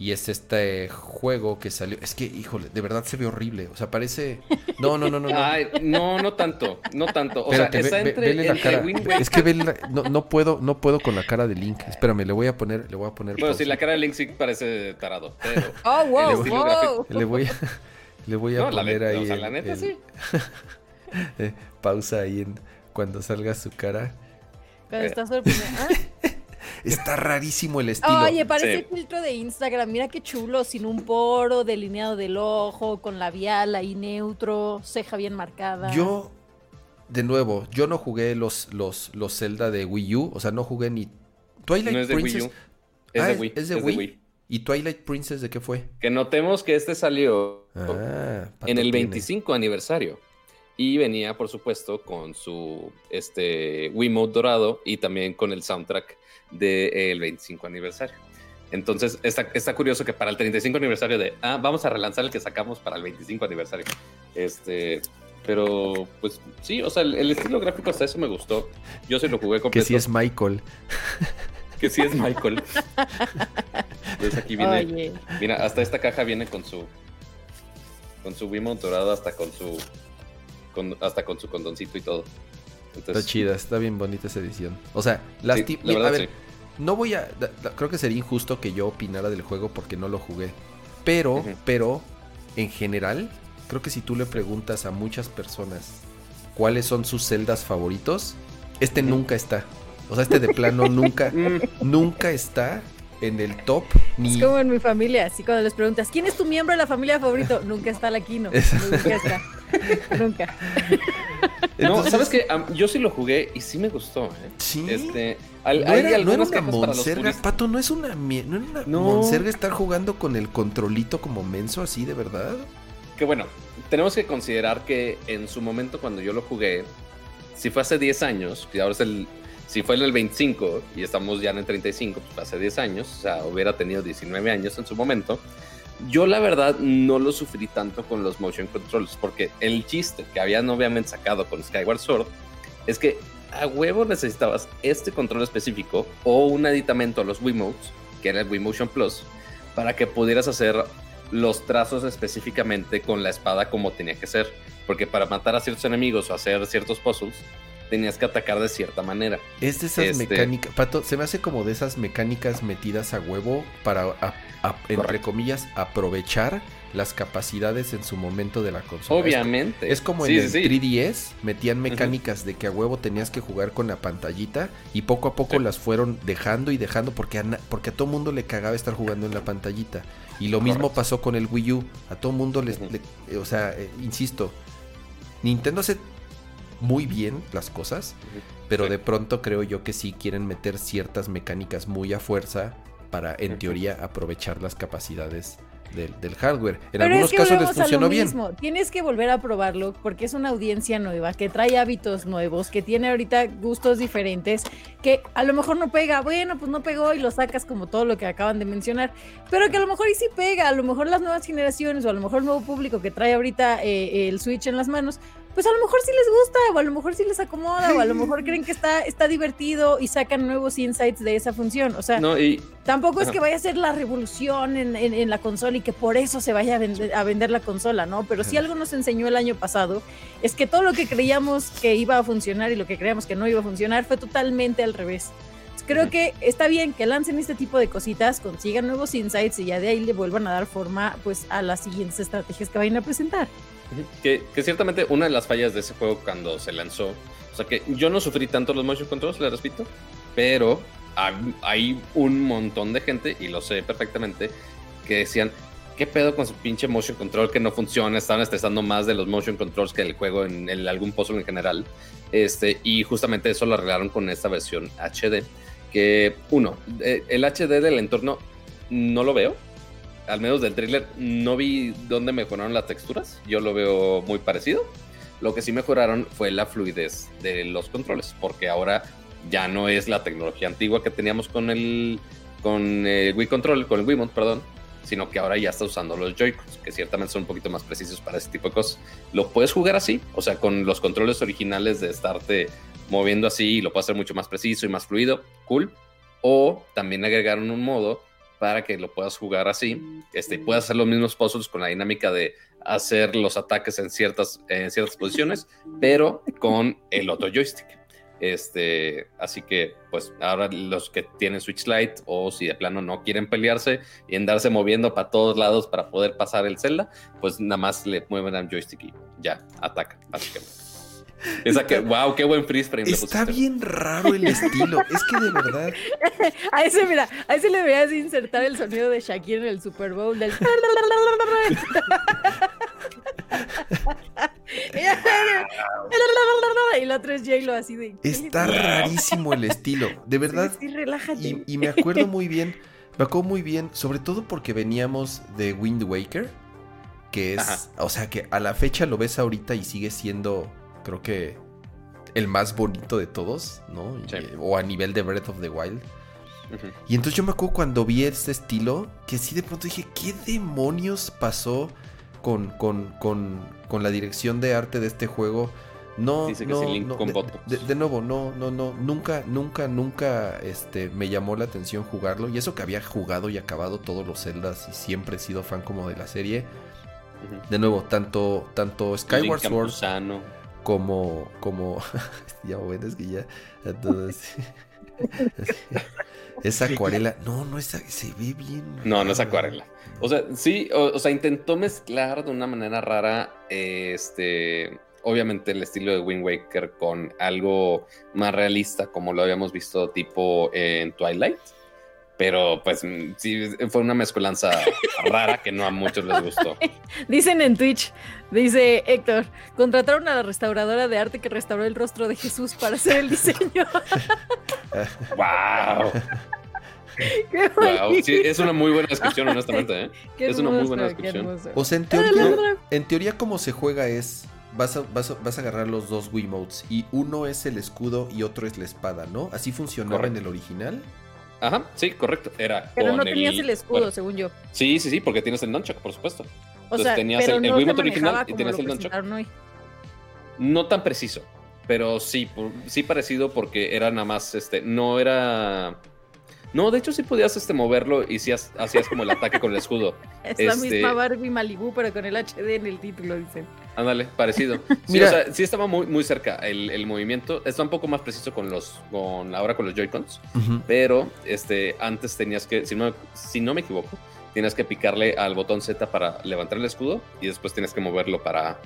Y es este juego que salió. Es que, híjole, de verdad se ve horrible. O sea, parece. No, no, no, no. no. Ay, no, no tanto, no tanto. O Espérate, sea, ve- está ve- entre, vele la entre cara. Wind Es que ve la- no, no puedo, no puedo con la cara de Link. Espérame, le voy a poner, le voy a poner. Bueno, sí, pausa. la cara de Link sí parece tarado, pero... Oh, wow, wow. gráfico. Le voy a, le voy a No, la, poner neta- ahí. o sea, el- la neta el- sí. eh, pausa ahí en cuando salga su cara. Cuando estás sorprendido. ¿Ah? Está rarísimo el estilo. Oye, parece Sí. filtro de Instagram. Mira qué chulo, sin un poro, delineado del ojo, con labial ahí neutro, ceja bien marcada. Yo, de nuevo, yo no jugué los, los, los Zelda de Wii U. O sea, no jugué ni Twilight No es de Wii Princess. U. Es Ah, de es- Wii. es de Wii. ¿Y Twilight Princess de qué fue? Que notemos que este salió Ah, en el tiene. 25 aniversario. Y venía, por supuesto, con su este, Wiimote dorado y también con el soundtrack del 25 aniversario. Entonces, está, está curioso que para el 35 aniversario de, ah, vamos a relanzar el que sacamos para el 25 aniversario. Este, pero, pues sí, o sea, el, el estilo gráfico hasta eso me gustó. Yo sí lo jugué Que completo. sí es Michael. que sí es Michael. Pues aquí viene, Oye, Mira, hasta esta caja viene con su. Con su Wiimote dorado, hasta con su. con- hasta con su condoncito y todo. Está chida, está bien bonita esa edición. O sea, las sí, la a ver, sí. no voy a. da- da- creo que sería injusto que yo opinara del juego porque no lo jugué. Pero, pero, en general, creo que si tú le preguntas a muchas personas cuáles son sus celdas favoritos, este nunca está. O sea, este de plano nunca, nunca está en el top. Ni, es como en mi familia, así cuando les preguntas, ¿quién es tu miembro de la familia favorito? Nunca está la Kino. Nunca está. Nunca. No, ¿sabes qué? Am- yo sí lo jugué y sí me gustó, ¿eh? Sí. Este. al- No hay era, no era algunas una monserga. Pato, no es una, no era una No. monserga estar jugando con el controlito como menso así, de verdad. Que bueno, tenemos que considerar que en su momento cuando yo lo jugué, si fue hace 10 años, y ahora es el. Si fue en el 25 y estamos ya en el 35, pues hace 10 años, o sea, hubiera tenido 19 años en su momento. Yo la verdad no lo sufrí tanto con los motion controls, porque el chiste que habían obviamente sacado con Skyward Sword es que a huevo necesitabas este control específico o un aditamento a los Wiimotes, que era el Wiimotion Plus, para que pudieras hacer los trazos específicamente con la espada como tenía que ser. Porque para matar a ciertos enemigos o hacer ciertos puzzles, tenías que atacar de cierta manera. Es de esas Este- mecánicas, Pato, se me hace como de esas mecánicas metidas a huevo para, a- a- entre comillas, aprovechar las capacidades en su momento de la consola. Obviamente. Es como Sí, en el sí, sí. 3DS, metían mecánicas de que a huevo tenías que jugar con la pantallita y poco a poco Sí. las fueron dejando y dejando porque a, porque a todo mundo le cagaba estar jugando en la pantallita. Y lo mismo pasó con el Wii U. A todo mundo les, le- o sea, eh, insisto, Nintendo hace muy bien las cosas, pero Sí. de pronto creo yo que sí quieren meter ciertas mecánicas muy a fuerza para, en teoría, aprovechar las capacidades del, del hardware. En Pero algunos es que casos les volvemos a lo funcionó bien. mismo. Tienes que volver a probarlo porque es una audiencia nueva, que trae hábitos nuevos, que tiene ahorita gustos diferentes, que a lo mejor no pega. Bueno, pues no pegó y lo sacas como todo lo que acaban de mencionar, pero que a lo mejor y sí pega. A lo mejor las nuevas generaciones o a lo mejor el nuevo público que trae ahorita eh, el Switch en las manos, pues a lo mejor sí les gusta, o a lo mejor sí les acomoda, o a lo mejor creen que está, está divertido y sacan nuevos insights de esa función. O sea, No, y tampoco es que vaya a ser la revolución en, en- en la consola y que por eso se vaya a vender, a vender la consola, ¿no? Pero si algo nos enseñó el año pasado es que todo lo que creíamos que iba a funcionar y lo que creíamos que no iba a funcionar fue totalmente al revés. Creo que está bien que lancen este tipo de cositas, consigan nuevos insights y ya de ahí le vuelvan a dar forma pues a las siguientes estrategias que vayan a presentar. Que, ciertamente una de las fallas de ese juego cuando se lanzó, o sea que yo no sufrí tanto los motion controls, le repito, pero hay, un montón de gente, y lo sé perfectamente, que decían, ¿qué pedo con su pinche motion control que no funciona? Estaban estresando más de los motion controls que del juego en, en algún puzzle en general. Este, y justamente eso lo arreglaron con esta versión HD. Que, uno, eh, el HD del entorno no lo veo, al menos del tráiler, no vi dónde mejoraron las texturas. Yo lo veo muy parecido. Lo que sí mejoraron fue la fluidez de los controles, porque ahora ya no es la tecnología antigua que teníamos con el con el Wii Control, con el Wiimote, perdón, sino que ahora ya está usando los Joy-Cons, que ciertamente son un poquito más precisos para ese tipo de cosas. Lo puedes jugar así, o sea, con los controles originales de estarte moviendo así y lo puedes hacer mucho más preciso y más fluido, cool. O también agregaron un modo para que lo puedas jugar así, este, y hacer los mismos puzzles con la dinámica de hacer los ataques en ciertas, en ciertas posiciones, pero con el otro joystick. Este, así que, pues, ahora los que tienen Switch Lite o si de plano no quieren pelearse y andarse moviendo para todos lados para poder pasar el Zelda, pues nada más le mueven al joystick y ya, ataca, básicamente. Esa que, wow, qué buen freeze frame Está bien raro el estilo. Es que de verdad. A ese, mira, a ese le deberías insertar el sonido de Shakira en el Super Bowl del. y la otra es J-Lo así de. Está rarísimo el estilo. De verdad. Sí, relájate. Y, y me acuerdo muy bien. Me acuerdo muy bien. Sobre todo porque veníamos de Wind Waker. Que es. Ajá. O sea que a la fecha lo ves ahorita y sigue siendo. Creo que. El más bonito de todos, ¿no? Y-. O a nivel de Breath of the Wild. Y entonces yo me acuerdo cuando vi este estilo, que sí de pronto dije, ¿qué demonios pasó con, con, con, con la dirección de arte de este juego? No, Dice que no, link no, con de, votos. de- de nuevo, no, no, no, nunca, nunca, nunca este, me llamó la atención jugarlo. Y eso que había jugado y acabado todos los Zeldas y siempre he sido fan como de la serie. De nuevo, tanto, tanto Skyward Sword Campuzano. Como, como, ya bueno, es que ya, a. Esa acuarela, no, no es, se ve bien. No, no es acuarela. O sea, sí, o, o sea, intentó mezclar de una manera rara, eh, este, obviamente el estilo de Wind Waker con algo más realista, como lo habíamos visto tipo en Twilight. Pero pues mm, sí, fue una mezcolanza rara que no a muchos les gustó. Dicen en Twitch, dice Héctor, contrataron a la restauradora de arte que restauró el rostro de Jesús para hacer el diseño. ¡Wow! Qué wow. Sí, es una muy buena descripción, honestamente. ¿eh? Es una muy buena descripción. O sea, en teoría, en teoría como se juega es, vas a, vas a, vas a agarrar los dos Wiimotes y uno es el escudo y otro es la espada, ¿no? Así funcionaba Correcto. en el original. Ajá, sí, correcto. Era Pero con no tenías el, escudo, bueno, según yo. sí, sí, sí, porque tienes el nunchuck, por supuesto. O Entonces sea, tenías pero el- el no Wiimote original y tenías el nunchuck. hoy. No tan preciso, pero sí, sí parecido porque era nada más, este, no era... No, de hecho sí podías este, moverlo y sí hacías como el ataque con el escudo. Es la Este- misma Barbie Malibu, pero con el HD en el título, dicen. Ándale, parecido. Sí, Mira. o sea, sí estaba muy, muy cerca el, el movimiento. Está un poco más preciso con los, con ahora con los Joy-Cons, pero este, antes tenías que, si no, si no me equivoco, tienes que picarle al botón Z para levantar el escudo y después tienes que moverlo para,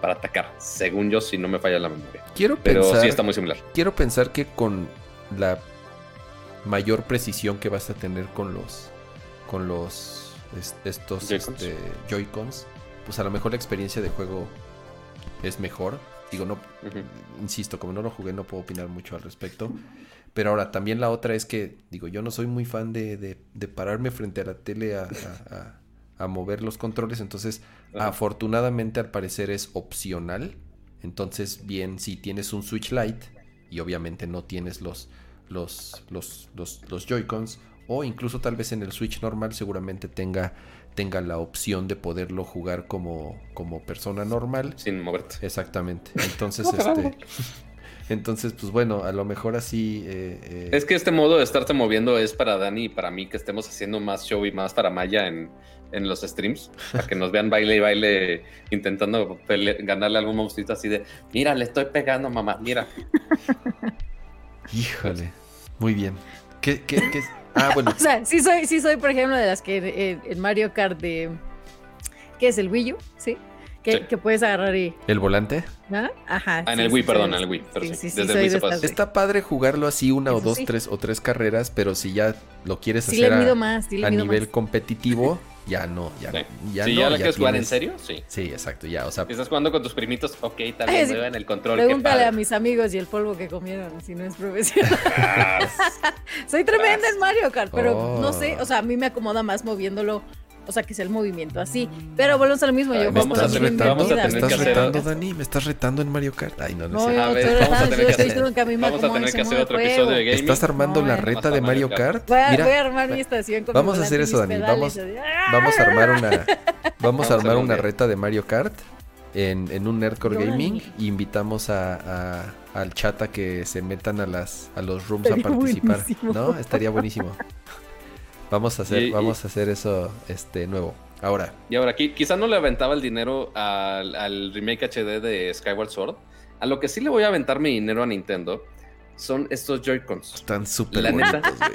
para atacar. Según yo, si no me falla la memoria. Quiero Pero pensar, sí está muy similar. quiero pensar que con la mayor precisión que vas a tener con los, con los, es- estos Joy-Cons. este, Joy-Cons, pues a lo mejor la experiencia de juego es mejor. Digo, no, insisto, como no lo jugué, no puedo opinar mucho al respecto. Pero ahora, también la otra es que, digo, yo no soy muy fan de, de- de pararme frente a la tele a, a- a- a mover los controles. Entonces, afortunadamente, al parecer es opcional. Entonces, bien, si tienes un Switch Lite y obviamente no tienes los, los, los, los, los Joy-Cons, o incluso tal vez en el Switch normal, seguramente tenga tenga la opción de poderlo jugar como, como persona normal. Sin moverte. Exactamente. Entonces, este. Entonces, pues bueno, a lo mejor así. eh, eh, Es que este modo de estarte moviendo es para Dani y para mí que estemos haciendo más show y más para Maya en, en los streams. Para que nos vean baile y baile intentando pele- ganarle algún monstruito así de, mira, le estoy pegando, mamá, mira. Híjole. Muy bien. ¿Qué, qué, qué? Ah, bueno. O sea, sí soy, sí soy, por ejemplo, de las que en, en Mario Kart de. ¿Qué es el Wii U? ¿Sí? Que, Sí. que puedes agarrar y. ¿El volante? ¿no? Ajá. Ah, en sí, el Wii, perdón, en el. Wii, pero sí, sí, desde el Wii se de- Está padre jugarlo así una o dos, sí. tres o tres carreras, pero si ya lo quieres Sí le hacer mido a, más, sí le a mido nivel más. competitivo, ya no, ya, Sí. ya si no. ya la quieres jugar en serio, sí. Sí, exacto, ya, o sea, Si estás jugando con tus primitos, ok, vez sí. el control. Pregúntale a mis amigos y el polvo que comieron, si no es profesional. Ah, Soy tremenda en Mario Kart, pero Oh. no sé, o sea, a mí me acomoda más moviéndolo, o sea, que sea el movimiento así. Pero volvemos a lo mismo, Ay, yo vamos a ¿Me estás así me tener- vamos a tener me estás que hacer- retando, invertida. Dani? ¿Me estás retando en Mario Kart? Ay, no, no No, sé. A ver, vamos a tener que hacer- diciendo que a mí me Vamos a tener que hacer otro de episodio de juego. gaming. ¿Estás armando No, la eh. reta de Mario Mario Kart. Voy a, Mira, voy a armar mi estación con vamos a hacer eso, Dani, vamos- vamos a armar una, vamos a armar una reta de Mario Kart en, en un Nerdcore. Gaming y invitamos a, a- al chat a que se metan a las a los rooms Estaría a participar. buenísimo. ¿No? Estaría buenísimo. Vamos a hacer, Y- y- vamos a hacer eso este nuevo. Ahora, Y ahora, aquí, quizá no le aventaba el dinero al, al remake HD de Skyward Sword. A lo que sí le voy a aventar mi dinero a Nintendo son estos Joy-Cons. están súper La bonitos, güey.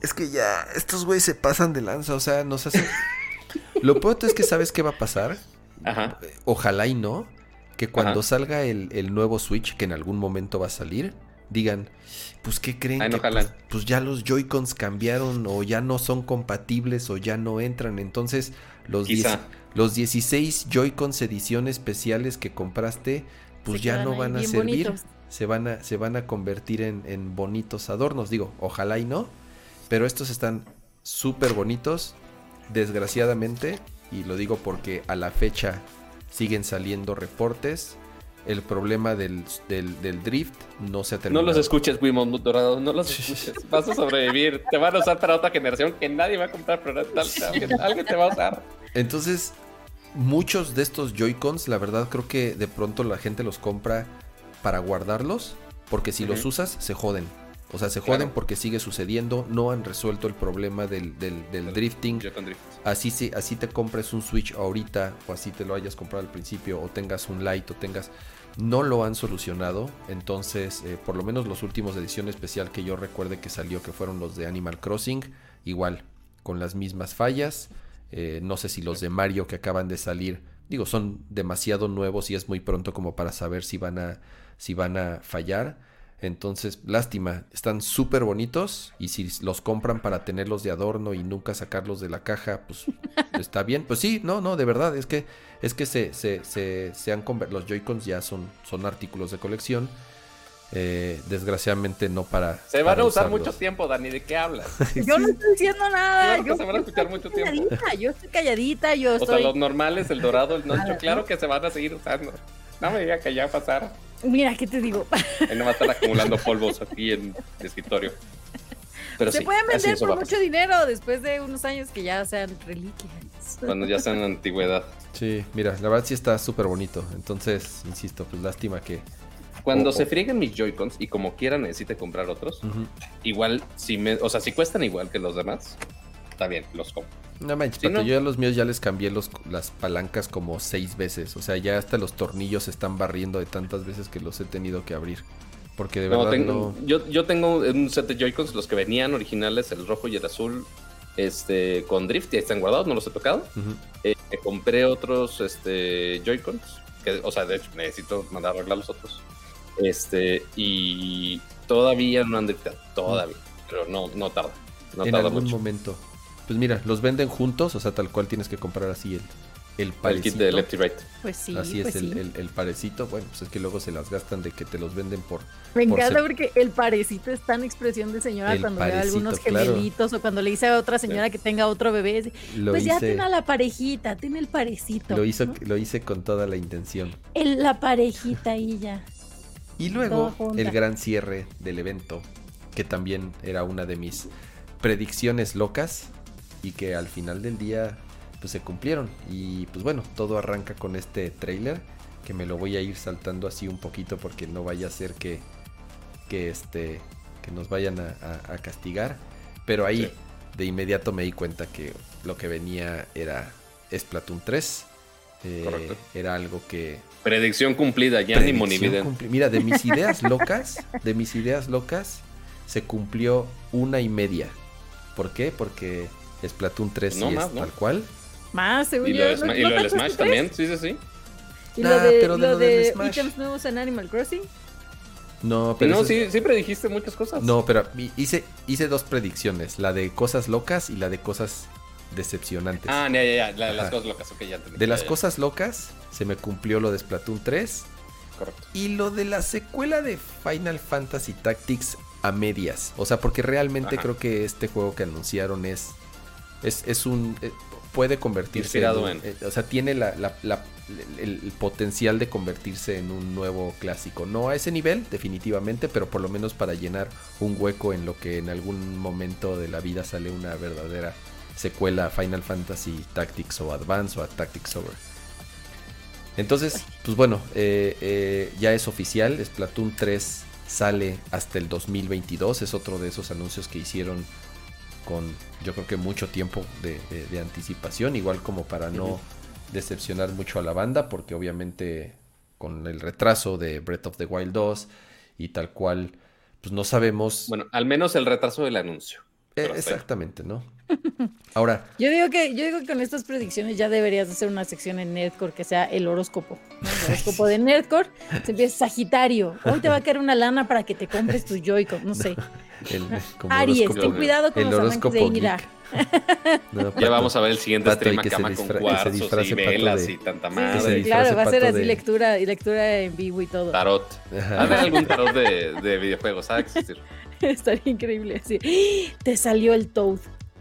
Es que ya, estos güeyes se pasan de lanza, o sea, nos hacen... Lo peor es que sabes qué va a pasar. Ajá. Ojalá y no. Que cuando Ajá. salga el, el nuevo Switch, que en algún momento va a salir, digan, pues ¿qué creen? Ay, no que jalan. pues, pues ya los Joy-Cons cambiaron o ya no son compatibles o ya no entran. Entonces, los. 10 los 16 Joy-Cons edición especiales que compraste, pues Se ya no van a servir. bonitos. Se van a, se van a convertir en, en bonitos adornos. Digo, ojalá y no. Pero estos están súper bonitos. Desgraciadamente, y lo digo porque a la fecha siguen saliendo reportes. El problema del, del, del drift no se ha No terminado. los escuches, Wimon Dorado. No los escuches. Vas a sobrevivir. Te van a usar para otra generación que nadie va a comprar, pero tal- alguien, alguien te va a usar. Entonces, muchos de estos Joy-Cons, la verdad creo que de pronto la gente los compra para guardarlos, porque si los usas, se joden. O sea, se Claro. joden porque sigue sucediendo, no han resuelto el problema del, del- del drifting. Drift. Así, así te compres un Switch ahorita, o así te lo hayas comprado al principio, o tengas un Lite, o tengas... No lo han solucionado, entonces, eh, por lo menos los últimos edición especial que yo recuerde que salió, que fueron los de Animal Crossing, igual, con las mismas fallas. Eh, no sé si los de Mario que acaban de salir, digo, son demasiado nuevos y es muy pronto como para saber si van a, si van a fallar. Entonces, lástima, están súper bonitos y si los compran para tenerlos de adorno y nunca sacarlos de la caja, pues está bien. Pues sí, no, no, de verdad, es que es que se, se, se, se han conver- los Joy-Cons ya son, son artículos de colección. Eh, desgraciadamente no para. Se van para a usar usarlos. mucho tiempo, Dani. ¿De qué hablas? Yo no estoy diciendo nada. Claro que yo, se van a escuchar mucho estoy tiempo. calladita, yo estoy calladita, yo O sea, estoy. los normales, el dorado, el nocho, Claro. claro que se van a seguir usando. No me diga que ya pasaron. Mira, ¿qué te digo? Ahí no va a estar acumulando polvos aquí en el escritorio. Pero Se sí, pueden vender por mucho dinero después de unos años que ya sean reliquias. Cuando ya sean antigüedad. Sí, mira, la verdad sí está súper bonito. Entonces, insisto, pues lástima que. Cuando se o- frieguen mis Joy-Cons y como quiera necesite comprar otros, igual, si me, o sea, si cuestan igual que los demás, está bien, los compro. No manches, Pato, ¿no? yo a los míos ya les cambié los, las palancas como seis veces. O sea, ya hasta los tornillos se están barriendo de tantas veces que los he tenido que abrir. Porque de No, verdad tengo- no. yo, yo tengo un set de Joy-Cons, los que venían originales, el rojo y el azul, este, con drift, y ahí están guardados, no los he tocado. Eh, me compré otros este, Joy-Cons, que, o sea, de hecho necesito mandar a arreglar los otros. Este, y todavía no han driftado, todavía, pero no, no tarda. No en tarda algún mucho. momento. Pues mira, los venden juntos, o sea, tal cual tienes que comprar así el, el El parecito. kit de Left y Right. Pues sí, así pues es el, sí. el, el parecito. Bueno, pues es que luego se las gastan de que te los venden por. Me por encanta ser- porque el parecito es tan expresión de señora El cuando ve a parecito, algunos claro. gemelitos o cuando le dice a otra señora que tenga otro bebé. pues ya hice, tiene a la parejita, tiene el parecito. lo, hizo, ¿no? lo hice con toda la intención. El- la parejita ahí ya. Y luego el gran cierre del evento, que también era una de mis predicciones locas y que al final del día pues se cumplieron. Y pues bueno, todo arranca con este trailer que me lo voy a ir saltando así un poquito porque no vaya a ser que, que, este, que nos vayan a, a- a castigar. Pero ahí Sí. de inmediato me di cuenta que lo que venía era Splatoon 3. Eh, Correcto. era algo que Predicción cumplida, ya ni cumpli- Mira, de mis ideas locas, de mis ideas locas, se cumplió una y media. ¿Por qué? Porque Splatoon 3 No sí más, es ¿no? tal cual. Más, según Y yo. lo, de ¿no- y no lo del Smash también, sí, sí, sí. Y Nah, lo de, pero de lo de Smash. ítems nuevos en Animal Crossing. No, pero no, eso sí, sí predijiste muchas cosas. no, pero hi- hice, hice dos predicciones, la de cosas locas y la de cosas decepcionantes. Ah, ya, ya, ya. la de las cosas locas, ok, ya entendí. de Ya, las ya, cosas locas se me cumplió lo de Splatoon 3 Correcto. y lo de la secuela de Final Fantasy Tactics a medias. O sea, porque realmente Ajá. creo que este juego que anunciaron es. Es, es un. eh, puede convertirse Inspirado en. eh, o sea, tiene la, la- la- el, el potencial de convertirse en un nuevo clásico. No a ese nivel, definitivamente, pero por lo menos para llenar un hueco en lo que en algún momento de la vida sale una verdadera secuela a Final Fantasy Tactics o Advance o a Tactics Over. Entonces, pues bueno, eh, eh, ya es oficial, Splatoon 3 sale hasta el 2022, es otro de esos anuncios que hicieron con yo creo que mucho tiempo de, de- de anticipación, igual como para no decepcionar mucho a la banda, porque obviamente con el retraso de Breath of the Wild 2 y tal cual, pues no sabemos Bueno, al menos el retraso del anuncio. eh, exactamente, ¿no? Ahora, Yo digo que yo digo que con estas predicciones ya deberías hacer una sección en Nerdcore que sea el horóscopo. ¿no? El horóscopo de Nerdcore se empieza Sagitario. Hoy te va a caer una lana para que te compres tu Joy-Con, no sé. el, como Aries, horóscopo- ten cuidado con el los amantes de horóscopo ira. No, Ya vamos a ver el siguiente Pato, stream a que se cama disfra- con que se cuarzos y velas de- y tanta Sí, sí, madre. claro, va a ser así de- lectura y lectura en vivo y todo. Tarot. Ver, algún tarot de, de videojuegos, ¿sabe existir? Estaría increíble así. Te salió el Toad.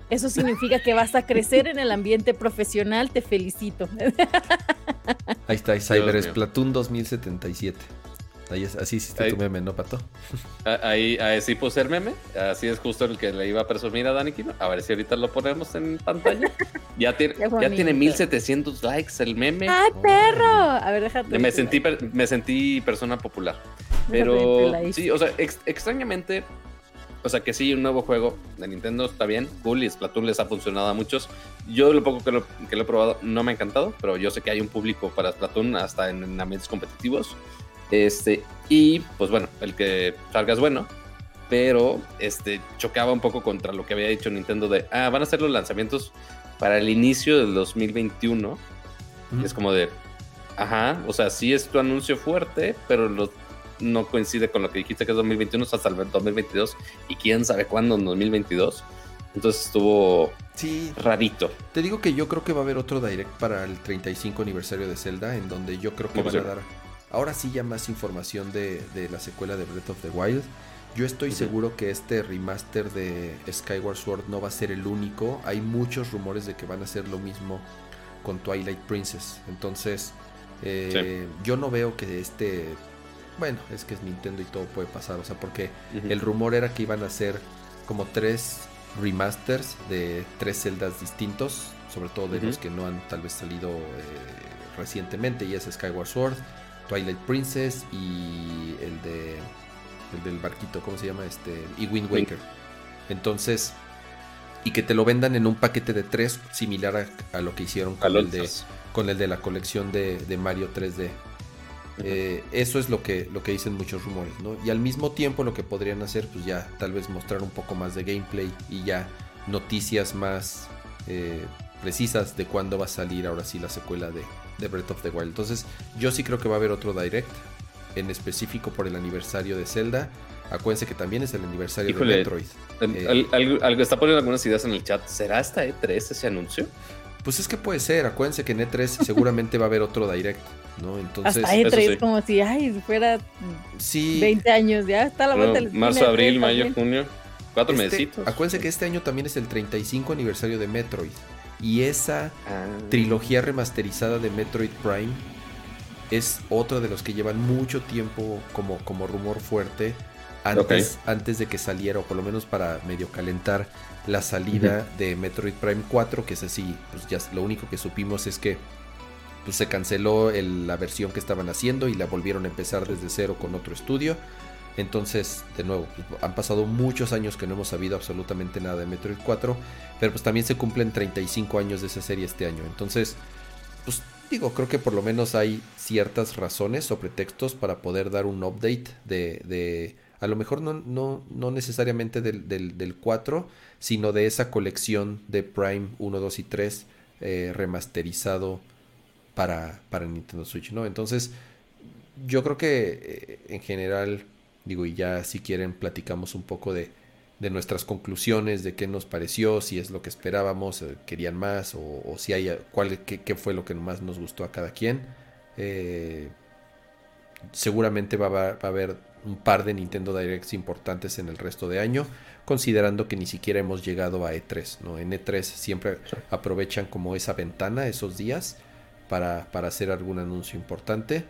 Eso significa que vas a crecer en el ambiente profesional. Te felicito. Ahí está, Cyber. Splatoon 2077. Ahí es, así hiciste Ahí. tu meme, ¿no, Pato? Ah, Ahí, ahí sí puse el meme. Así es justo el que le iba a presumir a Dani Kino. A ver si ahorita lo ponemos en pantalla. Ya tiene, ya tiene 1700 likes el meme. ¡Ay, perro! A ver, déjate. Me sentí, per- me sentí persona popular. Pero sí, o sea, ex- extrañamente, o sea, que sí, un nuevo juego de Nintendo está bien, cool, y Splatoon les ha funcionado a muchos. Yo lo poco que lo, que lo he probado no me ha encantado, pero yo sé que hay un público para Splatoon hasta en, en ambientes competitivos. Este, y pues bueno, el que salga es bueno, pero este chocaba un poco contra lo que había dicho Nintendo de, ah, van a ser los lanzamientos para el inicio del 2021. Y es como de, ajá, o sea, sí es tu anuncio fuerte, pero no coincide con lo que dijiste que es 2021, es hasta el 2022 y quién sabe cuándo en 2022. Entonces estuvo Sí, rarito. te digo que yo creo que va a haber otro direct para el 35 aniversario de Zelda, en donde yo creo que van a dar ahora sí ya más información de, de la secuela de Breath of the Wild. Yo estoy seguro que este remaster de Skyward Sword no va a ser el único. Hay muchos rumores de que van a hacer lo mismo con Twilight Princess. Entonces, eh, yo no veo que este... Bueno, es que es Nintendo y todo puede pasar. O sea, porque el rumor era que iban a hacer como tres remasters de tres celdas distintos, sobre todo de los que no han tal vez salido eh, recientemente, y es Skyward Sword, Twilight Princess y el de el del barquito, ¿cómo se llama? Este y Wind. Waker. Entonces, y que te lo vendan en un paquete de tres similar a, a lo que hicieron con el de con el de la colección de, de Mario 3D. Eh, eso es lo que, lo que dicen muchos rumores, ¿no? Y al mismo tiempo lo que podrían hacer, pues ya tal vez mostrar un poco más de gameplay y ya noticias más eh, precisas de cuándo va a salir ahora sí la secuela de, de Breath of the Wild. Entonces yo sí creo que va a haber otro direct, en específico por el aniversario de Zelda. Acuérdense que también es el aniversario Híjole. de Metroid. Eh. al- algo, algo- está poniendo algunas ideas en el chat. ¿Será hasta E3 ese anuncio? Pues es que puede ser, acuérdense que en E3 seguramente va a haber otro direct, ¿no? Entonces, Hasta E3, eso sí. como si, ay, fuera sí. 20 años, ya está la vuelta No, de la esquina, marzo, abril, E3 mayo, también. junio. Cuatro Este, acuérdense que este año también es el 35 aniversario de Metroid. Y esa Ah. trilogía remasterizada de Metroid Prime es otro de los que llevan mucho tiempo como, como rumor fuerte. antes, antes de que saliera, o por lo menos para medio calentar la salida de Metroid Prime 4, que es así, pues ya lo único que supimos es que pues se canceló la versión que estaban haciendo y la volvieron a empezar desde cero con otro estudio. Entonces, de nuevo, pues, han pasado muchos años que no hemos sabido absolutamente nada de Metroid 4, pero pues también se cumplen 35 años de esa serie este año. Entonces, pues digo, creo que por lo menos hay ciertas razones o pretextos para poder dar un update de, a lo mejor no, no, no necesariamente del, del, 4, sino de esa colección de Prime 1, 2 y 3 eh, remasterizado para, para Nintendo Switch, ¿no? Entonces, yo creo que eh, en general Digo, y ya si quieren platicamos un poco de, de nuestras conclusiones, de qué nos pareció, si es lo que esperábamos, eh, querían más, o, si hay cuál, qué, fue lo que más nos gustó a cada quien. Eh, seguramente va, va, a haber un par de Nintendo Directs importantes en el resto de año, considerando que ni siquiera hemos llegado a E3. ¿no? En E3 siempre aprovechan como esa ventana, esos días, para, para hacer algún anuncio importante.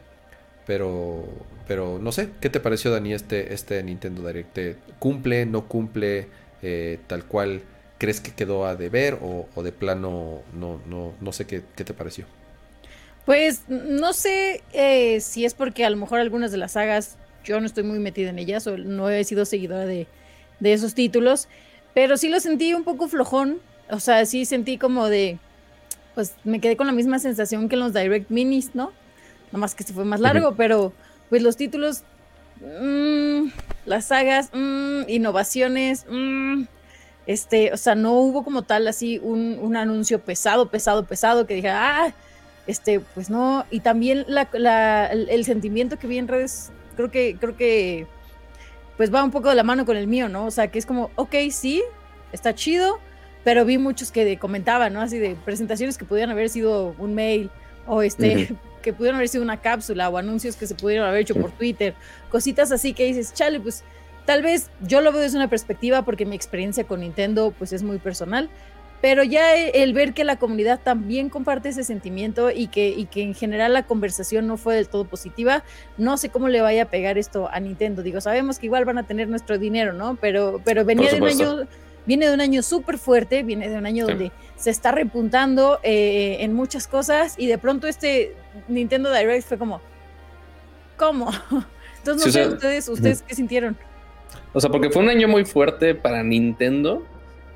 Pero, pero no sé, ¿qué te pareció, Dani, este, este Nintendo Direct? ¿Cumple, no cumple, eh, tal cual crees que quedó a deber o, o de plano no, no, no sé qué, qué te pareció? Pues no sé eh, si es porque a lo mejor algunas de las sagas yo no estoy muy metida en ellas o no he sido seguidora de, de esos títulos, pero sí lo sentí un poco flojón, o sea, sí sentí como de, pues me quedé con la misma sensación que en los Direct Minis, ¿no? Nada más que se fue más largo, pero pues los títulos, mmm, las sagas, mmm, innovaciones, mmm, este, o sea, no hubo como tal así un, un, anuncio pesado, pesado, pesado que dijera, ah, este, pues no, y también la, la, el, el, sentimiento que vi en redes, creo que, creo que, pues va un poco de la mano con el mío, ¿no? O sea, que es como, ok, sí, está chido, pero vi muchos que comentaban, ¿no? Así de presentaciones que pudieran haber sido un mail o este, que pudieron haber sido una cápsula o anuncios que se pudieron haber hecho por Twitter, cositas así que dices, chale, pues tal vez yo lo veo desde una perspectiva porque mi experiencia con Nintendo pues es muy personal, pero ya el ver que la comunidad también comparte ese sentimiento y que, y que en general la conversación no fue del todo positiva, no sé cómo le vaya a pegar esto a Nintendo. Digo, sabemos que igual van a tener nuestro dinero, ¿no? Pero, pero venía de un año viene de un año súper fuerte, viene de un año donde se está repuntando eh, en muchas cosas y de pronto este Nintendo Direct fue como, ¿cómo? Entonces, no sé, ustedes, ¿ustedes qué sintieron? O sea, porque fue un año muy fuerte para Nintendo,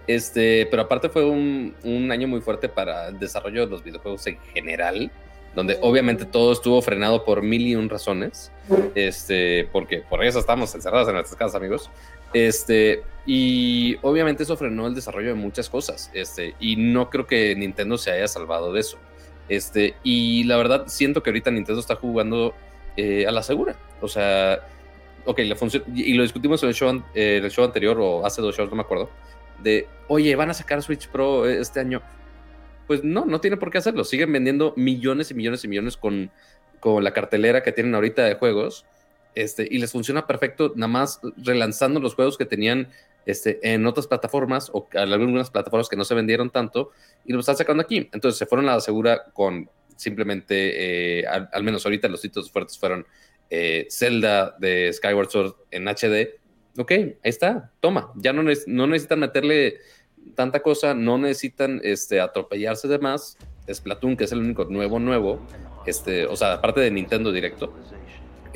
este, pero aparte fue un, un año muy fuerte para el desarrollo de los videojuegos en general donde obviamente todo estuvo frenado por mil y un razones, este, porque por eso estamos encerrados en nuestras casas, amigos. Este, y obviamente eso frenó el desarrollo de muchas cosas, este, y no creo que Nintendo se haya salvado de eso. Este, y la verdad siento que ahorita Nintendo está jugando eh, a la segura. O sea, ok, la función, y lo discutimos en el show, eh, el show anterior o hace dos shows, no me acuerdo, de, oye, van a sacar Switch Pro este año pues no, no tiene por qué hacerlo. Siguen vendiendo millones y millones y millones con, con la cartelera que tienen ahorita de juegos. Este, y les funciona perfecto, nada más relanzando los juegos que tenían este, en otras plataformas o algunas plataformas que no se vendieron tanto y lo están sacando aquí. Entonces se fueron a la segura con simplemente, eh, al, menos ahorita los títulos fuertes fueron eh, Zelda de Skyward Sword en HD. Ok, ahí está, toma, ya no, no necesitan meterle tanta cosa, no necesitan este, atropellarse de más. Splatoon, que es el único nuevo, nuevo, este, o sea, aparte de Nintendo Directo,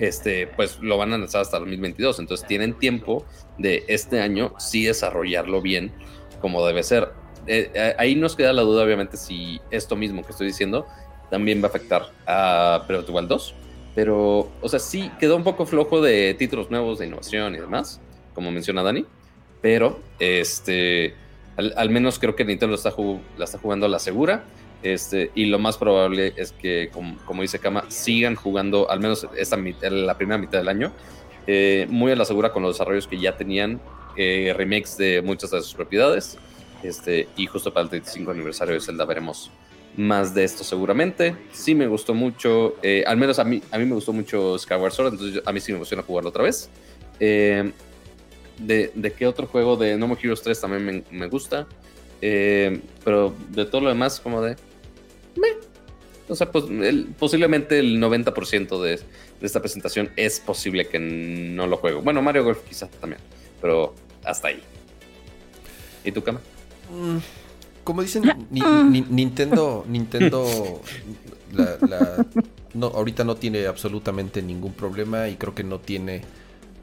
este, pues lo van a lanzar hasta 2022. Entonces tienen tiempo de este año sí desarrollarlo bien como debe ser. Eh, eh, ahí nos queda la duda, obviamente, si esto mismo que estoy diciendo también va a afectar a Breath of 2. Pero, o sea, sí quedó un poco flojo de títulos nuevos de innovación y demás, como menciona Dani. Pero, este, al, menos creo que Nintendo está la está jugando a la segura. Este, y lo más probable es que, como, dice Kama, sigan jugando al menos esta, la primera mitad del año, eh, muy a la segura con los desarrollos que ya tenían, eh, remakes de muchas de sus propiedades. Este, y justo para el 35 aniversario de Zelda veremos más de esto seguramente. Sí me gustó mucho, eh, al menos a mí, a mí me gustó mucho Skyward Sword, entonces a mí sí me emociona jugarlo otra vez. Eh, de, de qué otro juego de No More Heroes 3 también me, gusta. Eh, pero de todo lo demás, como de. O sea, pues el- posiblemente el 90% de, de esta presentación es posible que no lo juego. Bueno, Mario Golf quizás también, pero hasta ahí. ¿Y tu cama? Mm, Como dicen, ni- ni- Nintendo, Nintendo, la- la- no, ahorita no tiene absolutamente ningún problema y creo que no tiene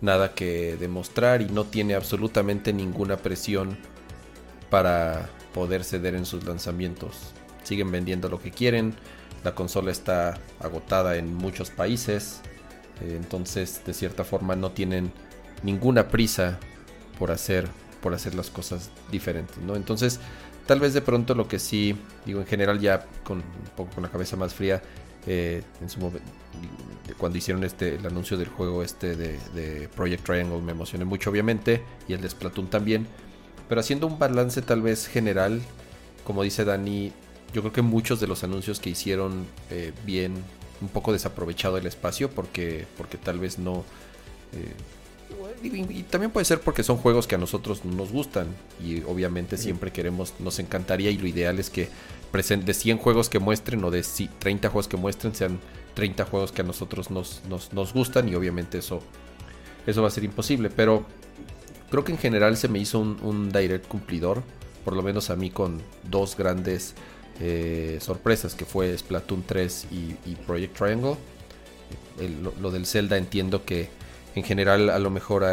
nada que demostrar y no tiene absolutamente ninguna presión para poder ceder en sus lanzamientos. Siguen vendiendo lo que quieren, la consola está agotada en muchos países, eh, entonces de cierta forma no tienen ninguna prisa por hacer por hacer las cosas diferentes, ¿no? Entonces, tal vez de pronto lo que sí, digo, en general ya con un poco con la cabeza más fría, eh, en su momen- de cuando hicieron este el anuncio del juego este de, de Project Triangle me emocioné mucho obviamente y el de Splatoon también, pero haciendo un balance tal vez general, como dice Dani, yo creo que muchos de los anuncios que hicieron eh, bien, un poco desaprovechado el espacio porque porque tal vez no eh, y, y también puede ser porque son juegos que a nosotros nos gustan y obviamente siempre queremos, nos encantaría y lo ideal es que de 100 juegos que muestren o de ci- 30 juegos que muestren sean 30 juegos que a nosotros nos, nos, nos gustan y obviamente eso, eso va a ser imposible, pero creo que en general se me hizo un, un direct cumplidor, por lo menos a mí con dos grandes eh, sorpresas que fue Splatoon 3 y, Project Triangle. Lo, del Zelda entiendo que en general a lo mejor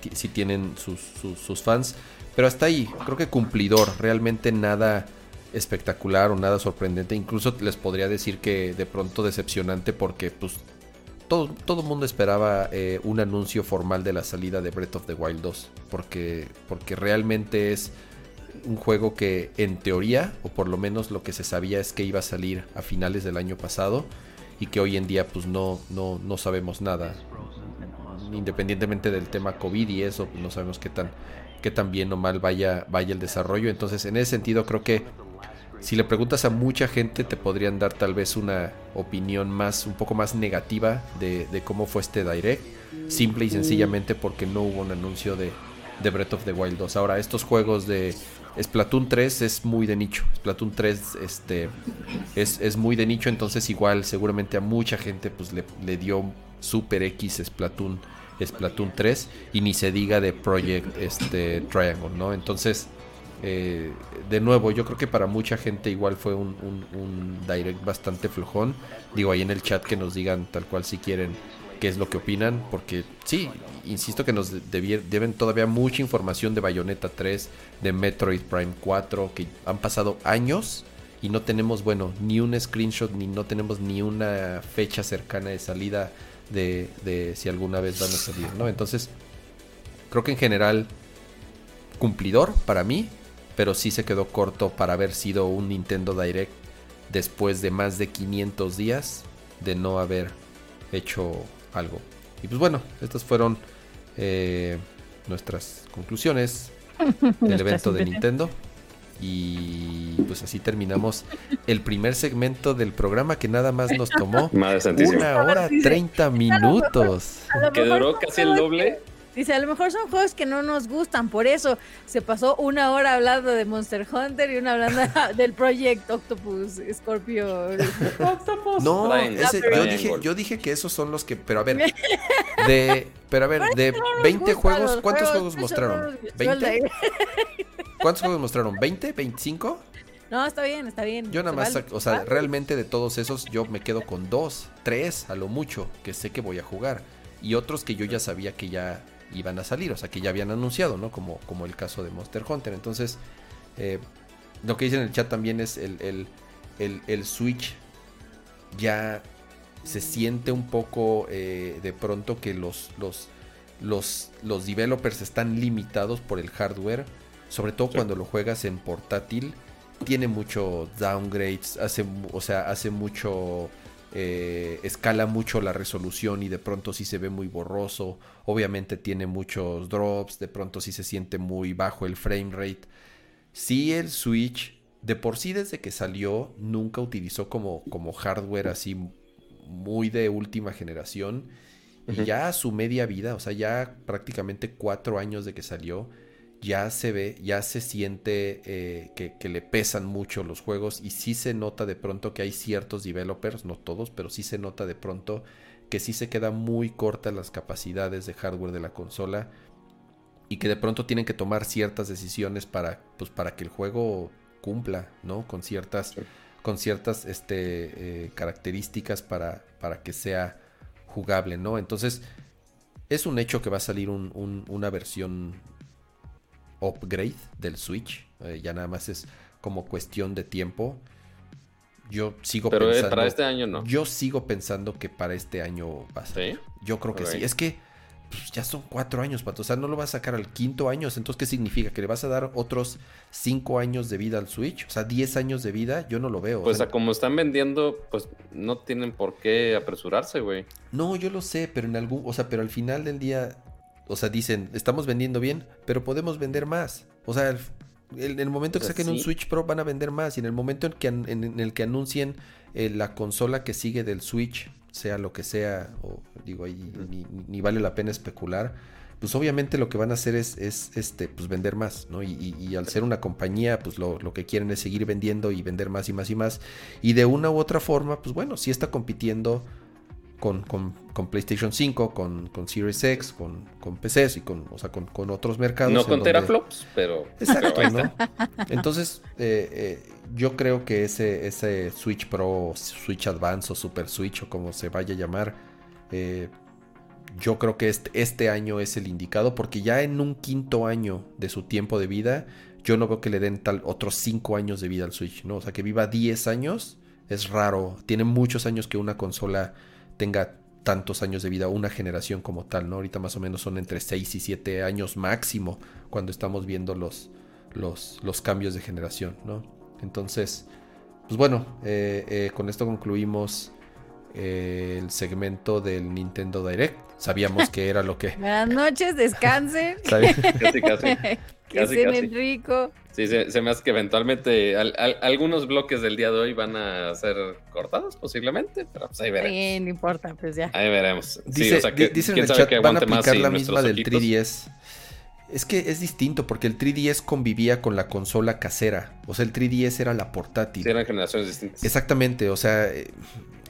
ti- sí tienen sus, fans, pero hasta ahí, creo que cumplidor, realmente nada espectacular o nada sorprendente, incluso les podría decir que de pronto decepcionante porque pues todo, todo mundo esperaba eh, un anuncio formal de la salida de Breath of the Wild 2, porque, porque realmente es un juego que en teoría, o por lo menos lo que se sabía es que iba a salir a finales del año pasado y que hoy en día pues no, no, no sabemos nada. Independientemente del tema COVID y eso, pues, no sabemos qué tan, qué tan bien o mal vaya, vaya el desarrollo. Entonces, en ese sentido, creo que si le preguntas a mucha gente, te podrían dar tal vez una opinión más, un poco más negativa de, de cómo fue este direct. Simple y sencillamente porque no hubo un anuncio de, de Breath of the Wild 2. Ahora, estos juegos de Splatoon 3 es muy de nicho. Splatoon 3 este, es, es muy de nicho, entonces igual seguramente a mucha gente pues le, le dio Super X Splatoon, Splatoon 3 y ni se diga de Project este, Triangle, ¿no? Entonces, eh, de nuevo, yo creo que para mucha gente igual fue un, un- un direct bastante flojón. Digo, ahí en el chat que nos digan tal cual si quieren qué es lo que opinan, porque sí, insisto que nos deben todavía mucha información de Bayonetta 3, de Metroid Prime 4, que han pasado años y no tenemos, bueno, ni un screenshot, ni no tenemos ni una fecha cercana de salida de, de si alguna vez van a salir, ¿no? Entonces, creo que en general cumplidor para mí, pero sí se quedó corto para haber sido un Nintendo Direct después de más de 500 días de no haber hecho algo. Y pues bueno, estas fueron eh, nuestras conclusiones del evento de. Nintendo. Y pues así terminamos el primer segmento del programa que nada más nos tomó Madre una hora 30 minutos. Que duró casi el doble. Dice, a lo mejor son juegos que no nos gustan, por eso se pasó una hora hablando de Monster Hunter y una hablando del Project Octopus Scorpio. No, Triangle. ese- yo, dije, yo dije que esos son los que. Pero a ver, de. Pero a ver, de No nos 20 gustan juegos, ¿cuántos juegos, mostraron? no nos gustó. ¿20? ¿Cuántos juegos mostraron? ¿20? ¿25? No, está bien, está bien. Yo nada más, vale, o sea, vale. realmente de todos esos, yo me quedo con dos, tres a lo mucho, que sé que voy a jugar. Y otros que yo ya sabía que ya iban a salir, o sea, que ya habían anunciado, ¿no? Como, como el caso de Monster Hunter. Entonces, eh, lo que dicen en el chat también es el, el, el- el Switch ya se siente un poco eh, de pronto que los, los, los, los developers están limitados por el hardware, sobre todo Sí. cuando lo juegas en portátil. Tiene mucho downgrades, hace, o sea, hace mucho, eh, escala mucho la resolución y de pronto sí se ve muy borroso. Obviamente tiene muchos drops, de pronto sí se siente muy bajo el frame rate. Sí, el Switch, de por sí desde que salió, nunca utilizó como, como hardware así muy de última generación. Y ya a su media vida, o sea, ya prácticamente cuatro años de que salió, ya se ve, ya se siente eh, que, que le pesan mucho los juegos y sí se nota de pronto que hay ciertos developers, no todos, pero sí se nota de pronto que sí se queda muy cortas las capacidades de hardware de la consola y que de pronto tienen que tomar ciertas decisiones para, pues, para que el juego cumpla, ¿no? Con ciertas, con ciertas este, eh, características para, para que sea jugable, ¿no? Entonces, es un hecho que va a salir un- un- una versión upgrade del Switch. eh, ya nada más es como cuestión de tiempo. Yo sigo Pero eh, pensando. para este año no. Yo sigo pensando que para este año va a salir. ¿Sí? Yo creo que sí. Es que pues, ya son cuatro años, pato. O sea, no lo vas a sacar al quinto año. Entonces, ¿qué significa? ¿Que le vas a dar otros cinco años de vida al Switch? O sea, diez años de vida. Yo no lo veo. o Pues sea, a como están vendiendo, pues no tienen por qué apresurarse, güey. No, yo lo sé, pero en algún, o sea, pero al final del día, o sea, dicen, estamos vendiendo bien, pero podemos vender más. O sea, el- en el momento que Pues saquen un. Switch Pro van a vender más y en el momento en que en, en el que anuncien eh, la consola que sigue del Switch, sea lo que sea, o digo ahí ni, ni vale la pena especular. Pues obviamente lo que van a hacer es, es este, pues vender más, ¿no? Y, y- y al ser una compañía, pues lo, lo que quieren es seguir vendiendo y vender más y más y más. Y de una u otra forma, pues bueno, sí está compitiendo con, con- con PlayStation 5, con, con Series X, con, con PCs y con, o sea, con, con otros mercados. No con donde- teraflops, pero. Exacto, pero ¿no? Entonces, eh, eh, yo creo que ese, ese Switch Pro, Switch Advance o Super Switch o como se vaya a llamar, eh, yo creo que este, este año es el indicado porque ya en un quinto año de su tiempo de vida, yo no veo que le den tal otros 5 años de vida al Switch, ¿no? O sea, que viva 10 años es raro. Tiene muchos años que una consola tenga tantos años de vida, una generación como tal, ¿no? Ahorita más o menos son entre 6 y 7 años máximo cuando estamos viendo los, los, los cambios de generación, ¿no? Entonces, pues bueno, eh, eh, con esto concluimos eh, el segmento del Nintendo Direct. Sabíamos que era lo que... Buenas noches, descansen. Casi, casi. que Casi, casi. rico. Sí, se, se me hace que eventualmente al- al- algunos bloques del día de hoy van a ser cortados, posiblemente, pero pues ahí veremos. Sí, no importa, pues ya. Ahí veremos. Sí, Dice, o sea, que, di- dicen en el chat, que van a aplicar la misma del ojitos- 3DS. Es que es distinto porque el 3DS convivía con la consola casera. O sea, el 3DS era la portátil. Sí, eran generaciones distintas. Exactamente, o sea,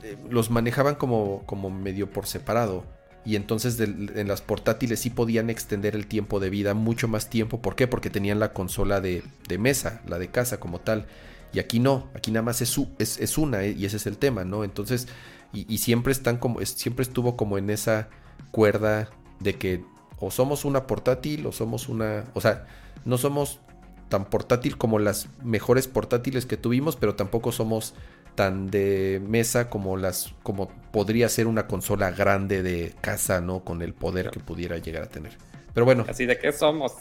eh, los manejaban como, como medio por separado. Y entonces en las portátiles sí podían extender el tiempo de vida mucho más tiempo. ¿Por qué? Porque tenían la consola de, de mesa, la de casa como tal. Y aquí no, aquí nada más es, es, es una eh, y ese es el tema, ¿no? Entonces, y, y siempre están como, siempre estuvo como en esa cuerda de que o somos una portátil o somos una, o sea, no somos tan portátil como las mejores portátiles que tuvimos, pero tampoco somos tan de mesa como las como podría ser una consola grande de casa, ¿no? Con el poder que pudiera llegar a tener. Pero bueno, Así de que somos.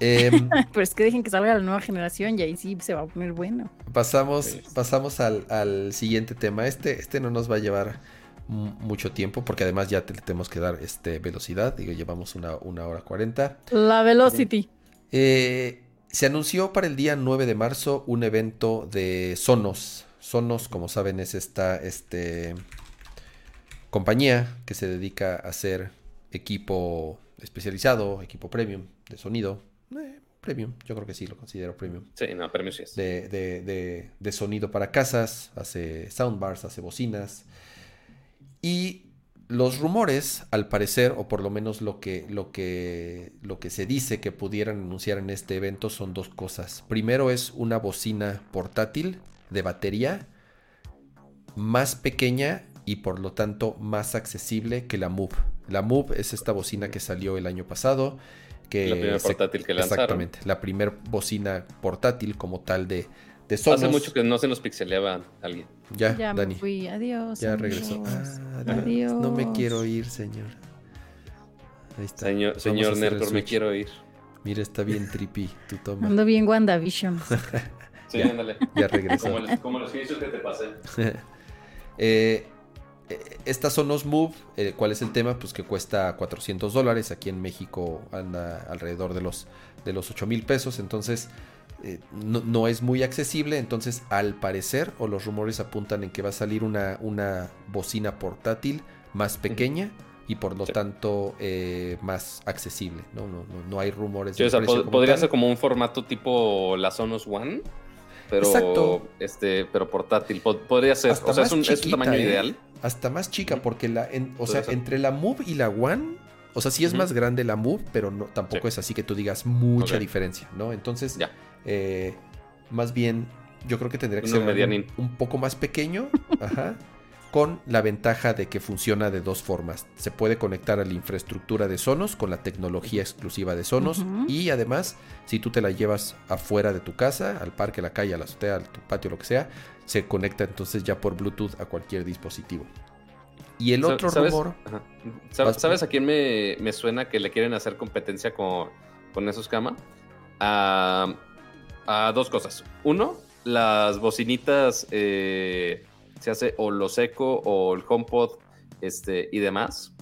em, Pero es que dejen que salga la nueva generación y ahí sí se va a poner bueno. pasamos, Sí. pasamos al, al siguiente tema. Este, este no nos va a llevar mu- mucho tiempo porque además ya te- tenemos que dar este velocidad. Digo, llevamos una, una hora cuarenta. La Velocity. Eh, se anunció para el día 9 de marzo un evento de Sonos. Sonos, como saben, es esta este, compañía que se dedica a hacer equipo especializado, equipo premium de sonido. Eh, premium, yo creo que sí lo considero premium. Sí, no, premio sí es. De, de- de- de sonido para casas, hace soundbars, hace bocinas. Y los rumores, al parecer, o por lo menos lo que, lo que, lo que se dice que pudieran anunciar en este evento son dos cosas. Primero es una bocina portátil de batería más pequeña y por lo tanto más accesible que la Move. La Move es esta bocina que salió el año pasado. Que La primera se- portátil que lanzaron. Exactamente, la primer bocina portátil como tal de, de Sonos. Hace mucho que no se nos pixeleaba alguien. Ya, Ya Dani. me fui. Adiós. Ya amigos. regresó. Ah, adiós. Adiós. No me quiero ir, señor. Ahí está. Señor, señor Nercor, me quiero ir. Mira, está bien trippy. Tú toma. Ando bien WandaVision. Sí, Ya. ándale. Ya regresó. Como, el- como los inicios que te pasé. Eh, eh, estas son los Move. eh, ¿Cuál es el tema? Pues que cuesta 400 dólares. Aquí en México anda alrededor de los, de los 8 mil pesos. Entonces eh, no, no es muy accesible. Entonces al parecer o los rumores apuntan en que va a salir una, una bocina portátil más pequeña. y por lo tanto eh, más accesible. ¿no? No, no, no hay rumores. Sí, del o sea, pod- podría tal. ser como un formato tipo la Sonos One, pero Exacto. este, pero portátil. Pod- podría ser. Hasta o sea, es un, es un chiquita, tamaño ¿eh? ideal. Hasta más chica, porque la, en- o sea, entre la Move y la One, o sea, sí es más grande la Move, pero no, tampoco Sí. es así que tú digas mucha diferencia, ¿no? Entonces, Ya. eh, más bien, yo creo que tendría que ser un poco más pequeño, ajá, con la ventaja de que funciona de dos formas. Se puede conectar a la infraestructura de Sonos con la tecnología exclusiva de Sonos y además, si tú te la llevas afuera de tu casa, al parque, a la calle, a la azotea, a tu patio, lo que sea, se conecta entonces ya por Bluetooth a cualquier dispositivo. Y el otro ¿sabes? rumor, ¿Sabes a quién me, me suena que le quieren hacer competencia con, con esos cama? A, a dos cosas. Uno, las bocinitas eh, se hace o los Echo o el HomePod este, y demás.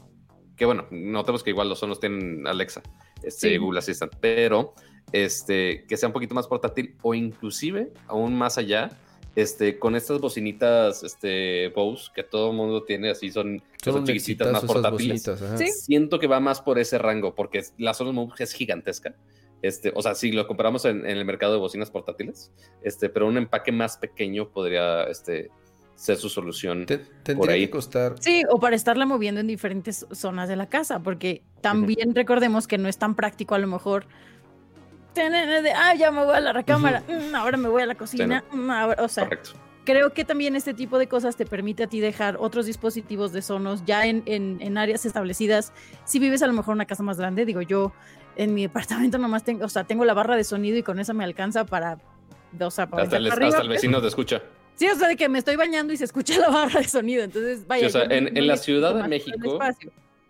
Que bueno, notemos que igual los sonos tienen Alexa, este, Sí. Google Assistant, pero este, que sea un poquito más portátil o inclusive aún más allá. Este, con estas bocinitas este, Bose que todo el mundo tiene, así son, son son chiquititas, más portátiles. bocinitas. Sí. Siento que va más por ese rango, porque la Sonos Move es gigantesca. Este, o sea, si lo comparamos en, en el mercado de bocinas portátiles, este, pero un empaque más pequeño podría este, ser su solución. Te- tendría ahí. que costar. Sí, o para estarla moviendo en diferentes zonas de la casa, porque también recordemos que no es tan práctico a lo mejor. tener de, Ah, ya me voy a la recámara, mm, ahora me voy a la cocina. mm, ahora- o sea, Correcto. creo que también este tipo de cosas te permite a ti dejar otros dispositivos de Sonos ya en, en- en áreas establecidas. Si vives a lo mejor en una casa más grande, digo yo, en mi departamento nomás tengo, o sea, tengo la barra de sonido y con eso me alcanza para, o sea, para Hasta el, hasta vecino te escucha. Sí, o sea, de que me estoy bañando y se escucha la barra de sonido. Entonces, vaya. Sí, o sea, en- la Ciudad de México.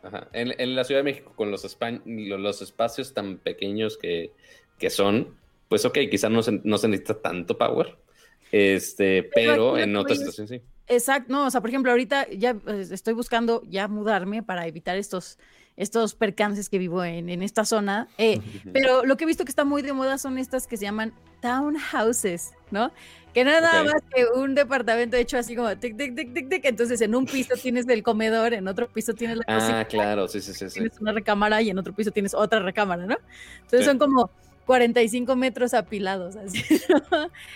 Ajá. En, en la Ciudad de México, con los, los espacios tan pequeños que, que son, pues ok, quizás no se, no se necesita tanto power. Este, Pero en otras situaciones sí. Exacto, no, o sea, por ejemplo, ahorita ya eh, estoy buscando ya mudarme para evitar estos, estos percances que vivo en, en esta zona. eh, pero lo que he visto que está muy de moda son estas que se llaman townhouses, ¿no? Que no es nada más que un departamento hecho así como tic, tic, tic, tic, tic. Entonces, en un piso tienes el comedor, en otro piso tienes la cocina, Ah, claro, sí, sí, sí. sí. tienes una recámara y en otro piso tienes otra recámara, ¿no? Entonces Sí. son como 45 metros apilados, así.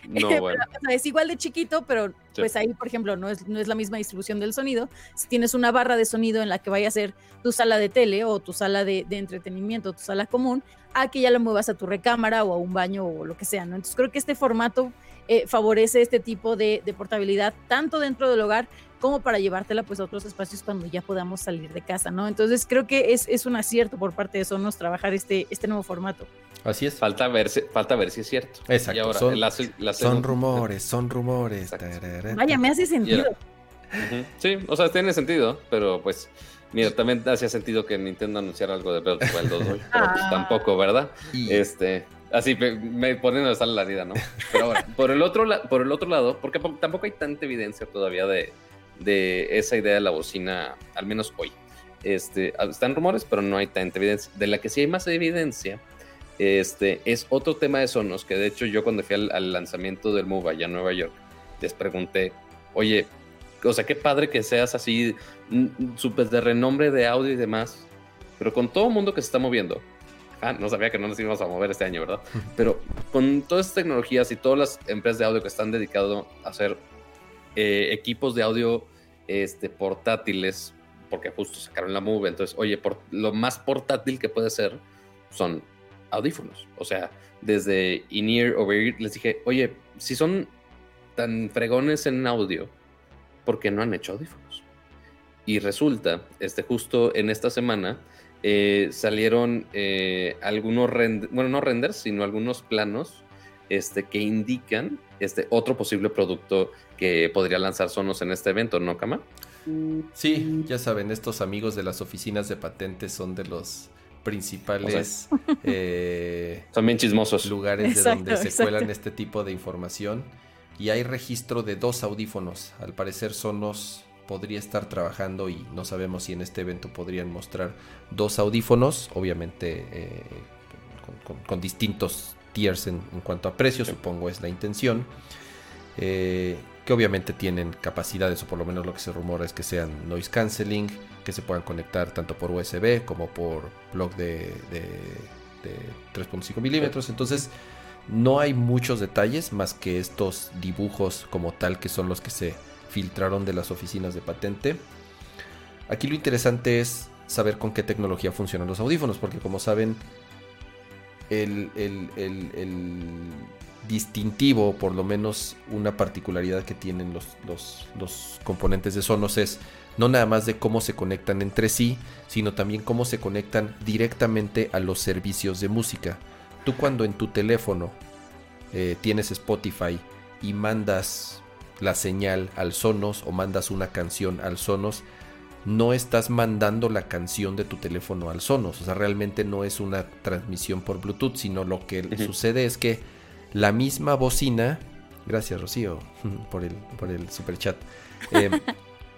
No, Pero, bueno. o sea, es igual de chiquito, pero Sí. pues ahí, por ejemplo, no es, no es la misma distribución del sonido. Si tienes una barra de sonido en la que vaya a ser tu sala de tele o tu sala de, de entretenimiento, tu sala común, a que ya lo muevas a tu recámara o a un baño o lo que sea, ¿no? Entonces creo que este formato eh, favorece este tipo de, de portabilidad, tanto dentro del hogar como para llevártela pues a otros espacios cuando ya podamos salir de casa, ¿no? Entonces creo que es, es un acierto por parte de Sonos trabajar este, este nuevo formato. Así es. Falta ver, si, falta ver si es cierto. Exacto, Y ahora, son- la- la- Son rumores, son rumores. Vaya, me hace sentido. Sí, o sea, tiene sentido, pero pues, mira, también hacía sentido que Nintendo anunciara algo de Breath of the Wild 2 hoy, pero pues Ah. tampoco, ¿verdad? Y- Este, así me, me ponen a sale la herida, ¿no? Pero ahora, por el otro, la- por el otro lado, porque po- tampoco hay tanta evidencia todavía de, de esa idea de la bocina, al menos hoy. Este, están rumores, pero no hay tanta evidencia. De la que sí hay más evidencia, este, es otro tema de Sonos, que de hecho yo cuando fui al, al lanzamiento del Move allá en Nueva York, les pregunté, oye, o sea, qué padre que seas así, mm, súper de renombre de audio y demás, pero con todo el mundo que se está moviendo. Ah, no sabía que no nos íbamos a mover este año, ¿verdad? Pero con todas estas tecnologías y todas las empresas de audio que están dedicadas a hacer eh, equipos de audio este, portátiles, porque justo sacaron la Move, entonces, oye, por, lo más portátil que puede ser son audífonos. O sea, desde in-ear, over-ear, les dije, oye, si son tan fregones en audio, ¿por qué no han hecho audífonos? Y resulta, este, justo en esta semana, eh, salieron eh, algunos bueno, no renders, sino algunos planos este, que indican este, otro posible producto que podría lanzar Sonos en este evento, ¿no, Kama? Sí, ya saben, estos amigos de las oficinas de patentes son de los principales eh, Son bien chismosos. lugares de donde se exacto. cuelan este tipo de información. Y hay registro de dos audífonos. Al parecer Sonos podría estar trabajando y no sabemos si en este evento podrían mostrar dos audífonos, obviamente eh, con, con- con distintos tiers en, en cuanto a precio, Sí. supongo es la intención. Eh, que obviamente tienen capacidades, o por lo menos lo que se rumora es que sean noise canceling, que se puedan conectar tanto por USB como por plug de, de, de 3.5 milímetros. Entonces, no hay muchos detalles más que estos dibujos como tal que son los que se filtraron de las oficinas de patente. Aquí lo interesante es saber con qué tecnología funcionan los audífonos, porque como saben, el, el, el, el distintivo, por lo menos una particularidad que tienen los, los, los, componentes de Sonos es no nada más de cómo se conectan entre sí, sino también cómo se conectan directamente a los servicios de música. Tú cuando en tu teléfono eh, tienes Spotify y mandas la señal al Sonos o mandas una canción al Sonos, no estás mandando la canción de tu teléfono al Sonos. O sea, realmente no es una transmisión por Bluetooth, sino lo que sucede es que la misma bocina. Gracias, Rocío, por el, por el super chat. Eh,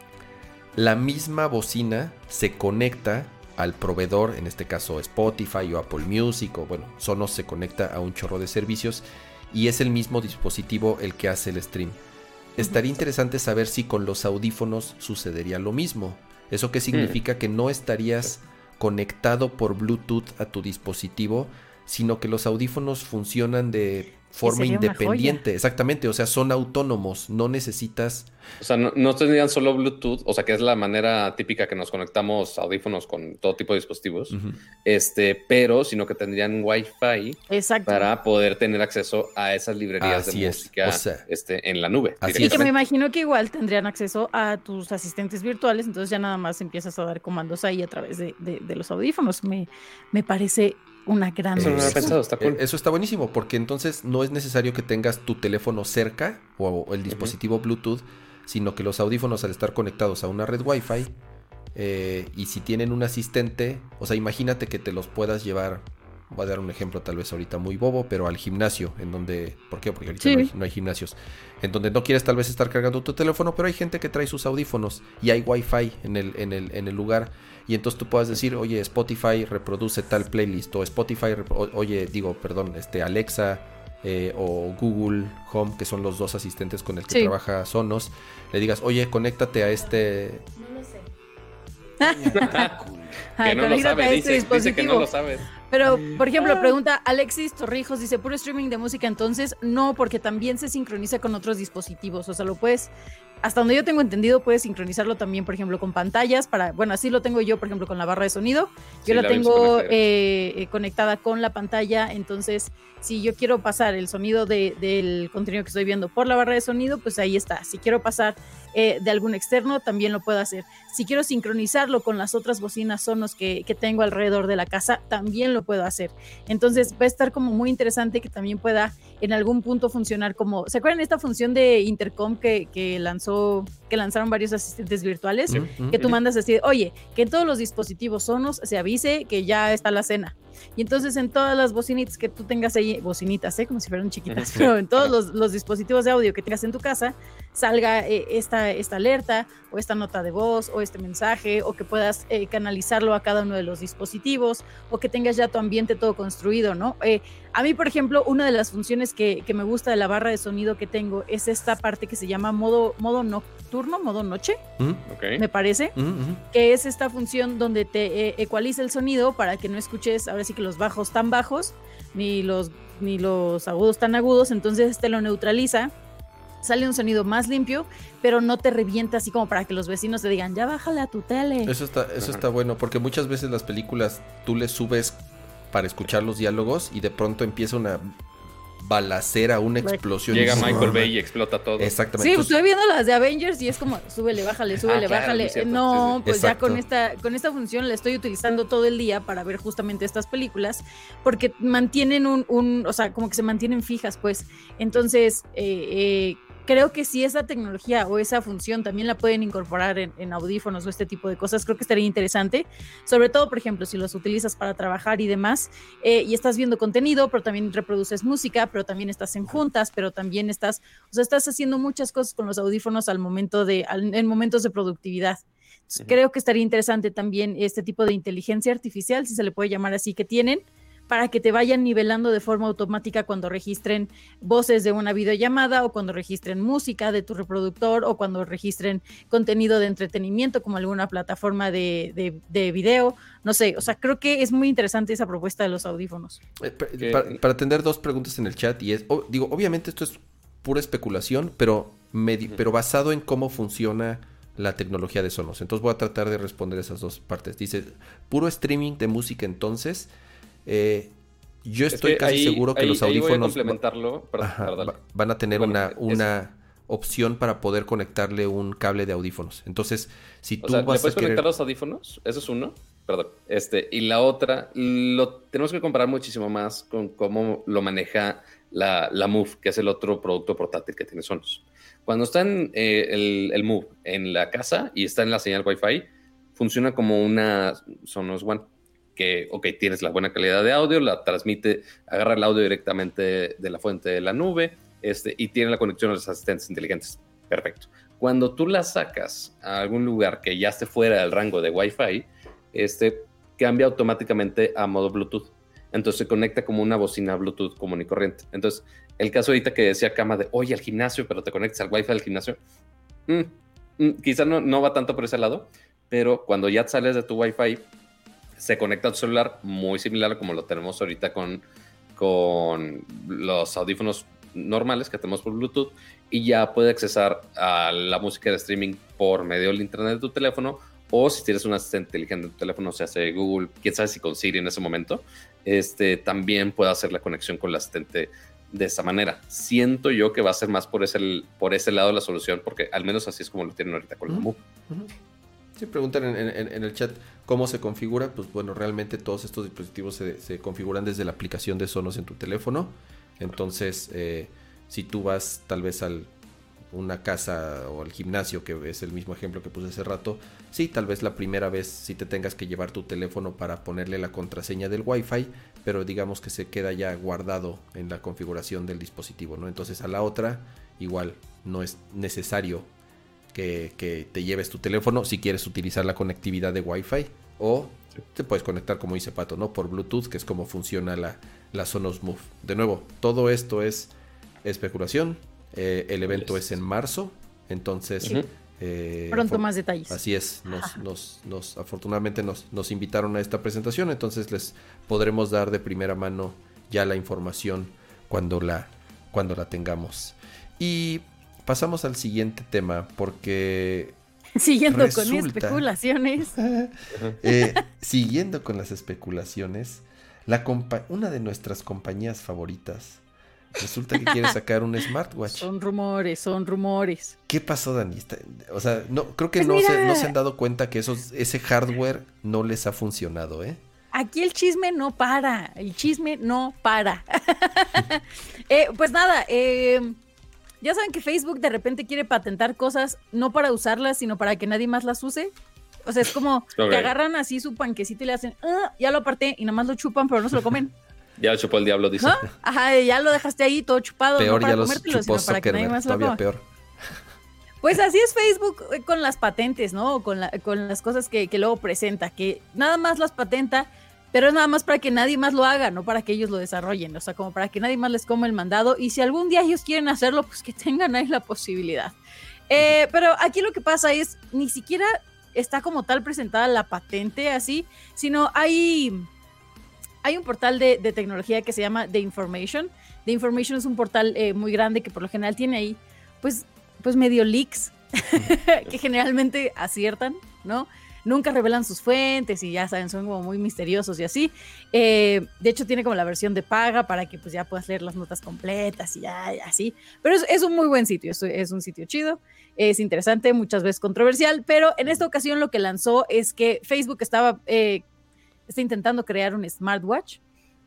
la misma bocina se conecta al proveedor, en este caso Spotify o Apple Music, o bueno, Sonos se conecta a un chorro de servicios y es el mismo dispositivo el que hace el stream. Estaría interesante saber si con los audífonos sucedería lo mismo. ¿Eso qué significa? Que no estarías conectado por Bluetooth a tu dispositivo, sino que los audífonos funcionan de forma independiente, exactamente, o sea, son autónomos, no necesitas... O sea, no, tendrían solo Bluetooth, o sea, que es la manera típica que nos conectamos audífonos con todo tipo de dispositivos, este, pero sino que tendrían Wi-Fi para poder tener acceso a esas librerías de música este, en la nube. Así y que me imagino que igual tendrían acceso a tus asistentes virtuales, entonces ya nada más empiezas a dar comandos ahí a través de, de los audífonos. Me, me parece una gran Eso pensado, está eh, Eso está buenísimo, porque entonces no es necesario que tengas tu teléfono cerca o el dispositivo Bluetooth, sino que los audífonos al estar conectados a una red Wi-Fi eh, y si tienen un asistente, o sea, imagínate que te los puedas llevar voy a dar un ejemplo tal vez ahorita muy bobo, pero al gimnasio, en donde, ¿por qué? Porque ahorita no, hay, gimnasios, en donde no quieres tal vez estar cargando tu teléfono, pero hay gente que trae sus audífonos y hay wifi en el, en el, en el lugar y entonces tú puedas decir, oye, Spotify reproduce tal playlist o Spotify, oye, digo, perdón, este Alexa eh, o Google Home, que son los dos asistentes con el que trabaja Sonos, le digas, oye, conéctate a este... No lo sé. que no lo sabe, este dice, dice que no lo sabes. Pero, por ejemplo, ah. pregunta Alexis Torrijos, dice, puro streaming de música, entonces no, porque también se sincroniza con otros dispositivos, o sea, lo puedes, hasta donde yo tengo entendido, puedes sincronizarlo también, por ejemplo, con pantallas, para, bueno, así lo tengo yo, por ejemplo, con la barra de sonido, yo la, tengo eh, eh, conectada con la pantalla, entonces, si yo quiero pasar el sonido del contenido que estoy viendo por la barra de sonido, pues ahí está, si quiero pasar eh, de algún externo, también lo puedo hacer. Si quiero sincronizarlo con las otras bocinas sonos que, que tengo alrededor de la casa, también lo puedo hacer. Entonces va a estar como muy interesante que también pueda en algún punto funcionar como, ¿se acuerdan esta función de Intercom que, que lanzó, que lanzaron varios asistentes virtuales? que tú mandas así, oye, que en todos los dispositivos sonos se avise que ya está la cena. Y entonces en todas las bocinitas que tú tengas ahí, bocinitas, ¿eh? como si fueran chiquitas, pero en todos los, los, dispositivos de audio que tengas en tu casa, salga eh, esta, esta alerta o esta nota de voz o este mensaje o que puedas eh, canalizarlo a cada uno de los dispositivos o que tengas ya tu ambiente todo construido, ¿no? Eh, a mí, por ejemplo, una de las funciones que, que, me gusta de la barra de sonido que tengo es esta parte que se llama modo, modo nocturno, modo noche, me parece, que es esta función donde te ecualiza el sonido para que no escuches ahora sí que los bajos tan bajos ni los, ni los agudos tan agudos, entonces te lo neutraliza sale un sonido más limpio, pero no te revienta así como para que los vecinos te digan, ya bájale a tu tele. Eso está, eso está bueno, porque muchas veces las películas tú le subes para escuchar los diálogos y de pronto empieza una balacera, una explosión. Llega Michael Bay y explota todo. Exactamente. Sí, estoy viendo las de Avengers y es como, súbele, bájale, ah, súbele, bájale. no, pues ya con esta, con esta función la estoy utilizando todo el día para ver justamente estas películas, porque mantienen un, un o sea, como que se mantienen fijas, pues. Entonces, eh, eh creo que si esa tecnología o esa función también la pueden incorporar en, audífonos o este tipo de cosas, creo que estaría interesante. Sobre todo, por ejemplo, si los utilizas para trabajar y demás, eh, y estás viendo contenido, pero también reproduces música, pero también estás en juntas, pero también estás, o sea, estás haciendo muchas cosas con los audífonos al momento de, en momentos de productividad. Creo que estaría interesante también este tipo de inteligencia artificial, si se le puede llamar así, que tienen para que te vayan nivelando de forma automática cuando registren voces de una videollamada o cuando registren música de tu reproductor o cuando registren contenido de entretenimiento como alguna plataforma de, de, video. No sé, o sea, creo que es muy interesante esa propuesta de los audífonos. Eh, para, atender dos preguntas en el chat y es, digo, obviamente esto es pura especulación, pero, pero basado en cómo funciona la tecnología de Sonos. Entonces voy a tratar de responder esas dos partes. Dice, puro streaming de música entonces eh, yo estoy casi seguro que los audífonos van a tener una, una opción para poder conectarle un cable de audífonos. Entonces, si tú vas ¿le puedes conectar los audífonos? Eso es uno. Perdón. Este, y la otra, lo tenemos que comparar muchísimo más con cómo lo maneja la, la Move, que es el otro producto portátil que tiene Sonos. Cuando está en eh, el, el Move en la casa y está en la señal Wi-Fi, funciona como una Sonos One que, ok, tienes la buena calidad de audio, la transmite, agarra el audio directamente de la fuente de la nube este, y tiene la conexión a los asistentes inteligentes. Perfecto. Cuando tú la sacas a algún lugar que ya esté fuera del rango de Wi-Fi, este, cambia automáticamente a modo Bluetooth. Entonces se conecta como una bocina Bluetooth común y corriente. Entonces, el caso ahorita que decía Cama de, oye, al gimnasio, pero te conectas al Wi-Fi del gimnasio, mm, mm, quizá no, no va tanto por ese lado, pero cuando ya sales de tu Wi-Fi, se conecta a tu celular muy similar como lo tenemos ahorita con, con los audífonos normales que tenemos por Bluetooth y ya puede accesar a la música de streaming por medio del internet de tu teléfono o si tienes un asistente inteligente en tu teléfono, se hace Google, quién sabe si con Siri en ese momento, este, también puede hacer la conexión con el asistente de esa manera. Siento yo que va a ser más por ese, por ese lado la solución, porque al menos así es como lo tienen ahorita con la Move. Si preguntan en, el chat cómo se configura, pues bueno, realmente todos estos dispositivos se, configuran desde la aplicación de Sonos en tu teléfono. Entonces, eh, si tú vas tal vez a una casa o al gimnasio, que es el mismo ejemplo que puse hace rato, sí, tal vez la primera vez sí te tengas que llevar tu teléfono para ponerle la contraseña del Wi-Fi, pero digamos que se queda ya guardado en la configuración del dispositivo. Entonces a la otra, igual, no es necesario que, te lleves tu teléfono si quieres utilizar la conectividad de Wi-Fi o te puedes conectar como dice Pato, ¿no? Por Bluetooth, que es como funciona la, la Sonos Move. De nuevo, todo esto es especulación. Eh, el evento es en marzo, entonces... Eh, Pronto más detalles. Así es, nos, nos, afortunadamente nos, nos, invitaron a esta presentación, entonces les podremos dar de primera mano ya la información cuando la, cuando la tengamos. Y pasamos al siguiente tema porque... Siguiendo con especulaciones. Eh, siguiendo con las especulaciones, la una de nuestras compañías favoritas resulta que quiere sacar un smartwatch. Son rumores, son rumores. ¿Qué pasó, Dani? o sea, no, creo que pues no, se, no se han dado cuenta que esos, ese hardware no les ha funcionado, ¿eh? Aquí el chisme no para, el chisme no para. Eh, pues nada, eh, ya saben que Facebook de repente quiere patentar cosas no para usarlas, sino para que nadie más las use. O sea, es como que agarran así su panquecito y le hacen, ah, ya lo aparté y nada más lo chupan, pero no se lo comen. Ya lo chupó el diablo, dice. Ajá, ya lo dejaste ahí todo chupado. Peor, no para comértelo, sino para que nadie más lo coma. peor. Pues así es Facebook eh, con las patentes, ¿no? Con, la, con las cosas que, que luego presenta, que nada más las patenta pero es nada más para que nadie más lo haga, no para que ellos lo desarrollen, o sea, como para que nadie más les coma el mandado y si algún día ellos quieren hacerlo, pues que tengan ahí la posibilidad. Eh, pero aquí lo que pasa es, ni siquiera está como tal presentada la patente así, sino hay, hay un portal de, tecnología que se llama The Information. The Information es un portal eh, muy grande que por lo general tiene ahí, pues, pues medio leaks, que generalmente aciertan, ¿no? Nunca revelan sus fuentes y ya saben, son como muy misteriosos y así. Eh, de hecho, tiene como la versión de paga para que pues ya puedas leer las notas completas y ya, así. Pero es, un muy buen sitio, es, un sitio chido, es interesante, muchas veces controversial, pero en esta ocasión lo que lanzó es que Facebook estaba, eh, está intentando crear un smartwatch,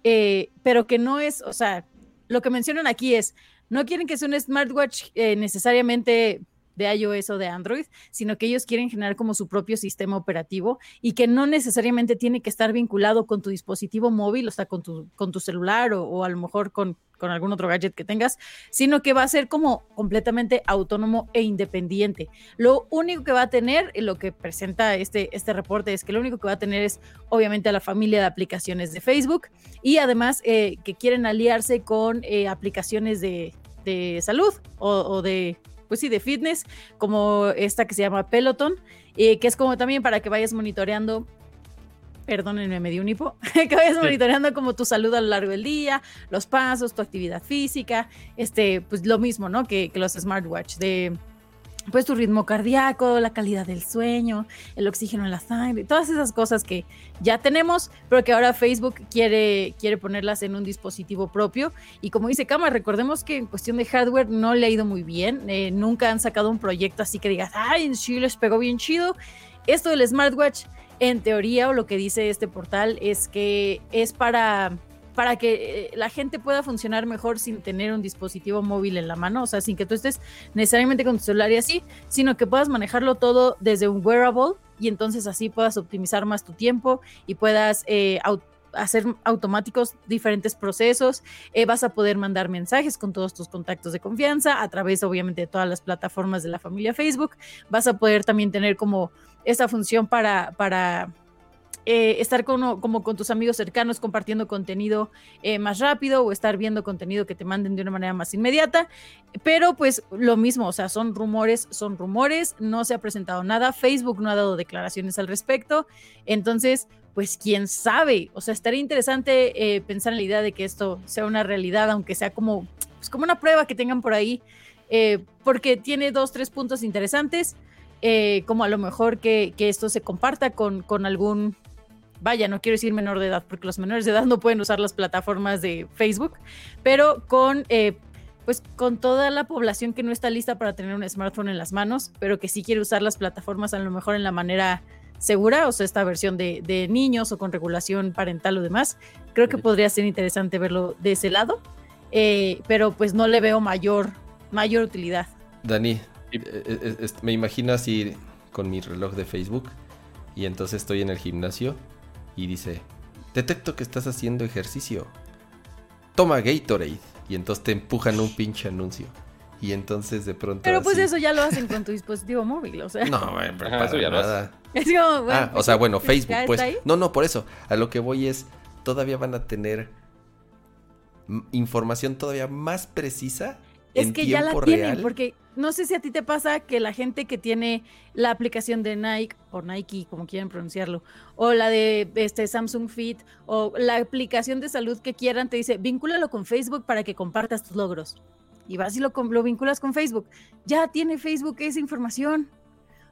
eh, pero que no es, o sea, lo que mencionan aquí es, no quieren que sea un smartwatch necesariamente de iOS o de Android, sino que ellos quieren generar como su propio sistema operativo y que no necesariamente tiene que estar vinculado con tu dispositivo móvil, o sea, con tu, con tu celular o, a lo mejor con, con algún otro gadget que tengas, sino que va a ser como completamente autónomo e independiente. Lo único que va a tener, lo que presenta este, este reporte, es que lo único que va a tener es obviamente a la familia de aplicaciones de Facebook y además eh, que quieren aliarse con eh, aplicaciones de, de salud o, o de pues sí, de fitness, como esta que se llama Peloton, eh, que es como también para que vayas monitoreando perdónenme, me dio un hipo, que vayas monitoreando como tu salud a lo largo del día, los pasos, tu actividad física, este, pues lo mismo, ¿no? Que, que los smartwatch, de pues tu ritmo cardíaco, la calidad del sueño, el oxígeno en la sangre, todas esas cosas que ya tenemos, pero que ahora Facebook quiere, quiere ponerlas en un dispositivo propio. Y como dice Kama, recordemos que en cuestión de hardware no le ha ido muy bien, eh, nunca han sacado un proyecto así que digas, ay, en sí les pegó bien chido. Esto del smartwatch, en teoría, o lo que dice este portal, es que es para para que eh, la gente pueda funcionar mejor sin tener un dispositivo móvil en la mano, o sea, sin que tú estés necesariamente con tu celular y así, sino que puedas manejarlo todo desde un wearable y entonces así puedas optimizar más tu tiempo y puedas eh, hacer automáticos diferentes procesos, eh, vas a poder mandar mensajes con todos tus contactos de confianza a través obviamente de todas las plataformas de la familia Facebook, vas a poder también tener como esa función para, para eh, estar con, como con tus amigos cercanos compartiendo contenido eh, más rápido o estar viendo contenido que te manden de una manera más inmediata. Pero pues lo mismo, o sea, son rumores, son rumores, no se ha presentado nada, Facebook no ha dado declaraciones al respecto. Entonces, pues quién sabe, o sea, estaría interesante eh, pensar en la idea de que esto sea una realidad, aunque sea como, pues, como una prueba que tengan por ahí, porque tiene dos, tres puntos interesantes. como a lo mejor que, que, esto se comparta con, con algún vaya, no quiero decir menor de edad, porque los menores de edad no pueden usar las plataformas de Facebook, pero con, eh, pues, con toda la población que no está lista para tener un smartphone en las manos, pero que sí quiere usar las plataformas a lo mejor en la manera segura, o sea, esta versión de, niños o con regulación parental o demás, creo que podría ser interesante verlo de ese lado, eh, pero pues no le veo mayor, mayor utilidad. Dani, eh, me imagino así con mi reloj de Facebook y entonces estoy en el gimnasio y dice, detecto que estás haciendo ejercicio. Toma Gatorade. Y entonces te empujan un pinche anuncio. Y entonces de pronto. Pero pues eso ya lo hacen con tu dispositivo móvil, o sea. No, pero para eso ya nada. Es como, bueno, ah, o sea, bueno, Facebook, pues. No, no, por eso. A lo que voy es. Todavía van a tener información todavía más precisa es que ya la tienen, porque no sé si a ti te pasa que la gente que tiene la aplicación de Nike o Nike, como quieran pronunciarlo, o la de este Samsung Fit o la aplicación de salud que quieran, te dice, vincúlalo con Facebook para que compartas tus logros. Y vas y lo, lo vinculas con Facebook. Ya tiene Facebook esa información.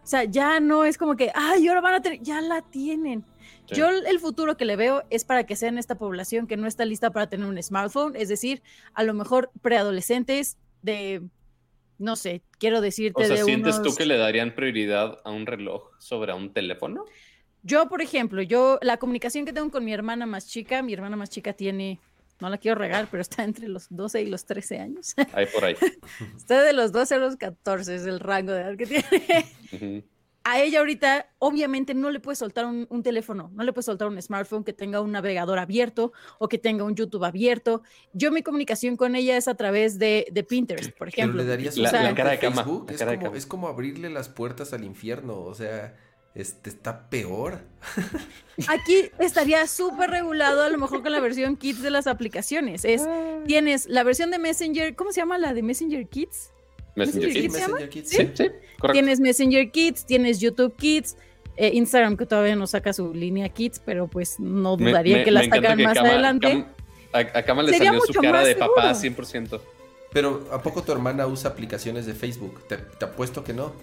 O sea, ya no es como que, ay, ahora van a tener, ya la tienen. Yo el futuro que le veo es para que sean esta población que no está lista para tener un smartphone, es decir, a lo mejor preadolescentes, de, no sé, quiero decirte. O sea, ¿sientes tú que le darían prioridad a un reloj sobre a un teléfono? Yo, por ejemplo, yo, la comunicación que tengo con mi hermana más chica, mi hermana más chica tiene, no la quiero regar, pero está entre los 12 y los 13 años. Ahí por ahí. está de los 12 a los 14, es el rango de edad que tiene a ella ahorita obviamente no le puedes soltar un, teléfono, no le puedes soltar un smartphone que tenga un navegador abierto o que tenga un YouTube abierto. Yo mi comunicación con ella es a través de, Pinterest, por ejemplo. le darías la, cara de cama. es, como, es como abrirle las puertas al infierno, o sea, este está peor. Aquí estaría súper regulado, a lo mejor con la versión Kids de las aplicaciones. Es, tienes la versión de Messenger, ¿cómo se llama la de Messenger Kids? Messenger, Kids. ¿Sí? Sí, Tienes Messenger Kids, tienes YouTube Kids, eh, Instagram que todavía no saca su línea Kids, pero pues no dudaría que la sacaran más adelante. acá me le salió su cara de papá 100%. Pero ¿a poco tu hermana usa aplicaciones de Facebook? Te, apuesto que no.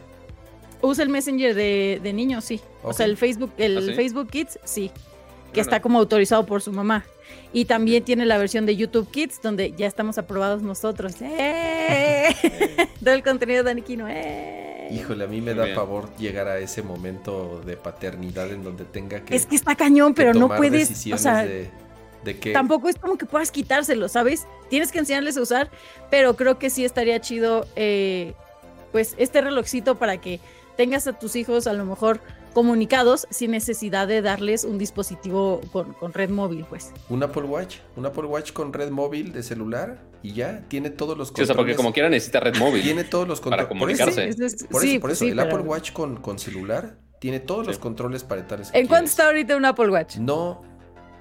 Usa el Messenger de, niños, sí. O sea, el Facebook, el ¿Ah, Facebook Kids, sí. Que está como autorizado por su mamá. Y también tiene la versión de YouTube Kids, donde ya estamos aprobados nosotros. ¡Eh! Todo el contenido de Aniquino. ¡Eh! Híjole, a mí me da favor llegar a ese momento de paternidad en donde tenga que. Es que está cañón, pero no puedes. O sea, de, que... Tampoco es como que puedas quitárselo, ¿sabes? Tienes que enseñarles a usar, pero creo que sí estaría chido, eh, pues, este relojcito para que tengas a tus hijos a lo mejor comunicados sin necesidad de darles un dispositivo con, con red móvil, pues. Un Apple Watch, un Apple Watch con red móvil de celular y ya tiene todos los Sí, o controles. sea, porque como quiera necesita red móvil. tiene todos los para controles. comunicarse. Es- es- Por sí, eso, por eso, sí, el pero- Apple Watch con, con celular tiene todos los controles parentales. que ¿En cuánto quieres. está ahorita un Apple Watch? No,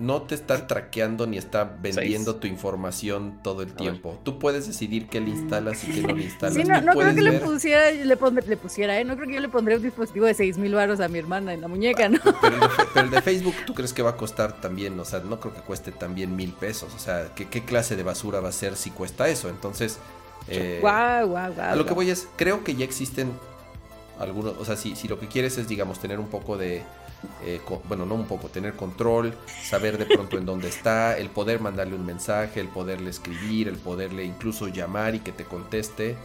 no te está traqueando ni está vendiendo Seis. tu información todo el tiempo. Tú puedes decidir qué le instalas y qué no le instalas. Sí, no, no creo que le pusiera, le, pondré- le pusiera, ¿eh? No creo que yo le pondría un dispositivo de 6 mil baros a mi hermana en la muñeca, ¿no? Pero el, de, Fe- pero el de Facebook, ¿tú crees que va a costar también? O sea, no creo que cueste también mil pesos. O sea, ¿qué, qué clase de basura va a ser si cuesta eso? Entonces, eh, Guau, guau, guau. a lo que voy es, creo que ya existen algunos, o sea, si, si lo que quieres es, digamos, tener un poco de, eh, bueno, no un poco, tener control, saber de pronto en dónde está, el poder mandarle un mensaje, el poderle escribir, el poderle incluso llamar y que te conteste. eh,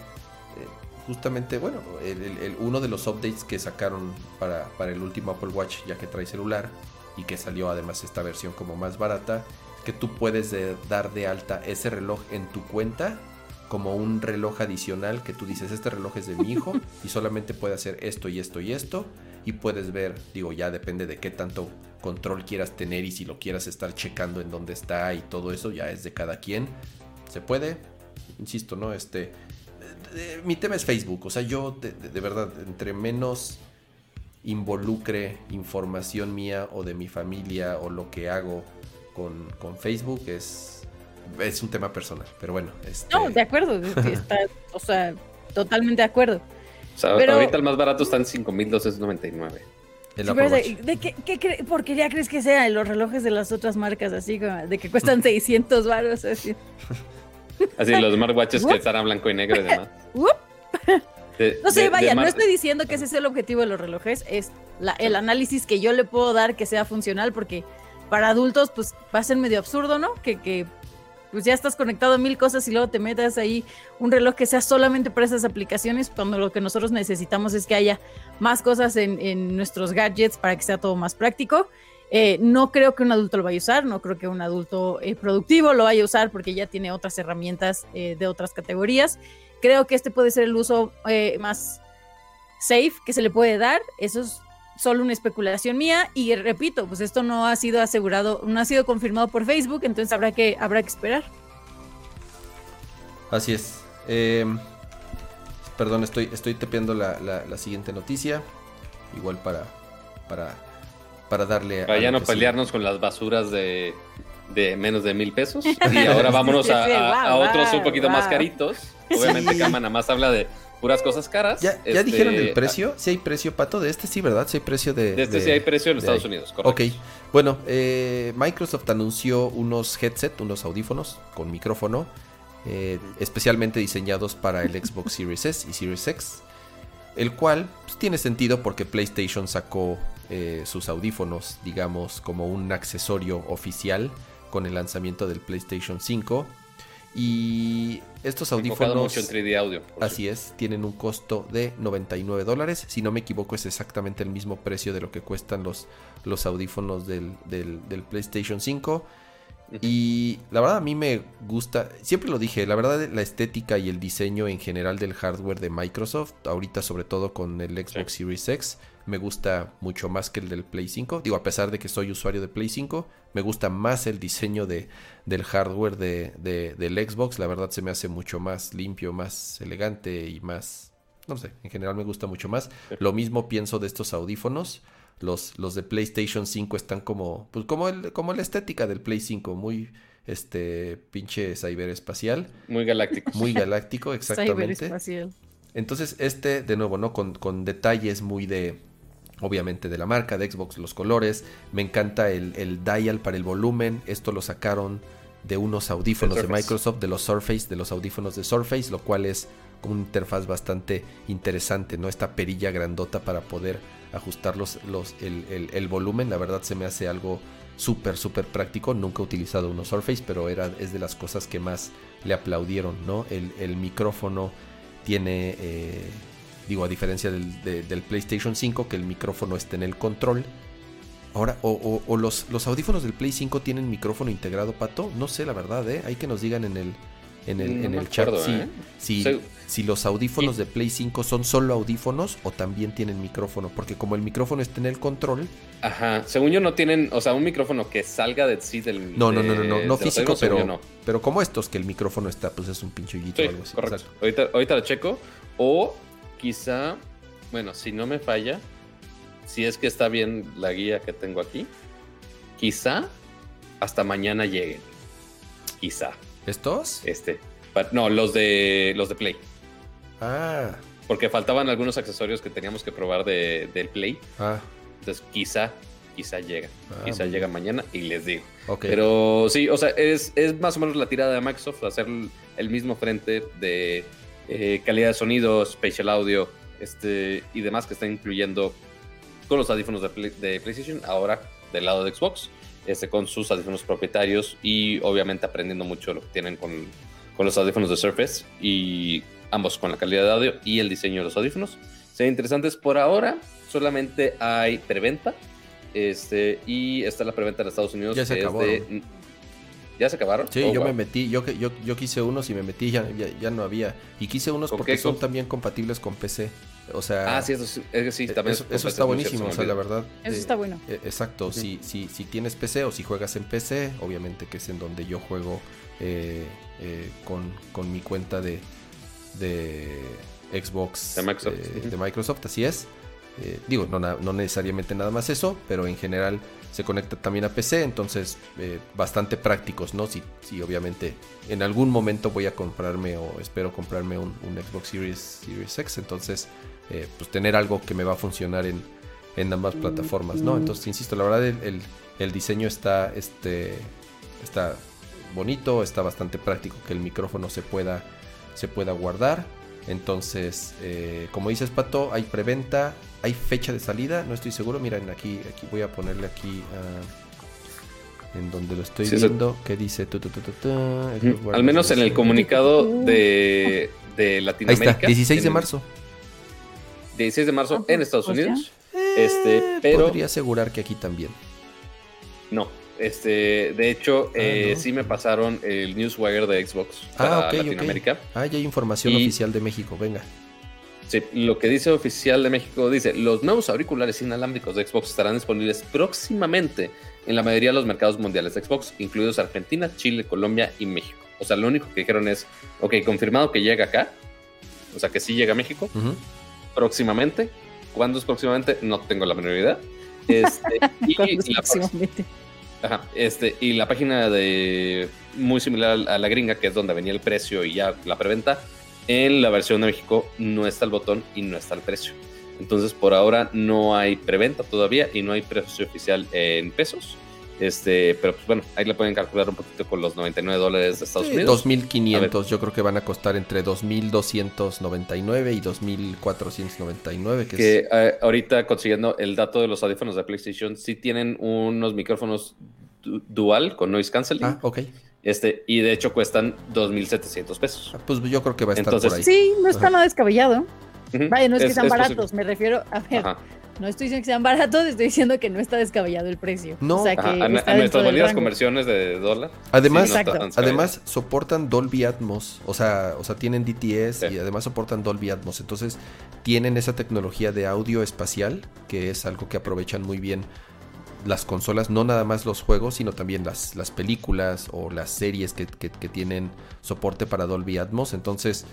justamente, bueno, el- uno de los updates que sacaron para, para el último Apple Watch, ya que trae celular, y que salió además esta versión como más barata, que tú puedes de- dar de alta ese reloj en tu cuenta como un reloj adicional que tú dices, este reloj es de mi hijo y solamente puede hacer esto y esto y esto. Y puedes ver, digo, ya depende de qué tanto control quieras tener y si lo quieras estar checando en dónde está y todo eso, ya es de cada quien. Se puede, insisto, ¿no? Este, eh, eh, mi tema es Facebook, o sea, yo de, de- de verdad, entre menos involucre información mía o de mi familia o lo que hago con, con Facebook es, es un tema personal, pero bueno. Este, No, de acuerdo. es está, o sea, totalmente de acuerdo. O sea, Pero- ahorita el más barato está en 5299. el Sí, Apple pero de, Watch. de qué, qué cre- porquería crees que sea los relojes de las otras marcas así como de que cuestan 600 baros así? Así los smartwatches que a blanco y negro y demás. De- No sé, de- vaya, de no estoy diciendo que ese sea el objetivo de los relojes, es la- el análisis que yo le puedo dar que sea funcional, porque para adultos pues va a ser medio absurdo, ¿no? Que, que pues ya estás conectado a mil cosas y luego te metas ahí un reloj que sea solamente para esas aplicaciones, cuando lo que nosotros necesitamos es que haya más cosas en, en nuestros gadgets para que sea todo más práctico. Eh, no creo que un adulto lo vaya a usar, no creo que un adulto eh, productivo lo vaya a usar porque ya tiene otras herramientas eh, de otras categorías. Creo que este puede ser el uso más safe que se le puede dar. Eso es solo una especulación mía y repito, pues esto no ha sido asegurado, no ha sido confirmado por Facebook, entonces habrá que habrá que esperar. Así es. Eh, perdón, estoy, estoy tepeando la, la- la siguiente noticia. Igual para, para, para darle... a Para ya no pelearnos con las basuras de, de menos de mil pesos. Y ahora vámonos a, Sí, sí, a- a otros un poquito más caritos. Obviamente Sí. Kama nada más habla de puras cosas caras. ¿Ya, ya Este, dijeron el precio? ¿Sí hay precio, Pato? De este sí, ¿verdad? Sí hay precio de... De este de- sí hay precio en Estados ahí. Unidos, correcto. Ok, bueno, eh, Microsoft anunció unos headset, unos audífonos con micrófono, eh, especialmente diseñados para el Xbox Series S y Series X, el cual pues, tiene sentido porque PlayStation sacó eh, sus audífonos, digamos, como un accesorio oficial con el lanzamiento del PlayStation 5. Y estos audífonos... mucho en 3D audio. Así es, tienen un costo de 99 dólares. Si no me equivoco, es exactamente el mismo precio de lo que cuestan los, los audífonos del, del- del PlayStation 5. Y la verdad a mí me gusta, siempre lo dije, la verdad la estética y el diseño en general del hardware de Microsoft, ahorita sobre todo con el Xbox Series X, me gusta mucho más que el del Play 5. Digo, a pesar de que soy usuario de Play 5, me gusta más el diseño de, del hardware de, de- del Xbox. La verdad se me hace mucho más limpio, más elegante y más... No sé, en general me gusta mucho más. Lo mismo pienso de estos audífonos. Los, los de PlayStation 5 están como, pues como, el, como la estética del Play 5, muy este pinche ciberespacial, Muy galáctico. muy galáctico, exactamente. Ciberespacial. Entonces, este, de nuevo, ¿no? Con, con detalles muy de, obviamente, de la marca, de Xbox, los colores. Me encanta el, el dial para el volumen. Esto lo sacaron de unos audífonos de. Microsoft, de los Surface, de los audífonos de Surface, lo cual es como una interfaz bastante interesante, ¿no? Esta perilla grandota para poder ajustar los, los, el, el- el volumen. La verdad se me hace algo súper, súper práctico. Nunca he utilizado unos Surface, pero era, es de las cosas que más le aplaudieron, ¿no? El, el micrófono tiene, eh, digo, a diferencia del, de- del PlayStation 5, que el micrófono está en el control. Ahora, o, o- o los, los audífonos del Play 5 tienen micrófono integrado, Pato. No sé, la verdad, ¿eh? Hay que nos digan en el, en el, No en el chat acuerdo, ¿eh? si, Se- si los audífonos de Play 5 son solo audífonos o también tienen micrófono. Porque como el micrófono está en el control, Ajá, según yo no tienen, o sea, un micrófono que salga de sí del... no, no, de- no, no, no, no físico, audífonos, pero, no. pero como estos, que el micrófono está, pues es un Sí, o algo así. correcto. Exacto. Ahorita, ahorita lo checo. O quizá, bueno, si no me falla, si es que está bien la guía que tengo aquí, quizá hasta mañana lleguen. Quizá. ¿Estos? Este. No, los de los de Play. Ah, Porque faltaban algunos accesorios que teníamos que probar de, del Play. ah, Entonces quizá, quizá llega. Ah, quizá llega mañana y les digo. ok. Pero sí, o sea, es, es más o menos la tirada de Microsoft, hacer el- el mismo frente de eh, calidad de sonido, spatial audio este, y demás que está incluyendo con los audífonos de, Play- de PlayStation, ahora del lado de Xbox, este, con sus audífonos propietarios y obviamente aprendiendo mucho lo que tienen con, con los audífonos de Surface y ambos con la calidad de audio y el diseño de los audífonos. Sean interesantes por ahora, solamente hay preventa. Este, y está la preventa en Estados Unidos. Ya se acabó, de- ¿Ya se acabaron? Sí, Oh, yo wow. me metí, yo, que- yo, yo quise unos y me metí, ya, ya, ya no había. Y quise unos ¿Con porque qué son también compatibles con PC. O sea, Ah, sí, eso, sí, es que sí, eh, también eso, es- eso es está buenísimo, cierto, o se sea, la verdad. Eso eh, está bueno. eh, exacto, si, si, si tienes PC o si juegas en PC, obviamente que es en donde yo juego eh, eh, con, con mi cuenta de, de Xbox De Microsoft, eh, ujú. de Microsoft, así es. Eh, digo, no, no necesariamente nada más eso, pero en general se conecta también a PC, entonces eh, bastante prácticos, ¿no? Si, si obviamente en algún momento voy a comprarme o espero comprarme un, un Xbox Series, Series X, entonces pues tener algo que me va a funcionar en, en ambas plataformas, ¿no? Entonces, insisto, la verdad el, el- el diseño está, este, está bonito, está bastante práctico que el micrófono se pueda, se pueda guardar. Entonces, eh, como dices Pato, hay preventa, hay fecha de salida, no estoy seguro. Miren, aquí, aquí voy a ponerle aquí ah, en donde lo estoy Sí, eso- viendo, que dice tu, tu, tu, tu, tu, Ujú. Al menos en el comunicado de, de Ahí Latinoamérica. está, 16 de marzo. 16 de marzo Ah, pues, en Estados pues. Unidos. Este, pero Podría asegurar que aquí también. no. Este, de hecho, eh, ¿no? sí me pasaron el newswire de Xbox Ah, para. Latinoamérica. Ah, ya hay información Y- oficial de México, venga. Sí, lo que dice oficial de México dice, los nuevos auriculares inalámbricos de Xbox estarán disponibles próximamente en la mayoría de los mercados mundiales de Xbox, incluidos Argentina, Chile, Colombia y México. O sea, lo único que dijeron es, ok, confirmado que llega acá, o sea, que sí llega a México próximamente. ¿Cuándo es próximamente? No tengo la menor idea. Este, y, ¿Cuándo es la, próximamente? Ajá, este, y la página de muy similar a la gringa, que es donde venía el precio y ya la preventa, en la versión de México no está el botón y no está el precio. Entonces, por ahora no hay preventa todavía y no hay precio oficial en pesos. Este, pero pues bueno, ahí le pueden calcular un poquito con los 99 dólares de Estados Sí, Unidos. 2500, yo creo que van a costar entre 2299 y 2499, que, que es eh, ahorita consiguiendo el dato de los audífonos de PlayStation, sí tienen unos micrófonos du- dual con noise canceling. Ah, ok. Este, y de hecho cuestan 2.700 pesos. Ah, Pues yo creo que va a estar Entonces, por ahí. Sí, no está Ajá. nada descabellado. Vaya, no es, que sean baratos, me refiero, a ver, Ajá. No estoy diciendo que sean baratos, estoy diciendo que no está descabellado el precio. No. o sea, que Ajá, A, nuestras validas conversiones de dólar. Además, sí, no además soportan Dolby Atmos, o sea, o sea, tienen DTS Sí. y además soportan Dolby Atmos, entonces tienen esa tecnología de audio espacial, que es algo que aprovechan muy bien las consolas, no nada más los juegos, sino también las, las películas o las series que, que- que tienen soporte para Dolby Atmos. Entonces,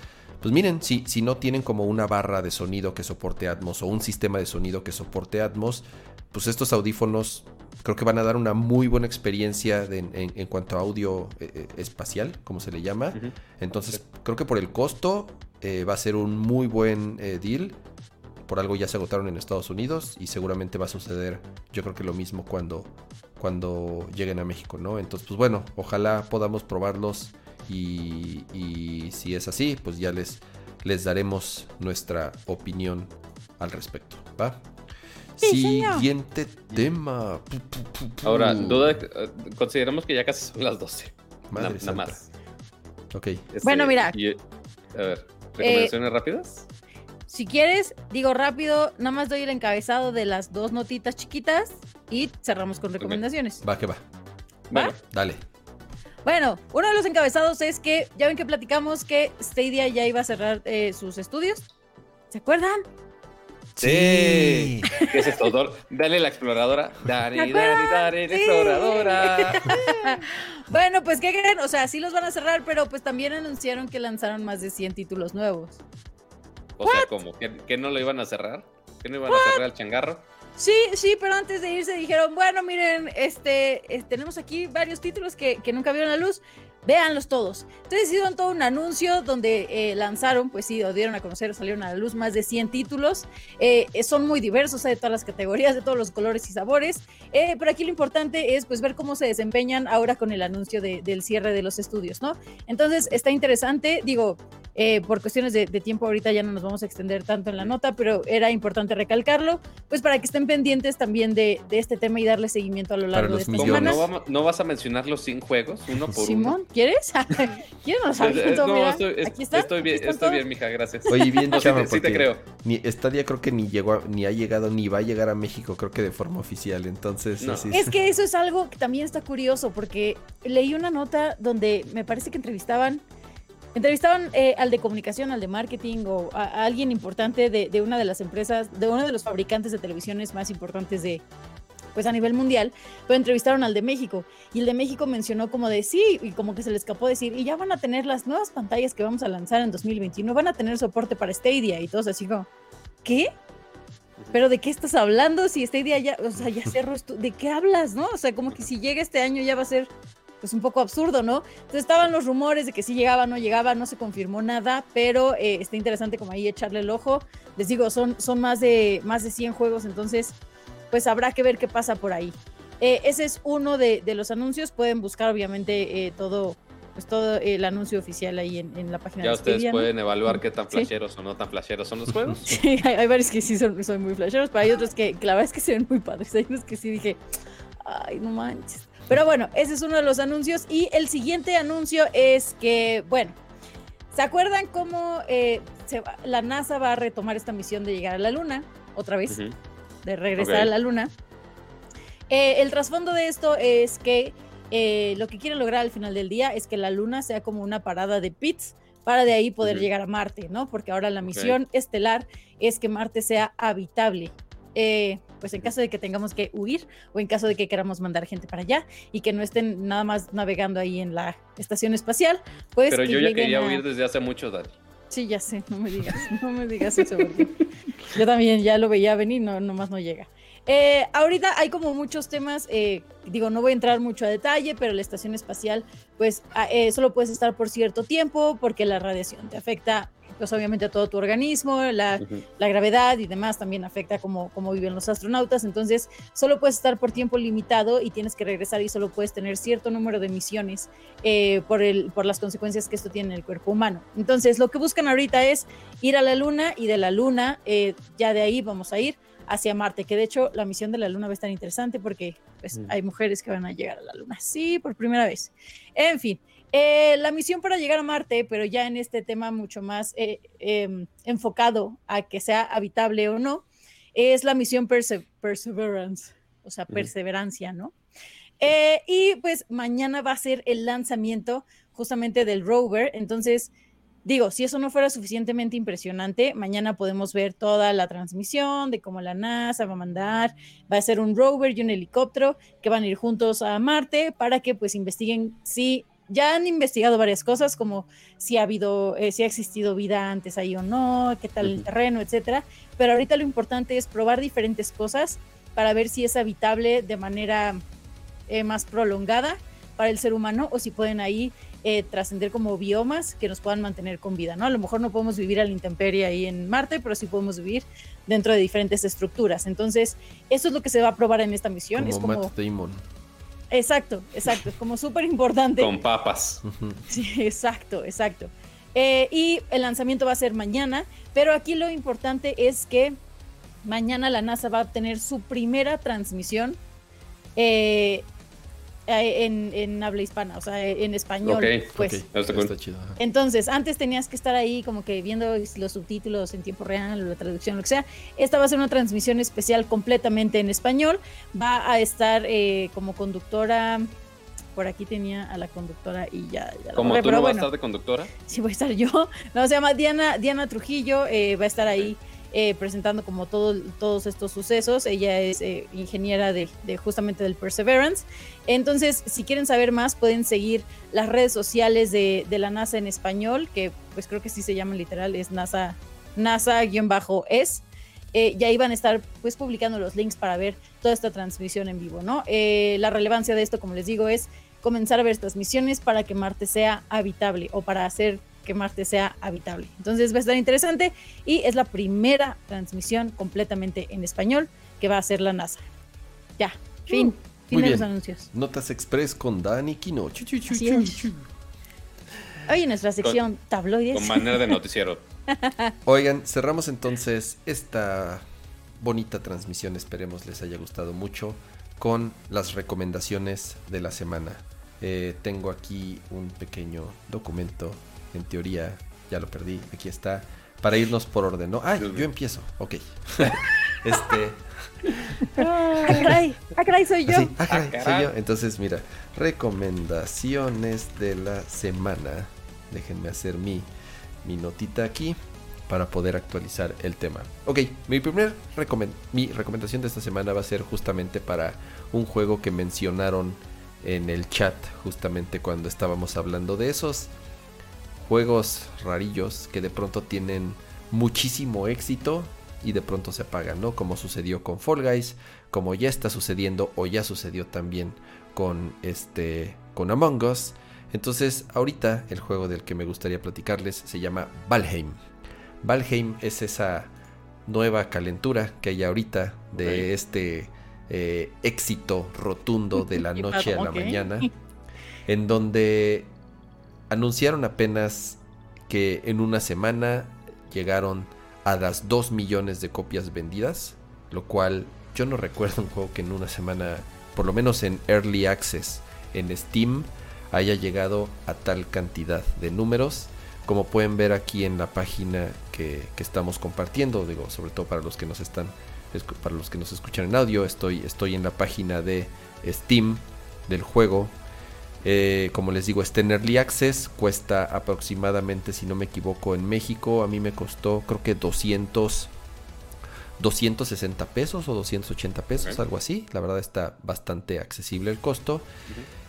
pues miren, si, si no tienen como una barra de sonido que soporte Atmos o un sistema de sonido que soporte Atmos, pues estos audífonos creo que van a dar una muy buena experiencia de- en, en cuanto a audio eh, eh, espacial, como se le llama. Entonces, creo que por el costo eh, va a ser un muy buen eh, deal. Por algo ya se agotaron en Estados Unidos y seguramente va a suceder, yo creo que lo mismo cuando, cuando lleguen a México, ¿no? Entonces, pues bueno, ojalá podamos probarlos y, y si es así, pues ya les, les daremos nuestra opinión al respecto, ¿va? Sí, señor. Siguiente tema. Pu, pu, pu, pu. Ahora, duda, eh, consideramos que ya casi son las 12. Madre Na- nada santa. más. Ok. Este, Bueno, mira. y, eh, a ver, ¿recomendaciones rápidas? Si quieres, digo rápido, nada más doy el encabezado de las dos notitas chiquitas y cerramos con recomendaciones. Va que va. Bueno, Dale. Bueno, uno de los encabezados es que ya ven que platicamos que Stadia ya iba a cerrar eh, sus estudios. ¿Se acuerdan? Sí. ¿Qué es esto? Dale la exploradora. Dale, ¿Se dale, dale, la Sí. exploradora. Bueno, pues ¿qué creen? O sea, sí los van a cerrar, pero pues también anunciaron que lanzaron más de 100 títulos nuevos. O sea, como que, que no lo iban a cerrar. Que no iban a cerrar el changarro. Sí, sí, pero antes de irse dijeron, bueno, miren, este, tenemos aquí varios títulos que, que nunca vieron la luz, véanlos todos. Entonces hicieron todo un anuncio donde eh, lanzaron, pues sí, o dieron a conocer, salieron a la luz más de 100 títulos. Eh, eh, son muy diversos, hay de todas las categorías, de todos los colores y sabores. Pero aquí lo importante es pues ver cómo se desempeñan ahora con el anuncio de- del cierre de los estudios, ¿no? Entonces está interesante, digo, eh, por cuestiones de, de tiempo ahorita ya no nos vamos a extender tanto en la nota, pero era importante recalcarlo, pues para que estén pendientes también de, de este tema y darle seguimiento a lo Para largo de los esta ¿Cómo, millones. semana. no, vamos- ¿No vas a mencionar los 100 juegos uno por uno? Simón, ¿quieres? ¿Quieres? No, Eh, eh, Mira, no, estoy, es- aquí está. estoy bien, aquí están estoy todos. bien, mija, gracias. Oye, bien, No, sí te- sí te creo. Ni, Stadia creo que ni llegó, a- ni ha llegado, ni va a llegar a México, creo que de forma oficial. Entonces, No. así Es que eso es algo que también está curioso, porque leí una nota donde me parece que entrevistaban, entrevistaban eh, al de comunicación, al de marketing o a, alguien importante de, una de las empresas, de uno de los fabricantes de televisiones más importantes de, pues a nivel mundial, pero entrevistaron al de México y el de México mencionó como de sí, y como que se le escapó decir, y ya van a tener las nuevas pantallas que vamos a lanzar en 2021, van a tener soporte para Stadia y todos así como, ¿qué? Pero ¿de qué estás hablando? Si Stadia ya, o sea, ya cerró ¿de qué hablas, no? O sea, como que si llega este año ya va a ser pues un poco absurdo, ¿no? Entonces estaban los rumores de que sí llegaba, no llegaba, no se confirmó nada, pero eh, está interesante como ahí echarle el ojo. Les digo, son, son más, de, más de 100 juegos, entonces pues habrá que ver qué pasa por ahí. Eh, ese es uno de, de los anuncios, pueden buscar obviamente eh, todo, pues todo el anuncio oficial ahí en, en la página Ya de ustedes pueden evaluar qué tan Sí. flasheros o no tan flasheros son los juegos. Sí, hay, hay varios que sí son, son muy flasheros, pero hay otros que, que la verdad es que se ven muy padres. Hay unos que sí dije, ay, no manches. Pero bueno, ese es uno de los anuncios. Y el siguiente anuncio es que, bueno, ¿se acuerdan cómo eh, se va- la NASA va a retomar esta misión de llegar a la Luna? Otra vez, de regresar a la Luna. Eh, el trasfondo de esto es que eh, lo que quieren lograr al final del día es que la Luna sea como una parada de pits para de ahí poder llegar a Marte, ¿no? Porque ahora la misión estelar es que Marte sea habitable. Eh, pues en caso de que tengamos que huir o en caso de que queramos mandar gente para allá y que no estén nada más navegando ahí en la estación espacial, pues Pero que yo ya quería a- huir desde hace mucho, Dani. Sí, ya sé, no me digas, no me digas eso, porque yo también ya lo veía venir, no, nomás no llega. Eh, ahorita hay como muchos temas, eh, digo, no voy a entrar mucho a detalle, pero la estación espacial, pues a- eh, solo puedes estar por cierto tiempo porque la radiación te afecta, pues obviamente a todo tu organismo, la, la gravedad y demás también afecta cómo, cómo viven los astronautas, entonces solo puedes estar por tiempo limitado y tienes que regresar y solo puedes tener cierto número de misiones eh, por, el, por las consecuencias que esto tiene en el cuerpo humano. Entonces lo que buscan ahorita es ir a la Luna y de la Luna eh, ya de ahí vamos a ir hacia Marte, que de hecho la misión de la Luna va a estar interesante porque pues, Mm. hay mujeres que van a llegar a la Luna, sí, por primera vez. En fin, eh, la misión para llegar a Marte, pero ya en este tema mucho más eh, em, enfocado a que sea habitable o no, es la misión Perse- Perseverance, o sea, perseverancia, ¿no? Eh, y pues mañana va a ser el lanzamiento justamente del rover, entonces digo, si eso no fuera suficientemente impresionante, mañana podemos ver toda la transmisión de cómo la NASA va a mandar, va a ser un rover y un helicóptero que van a ir juntos a Marte para que pues investiguen si ya han investigado varias cosas como si ha habido, eh, si ha existido vida antes ahí o no, qué tal el terreno, etcétera. Pero ahorita lo importante es probar diferentes cosas para ver si es habitable de manera eh, más prolongada para el ser humano o si pueden ahí eh, trascender como biomas que nos puedan mantener con vida, ¿no? A lo mejor no podemos vivir a la intemperie ahí en Marte, pero sí podemos vivir dentro de diferentes estructuras. Entonces, eso es lo que se va a probar en esta misión. como es como, Matt Damon. Exacto, exacto, es como súper importante. Con papas. Sí, exacto, exacto. Eh, y el lanzamiento va a ser mañana, pero aquí lo importante es que mañana la NASA va a tener su primera transmisión eh, en, en habla hispana, o sea, en español. Ok, pues. Está cool. está chido. ajá. Entonces, antes tenías que estar ahí como que viendo los subtítulos en tiempo real o la traducción, lo que sea. Esta va a ser una transmisión especial completamente en español. Va a estar eh, como conductora por aquí tenía a la conductora y ya. ya la Como tú no vas a estar de conductora. sí voy a estar yo. No, se llama Diana, Diana Trujillo, eh, va a estar ahí eh, presentando como todo, todos estos sucesos. Ella es eh, ingeniera de, justamente del Perseverance. Entonces, si quieren saber más, pueden seguir las redes sociales de, de la NASA en español, que pues creo que sí se llaman literal, es NASA, NASA-es. Eh, y ahí van a estar pues publicando los links para ver toda esta transmisión en vivo, ¿no? Eh, la relevancia de esto, como les digo, es comenzar a ver estas misiones para que Marte sea habitable o para hacer que Marte sea habitable. Entonces va a estar interesante y es la primera transmisión completamente en español que va a hacer la NASA. Ya, fin, fin muy de bien. los anuncios. Notas Express con Dani Kino. Chu. Hoy en nuestra sección tabloides. Con manera de noticiero. Oigan, cerramos entonces esta bonita transmisión. Esperemos les haya gustado mucho con las recomendaciones de la semana. Eh, tengo aquí un pequeño documento. En teoría, ya lo perdí. Aquí está. Para irnos por orden, ¿no? Ah, yo empiezo. Ok. este. ¡Ah, caray! ¡Ah, caray, soy yo! Así, ah, caray, Ah, soy yo. Entonces, mira, recomendaciones de la semana. Déjenme hacer mi, mi notita aquí para poder actualizar el tema. Ok, mi primer recomen- mi recomendación de esta semana va a ser justamente para un juego que mencionaron en el chat justamente cuando estábamos hablando de esos juegos rarillos que de pronto tienen muchísimo éxito y de pronto se apagan, ¿no? Como sucedió con Fall Guys, como ya está sucediendo o ya sucedió también con este con Among Us. Entonces, ahorita el juego del que me gustaría platicarles se llama Valheim. Valheim es esa nueva calentura que hay ahorita de este eh, éxito rotundo de la noche a la mañana, en donde anunciaron apenas que en una semana llegaron a las 2 millones de copias vendidas, lo cual yo no recuerdo un juego que en una semana, por lo menos en Early Access en Steam, haya llegado a tal cantidad de números. Como pueden ver aquí en la página que, que estamos compartiendo, digo, sobre todo para los que nos están, para los que nos escuchan en audio, estoy, estoy en la página de Steam del juego. Eh, como les digo, está en Early Access, cuesta aproximadamente, si no me equivoco, en México, a mí me costó creo que 200, 260 pesos o 280 pesos, algo así. La verdad está bastante accesible el costo.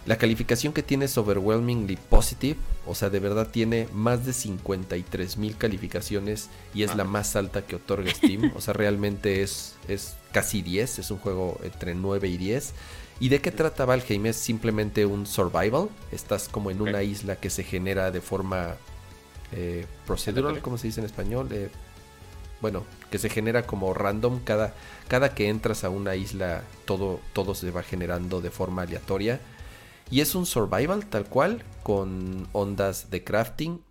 La calificación que tiene es overwhelmingly positive, o sea, de verdad tiene más de 53 mil calificaciones y es Ah. la más alta que otorga Steam. O sea, realmente es, es casi 10, es un juego entre 9 y 10. ¿Y de qué trata Valheim? Es simplemente un survival. Estás como en una isla que se genera de forma eh, procedural. ¿cómo se dice en español? Eh, bueno, que se genera como random. Cada, cada que entras a una isla, todo, todo se va generando de forma aleatoria. Y es un survival tal cual, con ondas de crafting.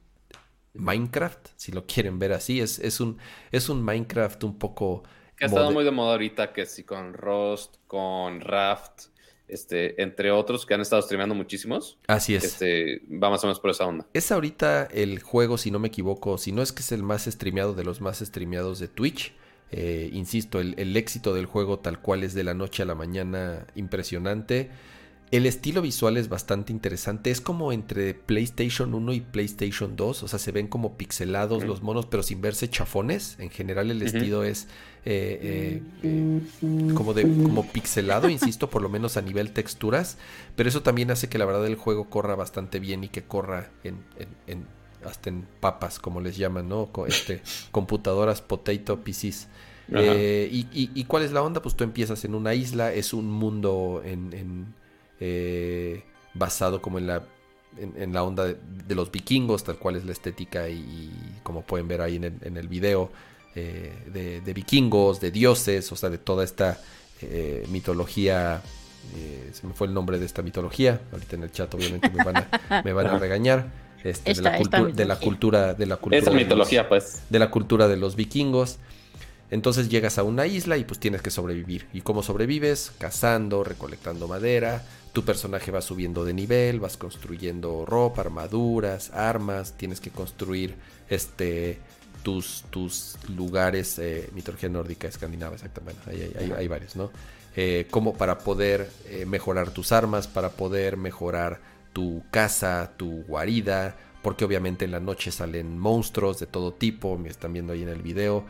Minecraft, si lo quieren ver así. Es, es, un, es un Minecraft un poco... Que ha estado muy de moda ahorita, que sí, con Rust, con Raft, este, entre otros que han estado streameando muchísimos. Así es. Este, va más o menos por esa onda. Es ahorita el juego, si no me equivoco, si no es que es el más streameado de los más streameados de Twitch. Eh, insisto, el, el éxito del juego tal cual es de la noche a la mañana impresionante. El estilo visual es bastante interesante. Es como entre PlayStation 1 y PlayStation 2. O sea, se ven como pixelados los monos, pero sin verse chafones. En general el estilo es eh, eh, eh, como de como pixelado, insisto, por lo menos a nivel texturas. Pero eso también hace que la verdad el juego corra bastante bien y que corra en, en- en- hasta en papas, como les llaman, ¿no? Este, computadoras, potato, PCs. Y, y- y cuál es la onda? Pues tú empiezas en una isla, es un mundo en, en, eh, basado como en la, en, en la onda de, de los vikingos, tal cual es la estética y, y como pueden ver ahí en el, en el video, eh, de, de vikingos, de dioses, o sea, de toda esta eh, mitología. eh, se me fue el nombre de esta mitología. Ahorita en el chat obviamente me van a, me van a Ajá. regañar. Este, de, la esta cultu- de la mitología. cultura de la cultura Esa de los- mitología, pues. de la cultura de los vikingos. Entonces llegas a una isla y pues tienes que sobrevivir. ¿Y cómo sobrevives? Cazando, recolectando madera. Tu personaje va subiendo de nivel, vas construyendo ropa, armaduras, armas. Tienes que construir este tus, tus lugares, eh, mitología nórdica, escandinava, exactamente. Hay, varios, ¿no? eh, como para poder eh, mejorar tus armas, para poder mejorar tu casa, tu guarida, porque obviamente en la noche salen monstruos de todo tipo, me están viendo ahí en el video,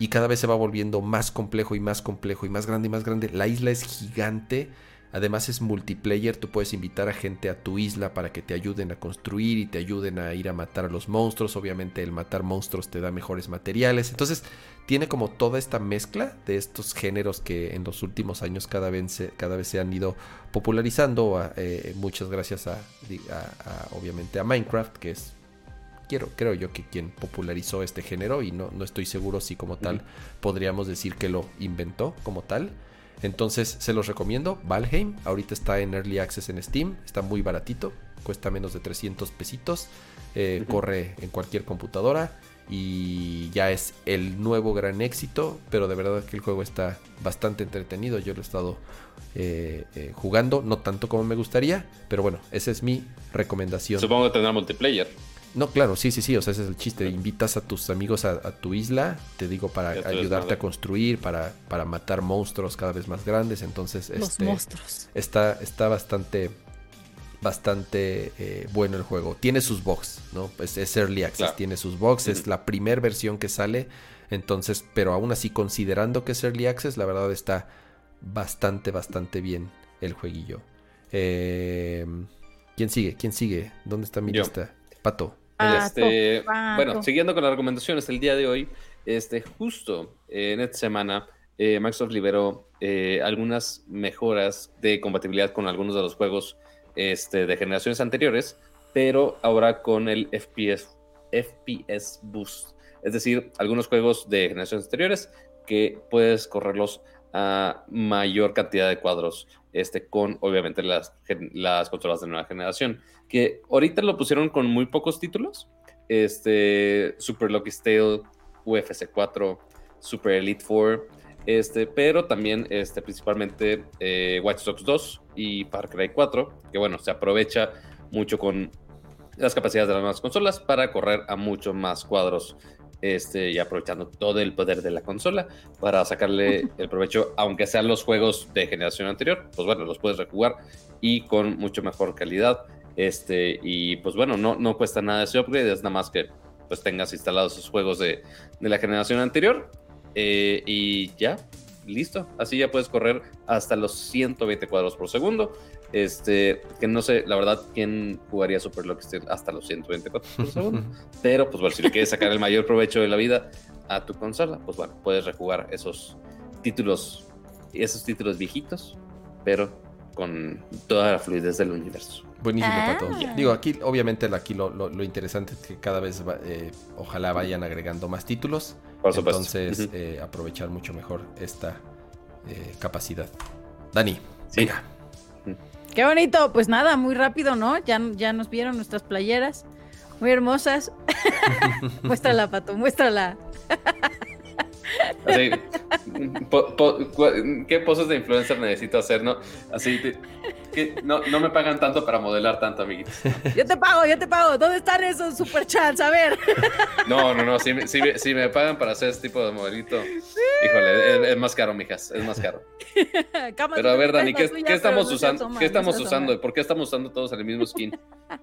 y cada vez se va volviendo más complejo y más complejo y más grande y más grande. La isla es gigante Además es multiplayer, tú puedes invitar a gente a tu isla para que te ayuden a construir y te ayuden a ir a matar a los monstruos. Obviamente el matar monstruos te da mejores materiales. Entonces tiene como toda esta mezcla de estos géneros que en los últimos años cada vez se, cada vez se han ido popularizando. Eh, muchas gracias a, obviamente a Minecraft, que es quiero, creo yo que quien popularizó este género y no, no estoy seguro si como tal podríamos decir que lo inventó como tal. Entonces se los recomiendo. Valheim, ahorita está en Early Access en Steam, está muy baratito, cuesta menos de 300 pesitos, eh, corre en cualquier computadora y ya es el nuevo gran éxito, pero de verdad que el juego está bastante entretenido, yo lo he estado eh, eh, jugando, no tanto como me gustaría, pero bueno, esa es mi recomendación. Supongo que tendrá multiplayer. No, claro, sí, sí, sí, o sea, ese es el chiste. Invitas a tus amigos a, tu isla, te digo, para ayudarte a construir, para, para matar monstruos cada vez más grandes. Entonces, Los este, monstruos. Está, está bastante, bastante eh, bueno el juego. Tiene sus bugs, ¿no? Pues es Early Access, tiene sus bugs, es la primera versión que sale. Entonces, pero aún así, considerando que es Early Access, la verdad está bastante, bastante bien el jueguillo. Eh, ¿Quién sigue? ¿Quién sigue? ¿Dónde está mi lista? Pato. Este, bueno, siguiendo con las recomendaciones el día de hoy, este, justo en esta semana, eh, Microsoft liberó eh, algunas mejoras de compatibilidad con algunos de los juegos este, de generaciones anteriores, pero ahora con el FPS, FPS Boost. Es decir, algunos juegos de generaciones anteriores que puedes correrlos a mayor cantidad de cuadros este, con obviamente las, las consolas de nueva generación, que ahorita lo pusieron con muy pocos títulos, este, Super Lucky Tale, UFC 4, Super Elite 4, este, pero también este, principalmente eh, Watch Dogs 2 y Far Cry 4, que bueno, se aprovecha mucho con las capacidades de las nuevas consolas para correr a mucho más cuadros este, y aprovechando todo el poder de la consola para sacarle el provecho, aunque sean los juegos de generación anterior, pues bueno, los puedes rejugar y con mucho mejor calidad. Este, y pues bueno, no, no cuesta nada ese upgrade, es nada más que pues tengas instalados esos juegos de, de la generación anterior. Eh, y ya, listo. Así ya puedes correr hasta los 120 cuadros por segundo. Este, que no sé, la verdad, quién jugaría Super Lucky hasta los 124 por segundo. Pero, pues bueno, si le quieres sacar el mayor provecho de la vida a tu consola, pues bueno, puedes rejugar esos títulos, esos títulos viejitos, pero con toda la fluidez del universo. Buenísimo, Pato. Ah. Digo, aquí, obviamente, aquí lo, interesante es que cada vez, eh, ojalá vayan agregando más títulos. Por supuesto. Entonces, eh, aprovechar mucho mejor esta eh, capacidad. Dani, venga. Qué bonito, pues nada, muy rápido, ¿no? Ya, ya nos vieron nuestras playeras, muy hermosas. muéstrala, Pato, muéstrala. Así, ¿Qué poses de influencer necesito hacer? No, así, que no, no, me pagan tanto para modelar tanto, amiguitos. Yo te pago, yo te pago. ¿Dónde están esos superchats? A ver. No, no, no. Si, si, me pagan para hacer este tipo de modelito, híjole, es, más caro, mijas. Es más caro. Pero a ver, Dani, ¿qué, estamos usando? ¿Qué estamos usando? ¿Por qué estamos usando todos el mismo skin?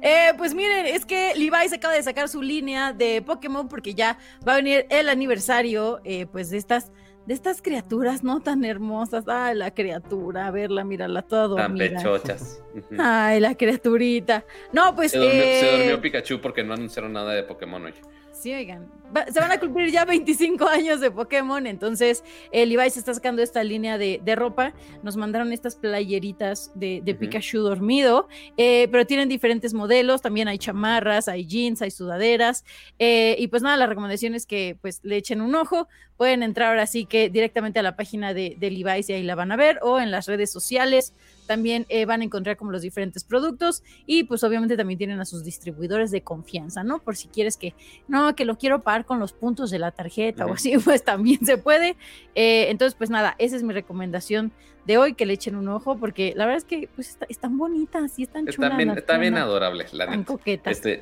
Eh, pues miren, es que Levi's acaba de sacar su línea de Pokémon porque ya va a venir el aniversario eh, pues de estas de estas criaturas no tan hermosas. Ay, la criatura, a verla, mírala, toda dormida. Tan pechochas. Ay, la criaturita. No, pues. Se durmió, se durmió eh, Pikachu porque no anunciaron nada de Pokémon hoy. Sí, oigan, se van a cumplir ya 25 años de Pokémon, entonces el Levi se está sacando esta línea de, ropa, nos mandaron estas playeritas de, Pikachu dormido, eh, pero tienen diferentes modelos, también hay chamarras, hay jeans, hay sudaderas, eh, y pues nada, la recomendación es que pues le echen un ojo, pueden entrar ahora sí que directamente a la página de, de Levi's y ahí la van a ver, o en las redes sociales, también eh, van a encontrar como los diferentes productos y pues obviamente también tienen a sus distribuidores de confianza, ¿no? Por si quieres que, no, que lo quiero pagar con los puntos de la tarjeta o así, pues también se puede. Eh, entonces, pues nada, esa es mi recomendación de hoy, que le echen un ojo, porque la verdad es que pues están bonitas y están chulas. Está bien, está bien adorable, la Están coquetas. Este,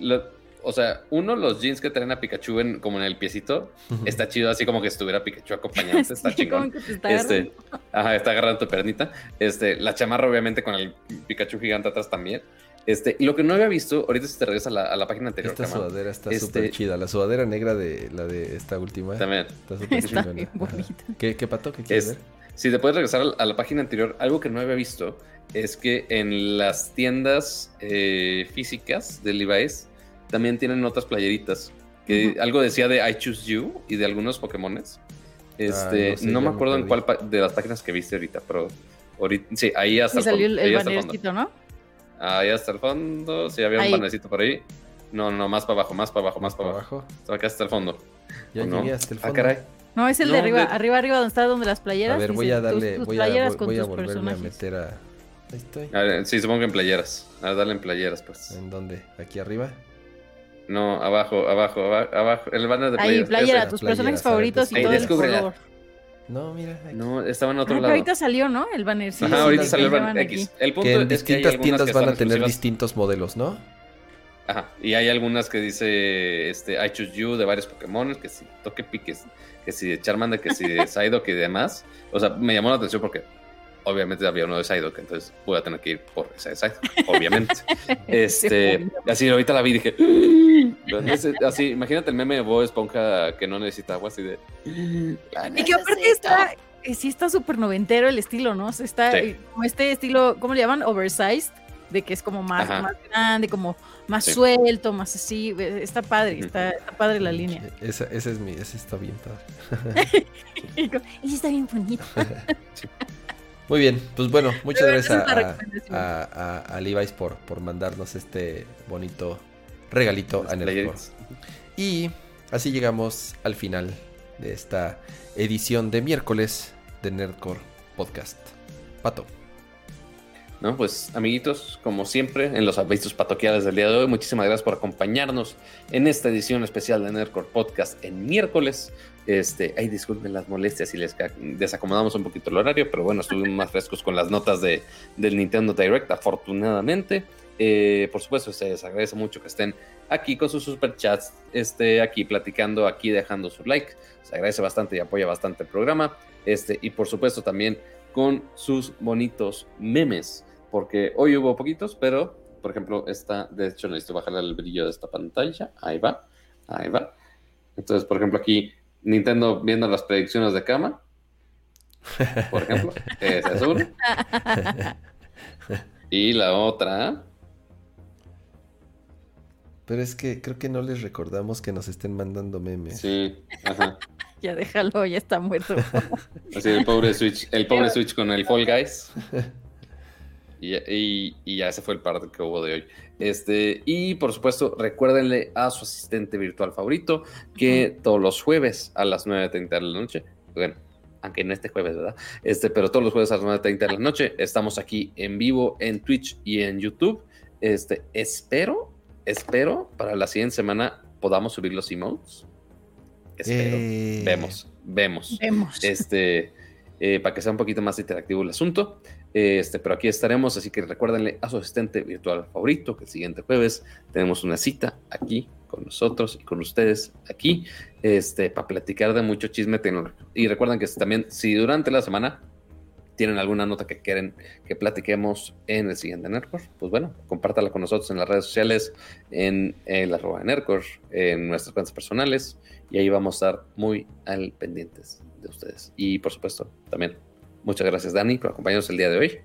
o sea, uno, los jeans que traen a Pikachu en, como en el piecito, está chido así como que estuviera Pikachu acompañante, está Sí, chingón. como que te está Este, agarrando. ajá, está agarrando tu pernita. Este, la chamarra, obviamente, con el Pikachu gigante atrás también. Este, y lo que no había visto, ahorita si te regresas a la, a la página anterior, Esta sudadera está Este- súper chida. La sudadera negra de la de esta última. también. Está súper Ajá. bonita. ¿Qué, qué pato? ¿Qué quieres Es- ver? Si te puedes regresar a la página anterior, algo que no había visto es que en las tiendas eh, físicas de Levi's también tienen otras playeritas. Que algo decía de I Choose You y de algunos Pokémones. Este, Ah, no sé, no, ya me me acuerdo en cuál pa- de las páginas que viste ahorita, pero ahorita, sí, ahí hasta Y el salió fondo. el, el ahí hasta el fondo. bannercito, ¿no? Ahí hasta el fondo. Sí, había Ahí. un panecito por ahí. No, no, más para abajo, más para abajo, más para abajo. Acá hasta el fondo. Ya ¿O no? llegué hasta el Ah, fondo. caray. No, es el de arriba, de- arriba, arriba, donde está donde las playeras. A ver, voy a darle, tus, tus voy a, playeras voy, con voy a tus volverme a meter a... Ahí estoy. A ver, sí, supongo que en playeras. A ver, dale en playeras, pues. ¿En dónde? ¿Aquí arriba? No, abajo, abajo, abajo, abajo. El banner de Ahí, playeras. playera, ese. tus personajes favoritos y Ahí todo el color. No, mira. aquí. No, estaba en Ah, otro pero lado. ahorita salió, ¿no? El banner. Sí, Ajá, sí, ahorita salió el banner aquí. X. El punto que en es que hay distintas algunas tiendas que van a tener exclusivas. distintos modelos, ¿no? Ajá, y hay algunas que dice este, I choose you de varios Pokémon, que si toque piques, que si de Charmander, que si de Psyduck y demás. O sea, me llamó la atención porque obviamente había uno de Psyduck, entonces voy a tener que ir por ese de Psyduck, obviamente. este, así ahorita la vi y dije, así, imagínate el meme de Bob Esponja que no necesita agua, así de... Y que aparte está, eh, sí está súper noventero el estilo, ¿no? O sea, está Sí. eh, como este estilo, ¿cómo le llaman? Oversized, de que es como más, más grande, como más Sí. suelto, más así. eh, Está padre, está, está padre la línea. Esa, ese es mi, ese está bien padre. Y sí está bien bonito. Muy bien, pues bueno, muchas Pero gracias a, a, a- a Levi's por, por mandarnos este bonito regalito Las a Nerdcore. playeritas. Y así llegamos al final de esta edición de miércoles de Nerdcore Podcast. Pato. ¿no? Pues, amiguitos, como siempre, en los avisos patoquiales del día de hoy, muchísimas gracias por acompañarnos en esta edición especial de Nerdcore Podcast en miércoles. Este, ay, disculpen las molestias si les desacomodamos un poquito el horario, pero bueno, estuvimos más frescos con las notas de, del Nintendo Direct, afortunadamente. Eh, por supuesto, se les agradece mucho que estén aquí con sus superchats, este, aquí platicando, aquí dejando su like. Se agradece bastante y apoya bastante el programa. Este, y por supuesto también con sus bonitos memes, porque hoy hubo poquitos, pero por ejemplo, esta, de hecho, necesito bajarle el brillo de esta pantalla. Ahí va, ahí va. Entonces, por ejemplo, aquí Nintendo viendo las predicciones de cama, por ejemplo, esa es una. Y la otra, Pero es que creo que no les recordamos que nos estén mandando memes. sí, ajá. Ya déjalo, ya está muerto. Así el pobre Switch, el pobre Switch con el Fall Guys. Y, y- y ya ese fue el par que hubo de hoy. Este, y por supuesto, recuérdenle a su asistente virtual favorito que todos los jueves a las 9.30 de la noche, bueno, aunque no este jueves, ¿verdad? Este, pero todos los jueves a las 9.30 de la noche estamos aquí en vivo en Twitch y en YouTube. Este, espero, espero para la siguiente semana podamos subir los emotes. Espero. Eh, Vemos, vemos Vemos. este, eh, para que sea un poquito más interactivo el asunto. Este, pero aquí estaremos, así que recuérdenle a su asistente virtual favorito que el siguiente jueves tenemos una cita aquí con nosotros y con ustedes aquí, este, para platicar de mucho chisme tecnológico. Y recuerden que también, si durante la semana tienen alguna nota que quieren que platiquemos en el siguiente Nerdcore, pues bueno, compártala con nosotros en las redes sociales, en el arroba Nerdcore, en nuestras cuentas personales, y ahí vamos a estar muy al pendientes de ustedes. Y por supuesto, también muchas gracias Dani por acompañarnos el día de hoy.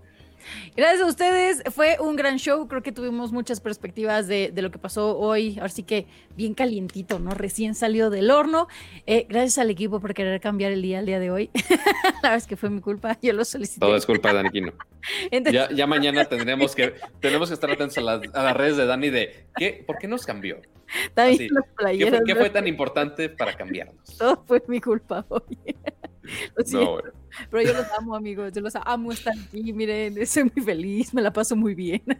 Gracias a ustedes, fue un gran show, creo que tuvimos muchas perspectivas de, de lo que pasó hoy, ahora sí que bien calientito, ¿no? Recién salió del horno. Eh, gracias al equipo por querer cambiar el día al día de hoy. La verdad es que fue mi culpa, yo lo solicité. Todo es culpa de Dani Quino. Entonces, Ya, ya mañana tendremos que, tenemos que estar atentos a las, a las redes de Dani de ¿qué, ¿por qué nos cambió? así, ¿Qué fue, qué fue tan importante para cambiarnos? Todo fue mi culpa hoy. Lo No, bueno. Pero yo los amo, amigos. Yo los amo estar aquí. Miren, soy muy feliz, me la paso muy bien.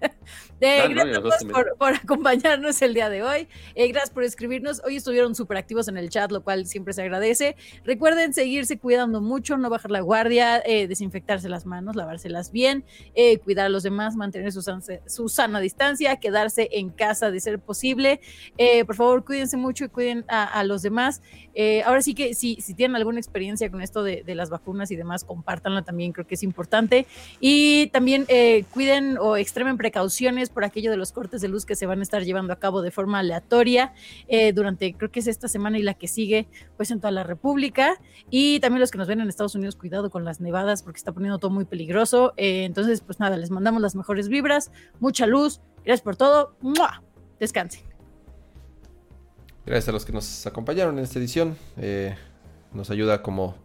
Eh, Ah, no, gracias todos por, por acompañarnos el día de hoy. Eh, gracias por escribirnos. Hoy estuvieron súper activos en el chat, lo cual siempre se agradece. Recuerden seguirse cuidando mucho, no bajar la guardia, eh, desinfectarse las manos, lavárselas bien, eh, cuidar a los demás, mantener su, san- su sana distancia, quedarse en casa de ser posible. Eh, por favor, cuídense mucho y cuiden a, a los demás. Eh, ahora sí que si, si tienen alguna experiencia con esto de, de las vacunas y demás, compártanla también, creo que es importante. Y también eh, cuiden o extremen precauciones por aquello de los cortes de luz que se van a estar llevando a cabo de forma aleatoria eh, durante, creo que es esta semana y la que sigue, pues en toda la República. Y también los que nos ven en Estados Unidos, cuidado con las nevadas porque está poniendo todo muy peligroso. Eh, entonces, pues nada, les mandamos las mejores vibras, mucha luz. Gracias por todo. ¡Mua! Descansen. Gracias a los que nos acompañaron en esta edición. Nos ayuda como,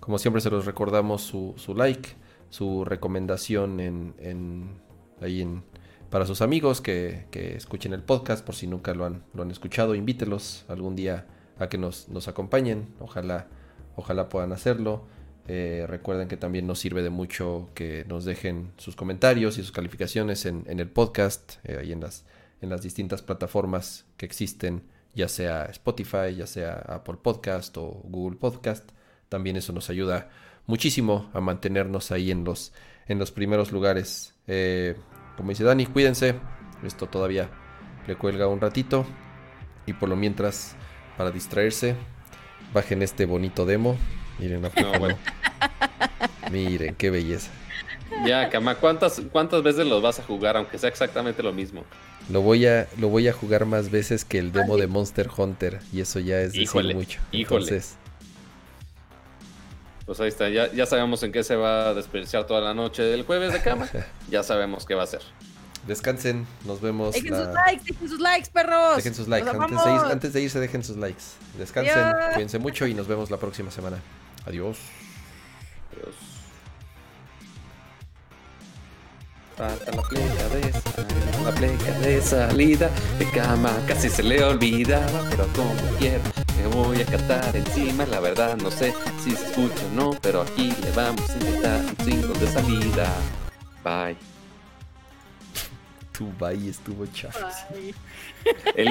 como siempre se los recordamos su, like, su recomendación en, en- ahí para sus amigos que, escuchen el podcast por si nunca lo han, lo han escuchado. Invítelos algún día a que nos, acompañen. Ojalá, ojalá puedan hacerlo. Eh, recuerden que también nos sirve de mucho que nos dejen sus comentarios y sus calificaciones en, el podcast, eh, en las, en las distintas plataformas que existen, ya sea Spotify, ya sea Apple Podcast o Google Podcast. También eso nos ayuda muchísimo a mantenernos ahí en los, en los primeros lugares. Eh, como dice Dani, cuídense. Esto todavía le cuelga un ratito. Y por lo mientras, para distraerse, bajen este bonito demo. Miren, a No, bueno. Miren, qué belleza. Ya, Kama, ¿cuántas, ¿cuántas veces los vas a jugar, aunque sea exactamente lo mismo? Lo voy a, lo voy a jugar más veces que el demo de Monster Hunter. Y eso ya es decir Híjole, mucho. híjole. Entonces, Pues ahí está, ya, ya sabemos en qué se va a desperdiciar toda la noche del jueves de cama. Ya sabemos qué va a ser. descansen. Nos vemos. Dejen la- sus likes, dejen sus likes, perros. Dejen sus likes. Antes de, ir- antes de irse, dejen sus likes. Descansen, Adiós. cuídense mucho y nos vemos la próxima semana. Adiós. Dios. Falta la de salida, la pleca de salida de cama, casi se le olvidaba, pero como quiera me voy a cantar encima, la verdad no sé si se escucha o no, pero aquí le vamos a intentar un single de salida. Bye. Tu bye estuvo. Él